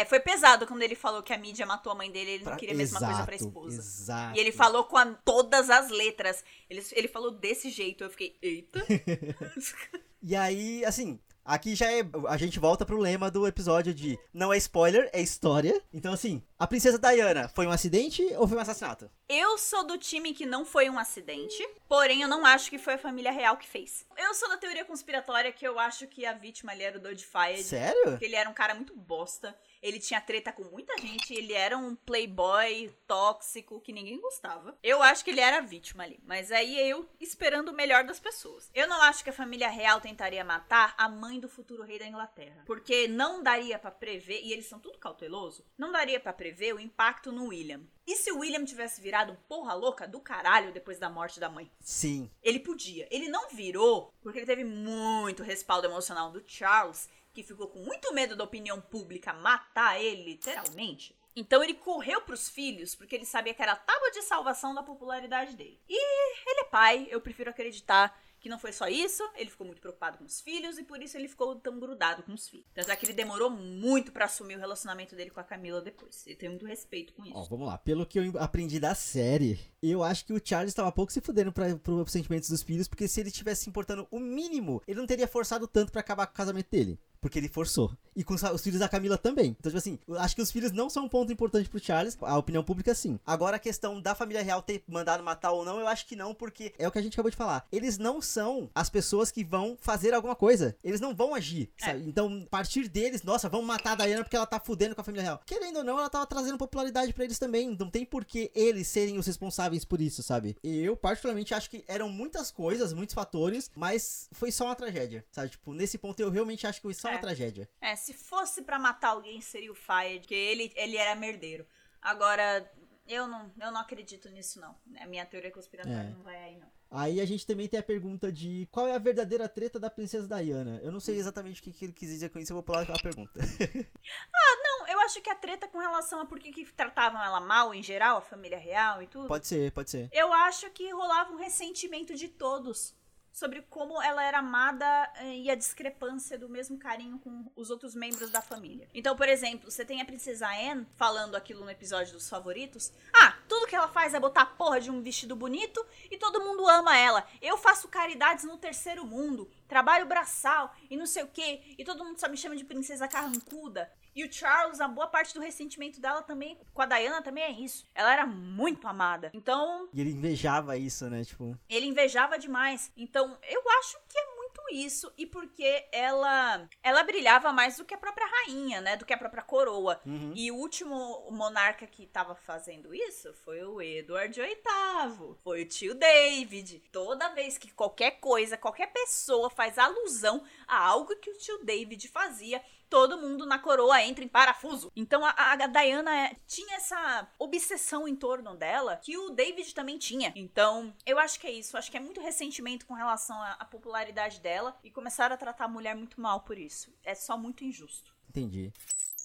A: É, foi pesado quando ele falou que a mídia matou a mãe dele, ele não
B: Pra-
A: queria a mesma coisa pra
B: Exato,
A: esposa.
B: Exato.
A: E ele falou com a- todas as letras. Ele, ele falou desse jeito. Eu fiquei, eita.
B: E aí, assim, aqui já é. A gente volta pro lema do episódio de não é spoiler, é história. Então, assim, a princesa Diana foi um acidente ou foi um assassinato?
A: Eu sou do time que não foi um acidente, porém eu não acho que foi a família real que fez. Eu sou da teoria conspiratória que eu acho que a vítima ali era o Dodge Fayed.
B: Sério?
A: Porque ele era um cara muito bosta. Ele tinha treta com muita gente. Ele era um playboy tóxico que ninguém gostava. Eu acho que ele era a vítima ali. Mas aí eu esperando o melhor das pessoas. Eu não acho que a família real tentaria matar a mãe do futuro rei da Inglaterra. Porque não daria pra prever, e eles são tudo cauteloso, não daria pra prever o impacto no William. E se o William tivesse virado um porra louca do caralho depois da morte da mãe?
B: Sim.
A: Ele podia. Ele não virou porque ele teve muito respaldo emocional do Charles, que ficou com muito medo da opinião pública matar ele, literalmente. Então ele correu pros filhos porque ele sabia que era a tábua de salvação da popularidade dele. E ele é pai, eu prefiro acreditar que não foi só isso, ele ficou muito preocupado com os filhos e por isso ele ficou tão grudado com os filhos. Tanto é que ele demorou muito pra assumir o relacionamento dele com a Camila depois. Ele tem muito respeito com isso.
B: Ó, vamos lá. Pelo que eu aprendi da série, eu acho que o Charles estava pouco se fudendo pra, pros sentimentos dos filhos, porque se ele tivesse se importando o mínimo, ele não teria forçado tanto pra acabar com o casamento dele. Porque ele forçou. E com os os filhos da Camila também. Então, tipo assim, acho que os filhos não são um ponto importante pro Charles. A opinião pública, sim. Agora, a questão da família real ter mandado matar ou não, eu acho que não, porque é o que a gente acabou de falar. Eles não são as pessoas que vão fazer alguma coisa. Eles não vão agir, sabe? Então, a partir deles, nossa, vamos matar a Diana porque ela tá fudendo com a família real. Querendo ou não, ela tava trazendo popularidade pra eles também. Não tem por que eles serem os responsáveis por isso, sabe? E eu, particularmente, acho que eram muitas coisas, muitos fatores, mas foi só uma tragédia, sabe? Tipo, nesse ponto eu realmente acho que foi só uma
A: É.
B: tragédia.
A: É, se fosse pra matar alguém, seria o Fire, porque ele, ele era merdeiro. Agora, eu não, eu não acredito nisso, não. A minha teoria conspiratória
B: É.
A: não vai aí, não.
B: Aí a gente também tem a pergunta de qual é a verdadeira treta da princesa Diana. Eu não sei exatamente o que, que ele quis dizer com isso, eu vou pular a pergunta.
A: Não, eu acho que a treta com relação a por que que tratavam ela mal em geral, a família real e tudo.
B: pode ser, pode ser.
A: Eu acho que rolava um ressentimento de todos sobre como ela era amada eh, e a discrepância do mesmo carinho com os outros membros da família. Então, por exemplo, você tem a princesa Anne falando aquilo no episódio dos favoritos. Ah, tudo que ela faz é botar a porra de um vestido bonito e todo mundo ama ela. Eu faço caridades no terceiro mundo, trabalho braçal e não sei o que, e todo mundo só me chama de princesa carrancuda. E o Charles, a boa parte do ressentimento dela também, com a Diana também é isso. Ela era muito amada. Então,
B: E ele invejava isso, né? Tipo,
A: ele invejava demais. Então, eu acho que é muito isso. E porque ela ela brilhava mais do que a própria rainha, né? Do que a própria coroa.
B: Uhum.
A: E o último monarca que tava fazendo isso foi o Edward VIII. Foi o tio David. Toda vez que qualquer coisa, qualquer pessoa faz alusão a algo que o tio David fazia, todo mundo na coroa entra em parafuso. Então a, a Diana é- tinha essa obsessão em torno dela que o David também tinha. Então eu acho que é isso. Acho que é muito ressentimento com relação à, à popularidade dela e começaram a tratar a mulher muito mal por isso. É só muito injusto.
B: entendi.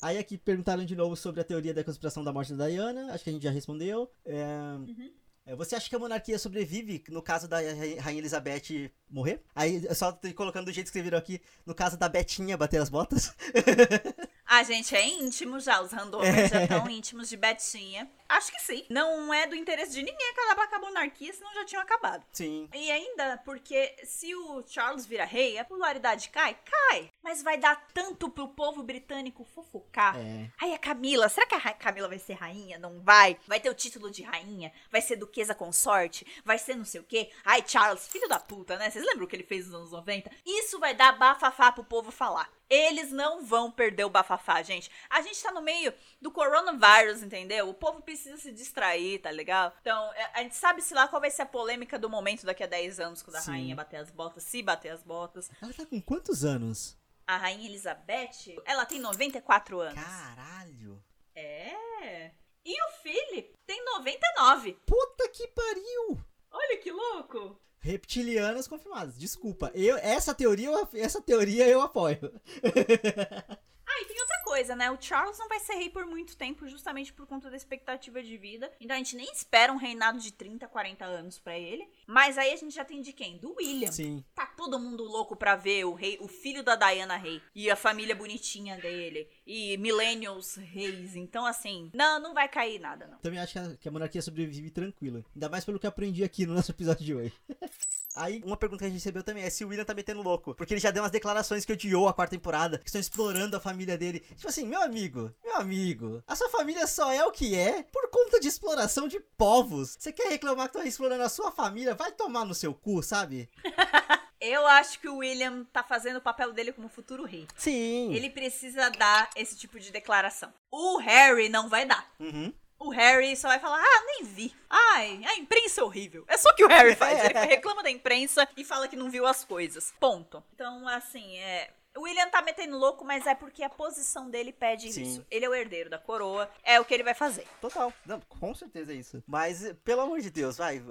B: Aí aqui perguntaram de novo sobre a teoria da conspiração da morte da Diana. Acho que a gente já respondeu. É, é, Você acha que a monarquia sobrevive no caso da Ra- Rainha Elizabeth morrer? Aí, só colocando do jeito que escreveram aqui, no caso da Betinha bater as botas.
A: A gente é íntimo já, os randomers já estão íntimos de Betinha. Acho que sim. Não é do interesse de ninguém acabar com a monarquia, senão já tinham acabado.
B: Sim.
A: E ainda porque se o Charles vira rei, a popularidade cai? Cai. Mas vai dar tanto pro povo britânico fofocar.
B: É.
A: Aí a Camila, será que a Camila vai ser rainha? Não vai. Vai ter o título de rainha? Vai ser duquesa consorte? Vai ser não sei o quê? Ai, Charles, filho da puta, né? Vocês lembram o que ele fez nos anos 90? Isso vai dar bafafá pro povo falar. Eles não vão perder o bafafá, gente. A gente tá no meio do coronavírus, entendeu? O povo precisa se distrair, tá legal? Então, é, a gente sabe, se lá, qual vai ser a polêmica do momento daqui a 10 anos, quando a
B: Sim.
A: rainha bater as botas, se bater as botas.
B: Ela tá com quantos anos?
A: A rainha Elizabeth, ela tem 94 anos.
B: Caralho.
A: É. E o Philip tem 99.
B: Puta que pariu!
A: Olha que louco.
B: Reptilianas confirmadas. Desculpa. Eu, essa, teoria, essa teoria eu apoio.
A: Ah, e tem outra coisa, né? O Charles não vai ser rei por muito tempo, justamente por conta da expectativa de vida. Então a gente nem espera um reinado de 30, 40 anos pra ele. Mas aí a gente já tem de quem? Do William.
B: Sim.
A: Tá todo mundo louco pra ver o rei, o filho da Diana rei. E a família bonitinha dele. E millennials reis. Então, assim, não, não vai cair nada, não.
B: Também acho que a, que a monarquia sobrevive tranquila. Ainda mais pelo que aprendi aqui no nosso episódio de hoje. Aí, uma pergunta que a gente recebeu também é se o William tá metendo louco. Porque ele já deu umas declarações que odiou a quarta temporada, que estão explorando a família dele. Tipo assim, meu amigo, meu amigo, a sua família só é o que é por conta de exploração de povos. Você quer reclamar que estão explorando a sua família? Vai tomar no seu cu, sabe?
A: Eu acho que o William tá fazendo o papel dele como futuro rei.
B: Sim.
A: Ele precisa dar esse tipo de declaração. O Harry não vai dar.
B: Uhum.
A: O Harry só vai falar, ah, nem vi. Ai, a imprensa é horrível. É só o que o Harry faz. Ele reclama da imprensa e fala que não viu as coisas. Ponto. Então, assim, é. O William tá metendo louco, mas é porque a posição dele pede
B: Sim.
A: isso. Ele é o herdeiro da coroa, é o que ele vai fazer.
B: Total. Não, com certeza é isso. Mas, pelo amor de Deus, vai.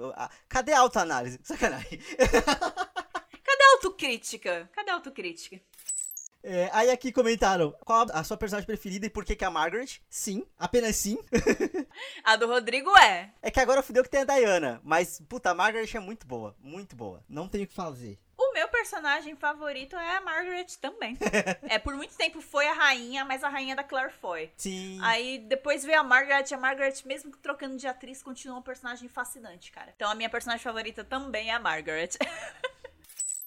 B: Cadê a autoanálise? Sacanagem.
A: Cadê a autocrítica? Cadê a autocrítica?
B: É, aí aqui comentaram qual a sua personagem preferida e por que que é a Margaret. Sim, apenas sim.
A: A do Rodrigo é.
B: É que agora fudeu que tem a Diana, mas puta, a Margaret é muito boa, muito boa. Não tenho o que fazer.
A: O meu personagem favorito é a Margaret também. é, por muito tempo foi a rainha, mas a rainha da Claire foi.
B: Sim.
A: Aí depois veio a Margaret, a Margaret, mesmo trocando de atriz, continua um personagem fascinante, cara. Então a minha personagem favorita também é a Margaret.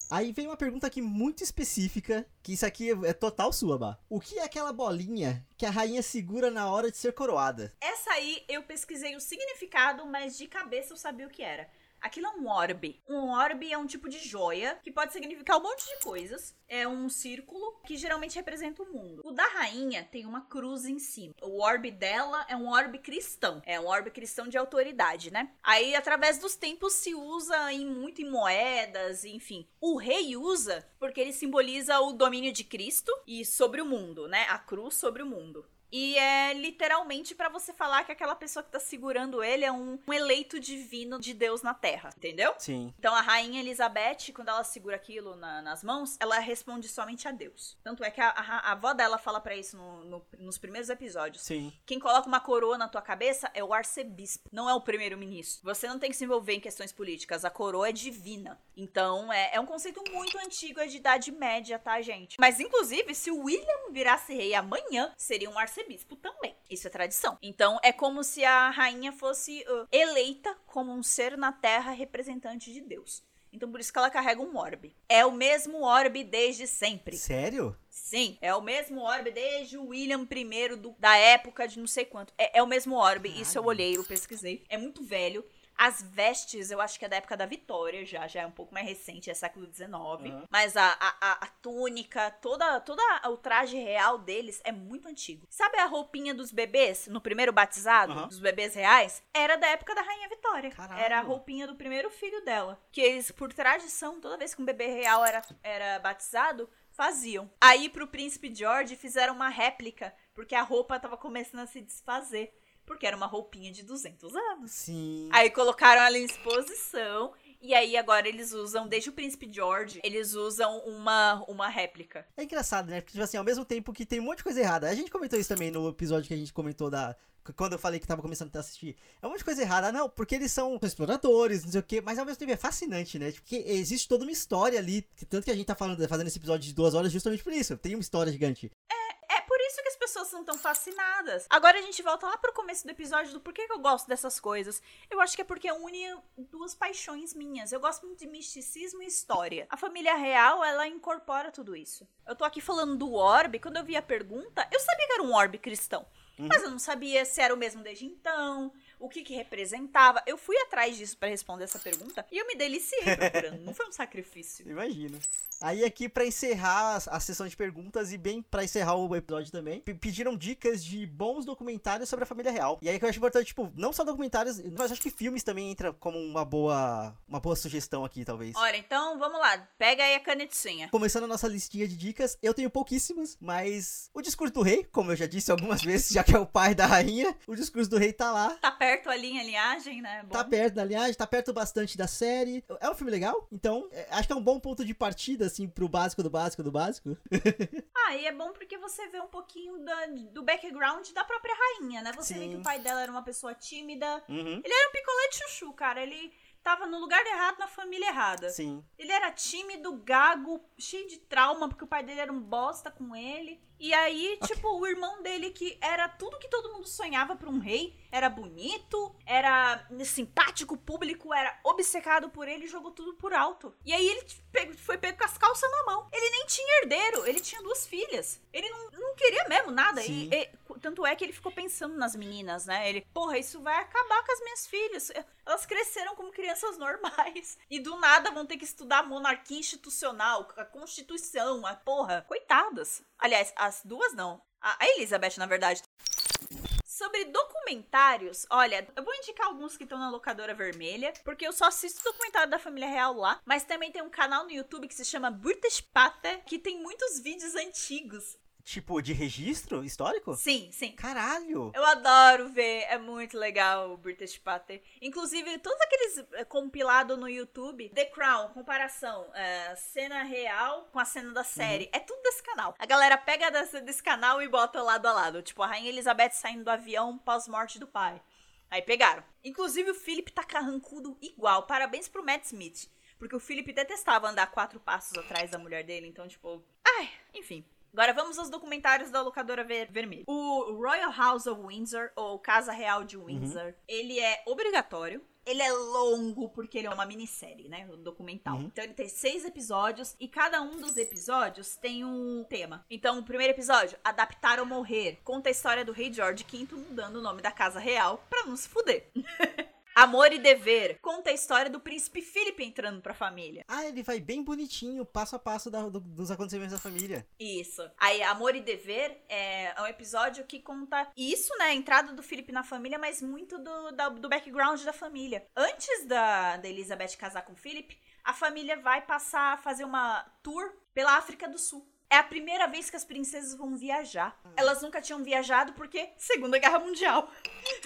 B: Aí vem uma pergunta aqui muito específica, que isso aqui é total sua, Bah. O que é aquela bolinha que a rainha segura na hora de ser coroada?
A: Essa aí eu pesquisei o significado, mas de cabeça eu sabia o que era. Aquilo é um orbe. Um orbe é um tipo de joia que pode significar um monte de coisas. É um círculo que geralmente representa o mundo. O da rainha tem uma cruz em cima. O orbe dela é um orbe cristão. É um orbe cristão de autoridade, né? Aí, através dos tempos, se usa em muito em moedas, enfim. O rei usa porque ele simboliza o domínio de Cristo e sobre o mundo, né? A cruz sobre o mundo. E é literalmente pra você falar que aquela pessoa que tá segurando ele é um, um eleito divino de Deus na Terra, entendeu?
B: Sim.
A: Então a rainha Elizabeth, quando ela segura aquilo na- nas mãos, ela responde somente a Deus. Tanto é que a, a- a avó dela fala pra isso no- no- nos primeiros episódios.
B: Sim.
A: Quem coloca uma coroa na tua cabeça é o arcebispo, não é o primeiro-ministro. Você não tem que se envolver em questões políticas, a coroa é divina. Então é, é um conceito muito antigo, é de idade média, tá, gente? Mas inclusive, se o William virasse rei amanhã, seria um arcebispo também. Isso é tradição. Então é como se a rainha fosse uh, eleita como um ser na terra representante de Deus. Então por isso que ela carrega um orbe. É o mesmo orbe desde sempre.
B: Sério?
A: Sim, é o mesmo orbe desde o William I do- da época de não sei quanto. É, é o mesmo orbe, isso eu olhei, eu pesquisei. É muito velho. As vestes, eu acho que é da época da Vitória já, já é um pouco mais recente, é século XIX. Mas a, a, a- túnica, toda, toda o traje real deles é muito antigo. Sabe a roupinha dos bebês no primeiro batizado,
B: Aham.
A: dos bebês reais? Era da época da Rainha Vitória.
B: Caralho.
A: Era a roupinha do primeiro filho dela. Que eles, por tradição, toda vez que um bebê real era, era batizado, faziam. Aí pro príncipe George fizeram uma réplica, porque a roupa tava começando a se desfazer. Porque era uma roupinha de 200 anos.
B: Sim.
A: Aí colocaram ela em exposição. E aí agora eles usam, desde o príncipe George, eles usam uma, uma réplica.
B: É engraçado, né? Porque, tipo assim, ao mesmo tempo que tem um monte de coisa errada. A gente comentou isso também no episódio que a gente comentou da. Quando eu falei que tava começando a assistir. É um monte de coisa errada. Não, porque eles são exploradores, não sei o quê. Mas ao mesmo tempo é fascinante, né? Porque existe toda uma história ali. que Tanto que a gente tá falando, fazendo esse episódio de duas horas justamente por isso. Tem uma história gigante.
A: É por isso que as pessoas são tão fascinadas. Agora a gente volta lá pro começo do episódio do porquê que eu gosto dessas coisas. Eu acho que é porque une duas paixões minhas. Eu gosto muito de misticismo e história. A família real, ela incorpora tudo isso. Eu tô aqui falando do orbe, quando eu vi a pergunta, eu sabia que era um orbe cristão. Mas eu não sabia se era o mesmo desde então, o que que representava. Eu fui atrás disso pra responder essa pergunta e eu me deliciei procurando. não foi um sacrifício.
B: Imagino. Aí aqui pra encerrar a, a sessão de perguntas e bem pra encerrar o episódio também, pe- pediram dicas de bons documentários sobre a família real. E aí que eu acho importante, tipo, não só documentários, mas acho que filmes também entra como uma boa uma boa sugestão aqui, talvez.
A: Ora, então vamos lá, pega aí a canetinha.
B: Começando a nossa listinha de dicas, eu tenho pouquíssimas, mas o discurso do rei, como eu já disse algumas vezes, já que é o pai da rainha, o discurso do rei tá lá.
A: Tá perto ali em linhagem, né? Bom.
B: Tá perto da linhagem, tá perto bastante da série. É um filme legal, então é, acho que é um bom ponto de partida, assim, pro básico do básico do básico.
A: Ah, e é bom porque você vê um pouquinho da- do background da própria rainha, né? Você vê
B: Sim.
A: que o pai dela era uma pessoa tímida.
B: Uhum.
A: Ele era um picolé de chuchu, cara. Ele tava no lugar errado, na família errada.
B: Sim.
A: Ele era tímido, gago, cheio de trauma, porque o pai dele era um bosta com ele. E aí, tipo, o irmão dele, que era tudo que todo mundo sonhava pra um rei, era bonito, era simpático, público, era obcecado por ele, jogou tudo por alto. E aí ele foi pego com as calças na mão. Ele nem tinha herdeiro, ele tinha duas filhas. Ele não, não queria mesmo nada. E, e- tanto é que ele ficou pensando nas meninas, né? Ele, porra, isso vai acabar com as minhas filhas. Elas cresceram como crianças normais. E do nada vão ter que estudar monarquia institucional, a Constituição, a porra. Coitadas. Aliás, as duas não. A, Elizabeth, na verdade. Sobre documentários, olha, eu vou indicar alguns que estão na locadora vermelha, porque eu só assisto documentário da família real lá, mas também tem um canal no YouTube que se chama British Pather, que tem muitos vídeos antigos.
B: Tipo, de registro histórico?
A: Sim, sim.
B: Caralho!
A: Eu adoro ver, é muito legal o British Pater. Inclusive, todos aqueles eh, compilados no YouTube, The Crown, comparação, eh, cena real com a cena da série, é tudo desse canal. A galera pega desse, desse canal e bota lado a lado. Tipo, a Rainha Elizabeth saindo do avião pós-morte do pai. Aí pegaram. Inclusive, o Philip tá carrancudo igual. Parabéns pro Matt Smith. Porque o Philip detestava andar quatro passos atrás da mulher dele, então, tipo. Ai, enfim. Agora vamos aos documentários da locadora ver vermelha. O Royal House of Windsor, ou Casa Real de Windsor, ele é obrigatório. Ele é longo porque ele é uma minissérie, né? Um documental.
B: Uhum.
A: Então ele tem seis episódios e cada um dos episódios tem um tema. Então o primeiro episódio, Adaptar ou Morrer, conta a história do rei George V mudando o nome da casa real pra não se fuder. Amor e Dever conta a história do príncipe Philip entrando pra família.
B: Ah, ele vai bem bonitinho, passo a passo da- do- dos acontecimentos da família.
A: Isso. Aí, Amor e Dever é um episódio que conta isso, né? A entrada do Felipe na família, mas muito do, da- do background da família. Antes da, da Elizabeth casar com o Philip, a família vai passar a fazer uma tour pela África do Sul. É a primeira vez que as princesas vão viajar. Elas nunca tinham viajado porque Segunda Guerra Mundial.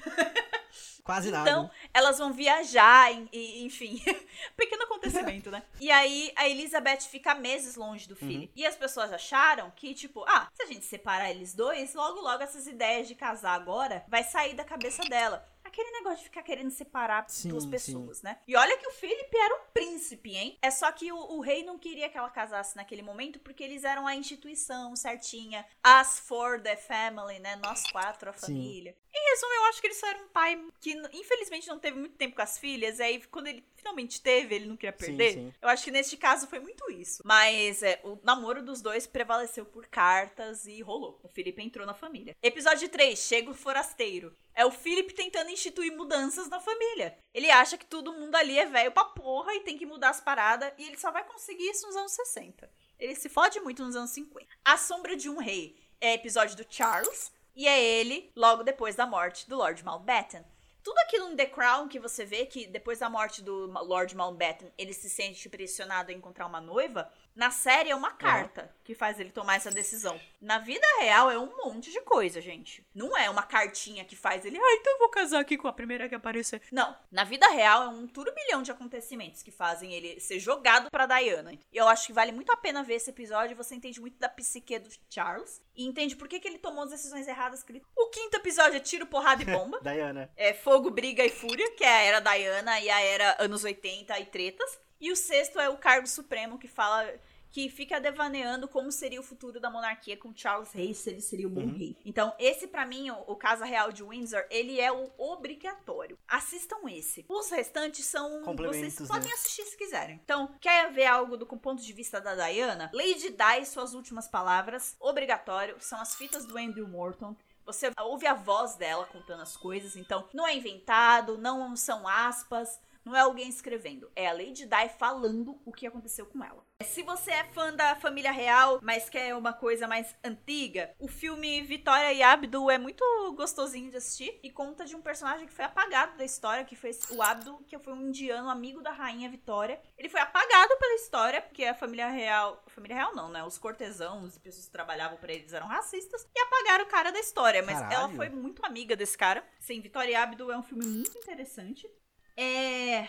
B: Quase nada.
A: Então, elas vão viajar, e- enfim. Pequeno acontecimento, né? E aí, a Elizabeth fica meses longe do filho. E as pessoas acharam que, tipo, ah, se a gente separar eles dois, logo, logo essas ideias de casar agora vai sair da cabeça dela. Aquele negócio de ficar querendo separar
B: Sim,
A: duas
B: sim.
A: pessoas, né? E olha que o Philip era um príncipe, hein? É só que o, o rei não queria que ela casasse naquele momento porque eles eram a instituição certinha. As for the family, né? Nós quatro, a
B: Sim.
A: família. Em resumo, eu acho que ele só era um pai que, infelizmente, não teve muito tempo com as filhas. E aí, quando ele finalmente teve, ele não queria
B: Sim,
A: perder.
B: sim.
A: Eu acho que neste caso foi muito isso. Mas é, o namoro dos dois prevaleceu por cartas e rolou. O Felipe entrou na família. Episódio 3, Chega o Forasteiro. É o Felipe tentando instituir mudanças na família. Ele acha que todo mundo ali é velho pra porra e tem que mudar as paradas. E ele só vai conseguir isso nos anos 60. Ele se fode muito nos anos 50. A Sombra de um Rei é episódio do Charles. E é ele logo depois da morte do Lord Mountbatten. Tudo aquilo no The Crown que você vê que depois da morte do Lord Mountbatten ele se sente pressionado a encontrar uma noiva, na série é uma carta que faz ele tomar essa decisão. Na vida real é um monte de coisa, gente. Não é uma cartinha que faz ele, ah, então eu vou casar aqui com a primeira que aparecer. Não, na vida real é um turbilhão de acontecimentos que fazem ele ser jogado pra Diana. E eu acho que vale muito a pena ver esse episódio, você entende muito da psique do Charles e entende por que, que ele tomou as decisões erradas que ele... O quinto episódio é tiro, porrada e bomba.
B: Diana.
A: É Fogo, Briga e Fúria, que é a era Diana e a era anos 80 e tretas. E o sexto é o Cargo Supremo, que fala. Que fica devaneando como seria o futuro da monarquia com Charles Reis, se ele seria o bom rei. Então, esse, pra mim, o, o Casa Real de Windsor, ele é o obrigatório. Assistam esse. Os restantes são. Vocês podem
B: né?
A: assistir se quiserem. Então, quer ver algo do ponto de vista da Diana? Lady Di, suas últimas palavras, obrigatório. São as fitas do Andrew Morton. Você ouve a voz dela contando as coisas, então não é inventado, não são aspas, não é alguém escrevendo. É a Lady Di falando o que aconteceu com ela. Se você é fã da família real, mas quer uma coisa mais antiga, o filme Vitória e Abdul é muito gostosinho de assistir e conta de um personagem que foi apagado da história, que foi o Abdul, que foi um indiano amigo da rainha Vitória. Ele foi apagado pela história, porque a família real, a família real não, né? Os cortesãos e pessoas que trabalhavam pra eles eram racistas e apagaram o cara da história, mas
B: Caralho.
A: ela foi muito amiga desse cara. Sim, Vitória e Abdul é um filme muito interessante. É,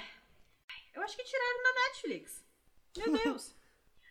A: eu acho que tiraram da Netflix. Meu Deus.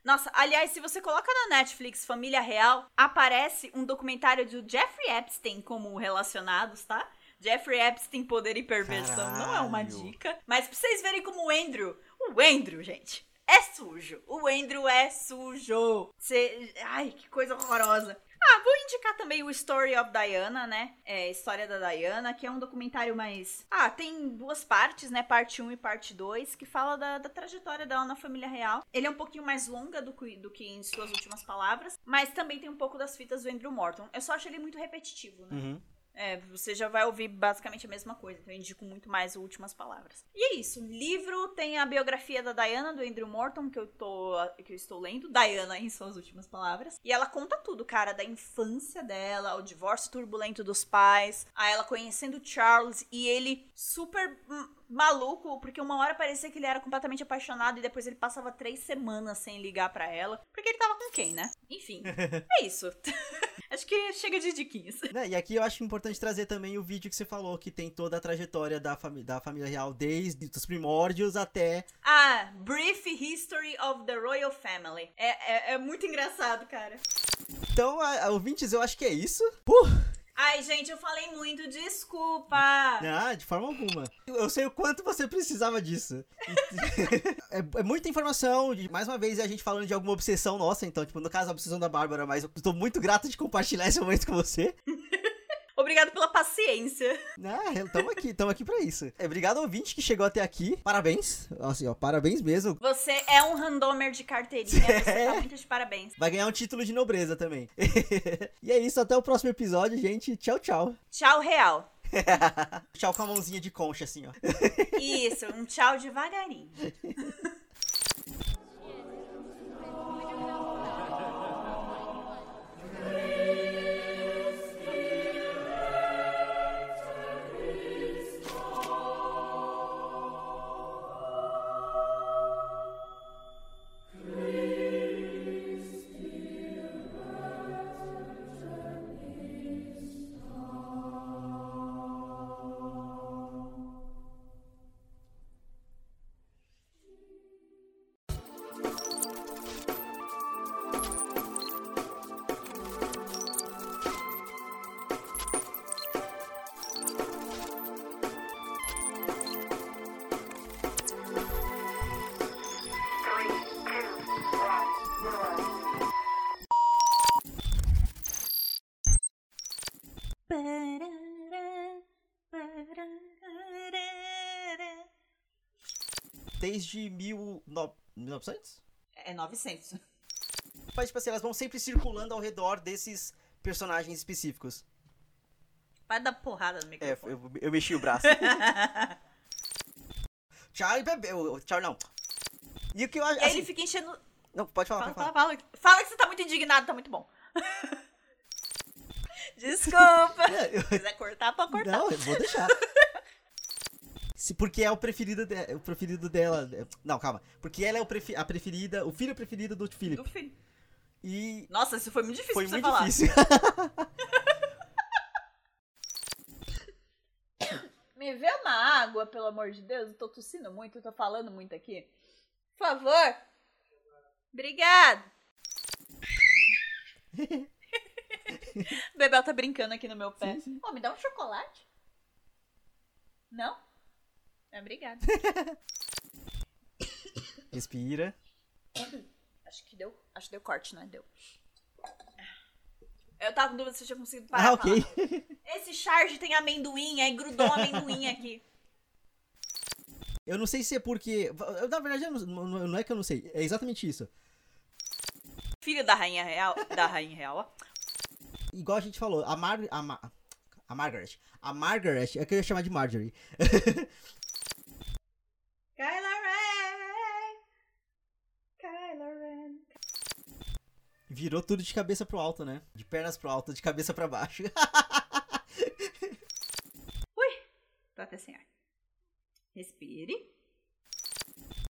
A: Nossa, aliás, se você coloca na Netflix Família Real, aparece um documentário do Jeffrey Epstein como relacionados, tá? Jeffrey Epstein, Poder e Perversão, não é uma
B: Caralho.
A: dica. Mas pra vocês verem como o Andrew, o Andrew, gente, é sujo. O Andrew é sujo. Cê, ai, que coisa horrorosa. Ah, vou indicar também o Story of Diana, né? É, História da Diana, que é um documentário mais. Ah, tem duas partes, né? Parte 1 e parte 2, que fala da, da trajetória dela na família real. Ele é um pouquinho mais longa do que, do que em suas últimas palavras, mas também tem um pouco das fitas do Andrew Morton. Eu só acho ele muito repetitivo, né?
B: Uhum.
A: É, você já vai ouvir basicamente a mesma coisa, então eu indico muito mais últimas palavras. E é isso. Livro tem a biografia da Diana, do Andrew Morton, que eu, tô, que eu estou lendo. Diana, em suas últimas palavras. E ela conta tudo, cara, da infância dela, o divórcio turbulento dos pais, a ela conhecendo Charles e ele super hum, maluco, porque uma hora parecia que ele era completamente apaixonado e depois ele passava três semanas sem ligar pra ela. Porque ele tava com quem, né? Enfim, é isso. Acho que chega de diquinhas.
B: Né, E aqui eu acho importante trazer também o vídeo que você falou, que tem toda a trajetória da, fami da família real, desde os primórdios até.
A: Ah, Brief History of the Royal Family. É, é, é muito engraçado, cara.
B: Então, a, a, ouvintes, eu acho que é isso. Pô!
A: Ai, gente, eu falei muito, desculpa.
B: Ah, de forma alguma. Eu sei o quanto você precisava disso. é, é muita informação. mais uma vez, a gente falando de alguma obsessão nossa. Então, tipo, no caso, a obsessão da Bárbara. Mas eu tô muito grato de compartilhar esse momento com você.
A: Obrigado pela paciência.
B: Ah, tamo aqui, tamo aqui pra isso. É, obrigado ao ouvinte que chegou até aqui. Parabéns. Assim, ó, parabéns mesmo.
A: Você é um randomer de carteirinha. Você tá muito de parabéns.
B: Vai ganhar um título de nobreza também. e é isso, até o próximo episódio, gente. Tchau, tchau.
A: Tchau, real.
B: tchau com a mãozinha de concha, assim, ó.
A: Isso, um tchau devagarinho.
B: Desde mil... No... 1900?
A: É 900.
B: Mas, tipo assim, elas vão sempre circulando ao redor desses personagens específicos.
A: Vai dar porrada no
B: É,
A: microfone.
B: eu, eu mexi o braço. Charlie bebeu. Charlie não. E o que eu acho. Assim-
A: ele fica enchendo.
B: Não, pode falar,
A: Fala,
B: pode
A: fala,
B: falar.
A: fala. Fala que você tá muito indignado, tá muito bom. Desculpa. Se quiser cortar, pode cortar.
B: Não, eu vou deixar. Se, porque é o preferido, de- o preferido dela. Não, calma. Porque ela é o prefe- a preferida, o filho preferido do Philip.
A: Do filho.
B: E
A: Nossa, isso foi muito difícil
B: foi
A: pra você
B: muito
A: falar.
B: difícil.
A: Me vê uma água, pelo amor de Deus. Eu tô tossindo muito, eu tô falando muito aqui. Por favor. Obrigado. Bebel tá brincando aqui no meu pé. Ô, me dá um chocolate? Não? Obrigada.
B: Respira.
A: Acho que deu. Acho que deu corte, não é? Deu. Eu tava com dúvida se eu tinha conseguido parar.
B: Ah, ok.
A: Esse charge tem amendoim, aí grudou um amendoim aqui.
B: Eu não sei se é porque. eu, Na verdade, não, não- não é que eu não sei. É exatamente isso.
A: Filho da rainha real. Da rainha real, ó.
B: Igual a gente falou, a Mar... A, Ma- a Margaret. A Margaret, é que eu ia chamar de Marjorie. Virou tudo de cabeça pro alto, né? De pernas pro alto, de cabeça pra baixo. Ui! Tô até sem ar. Respire.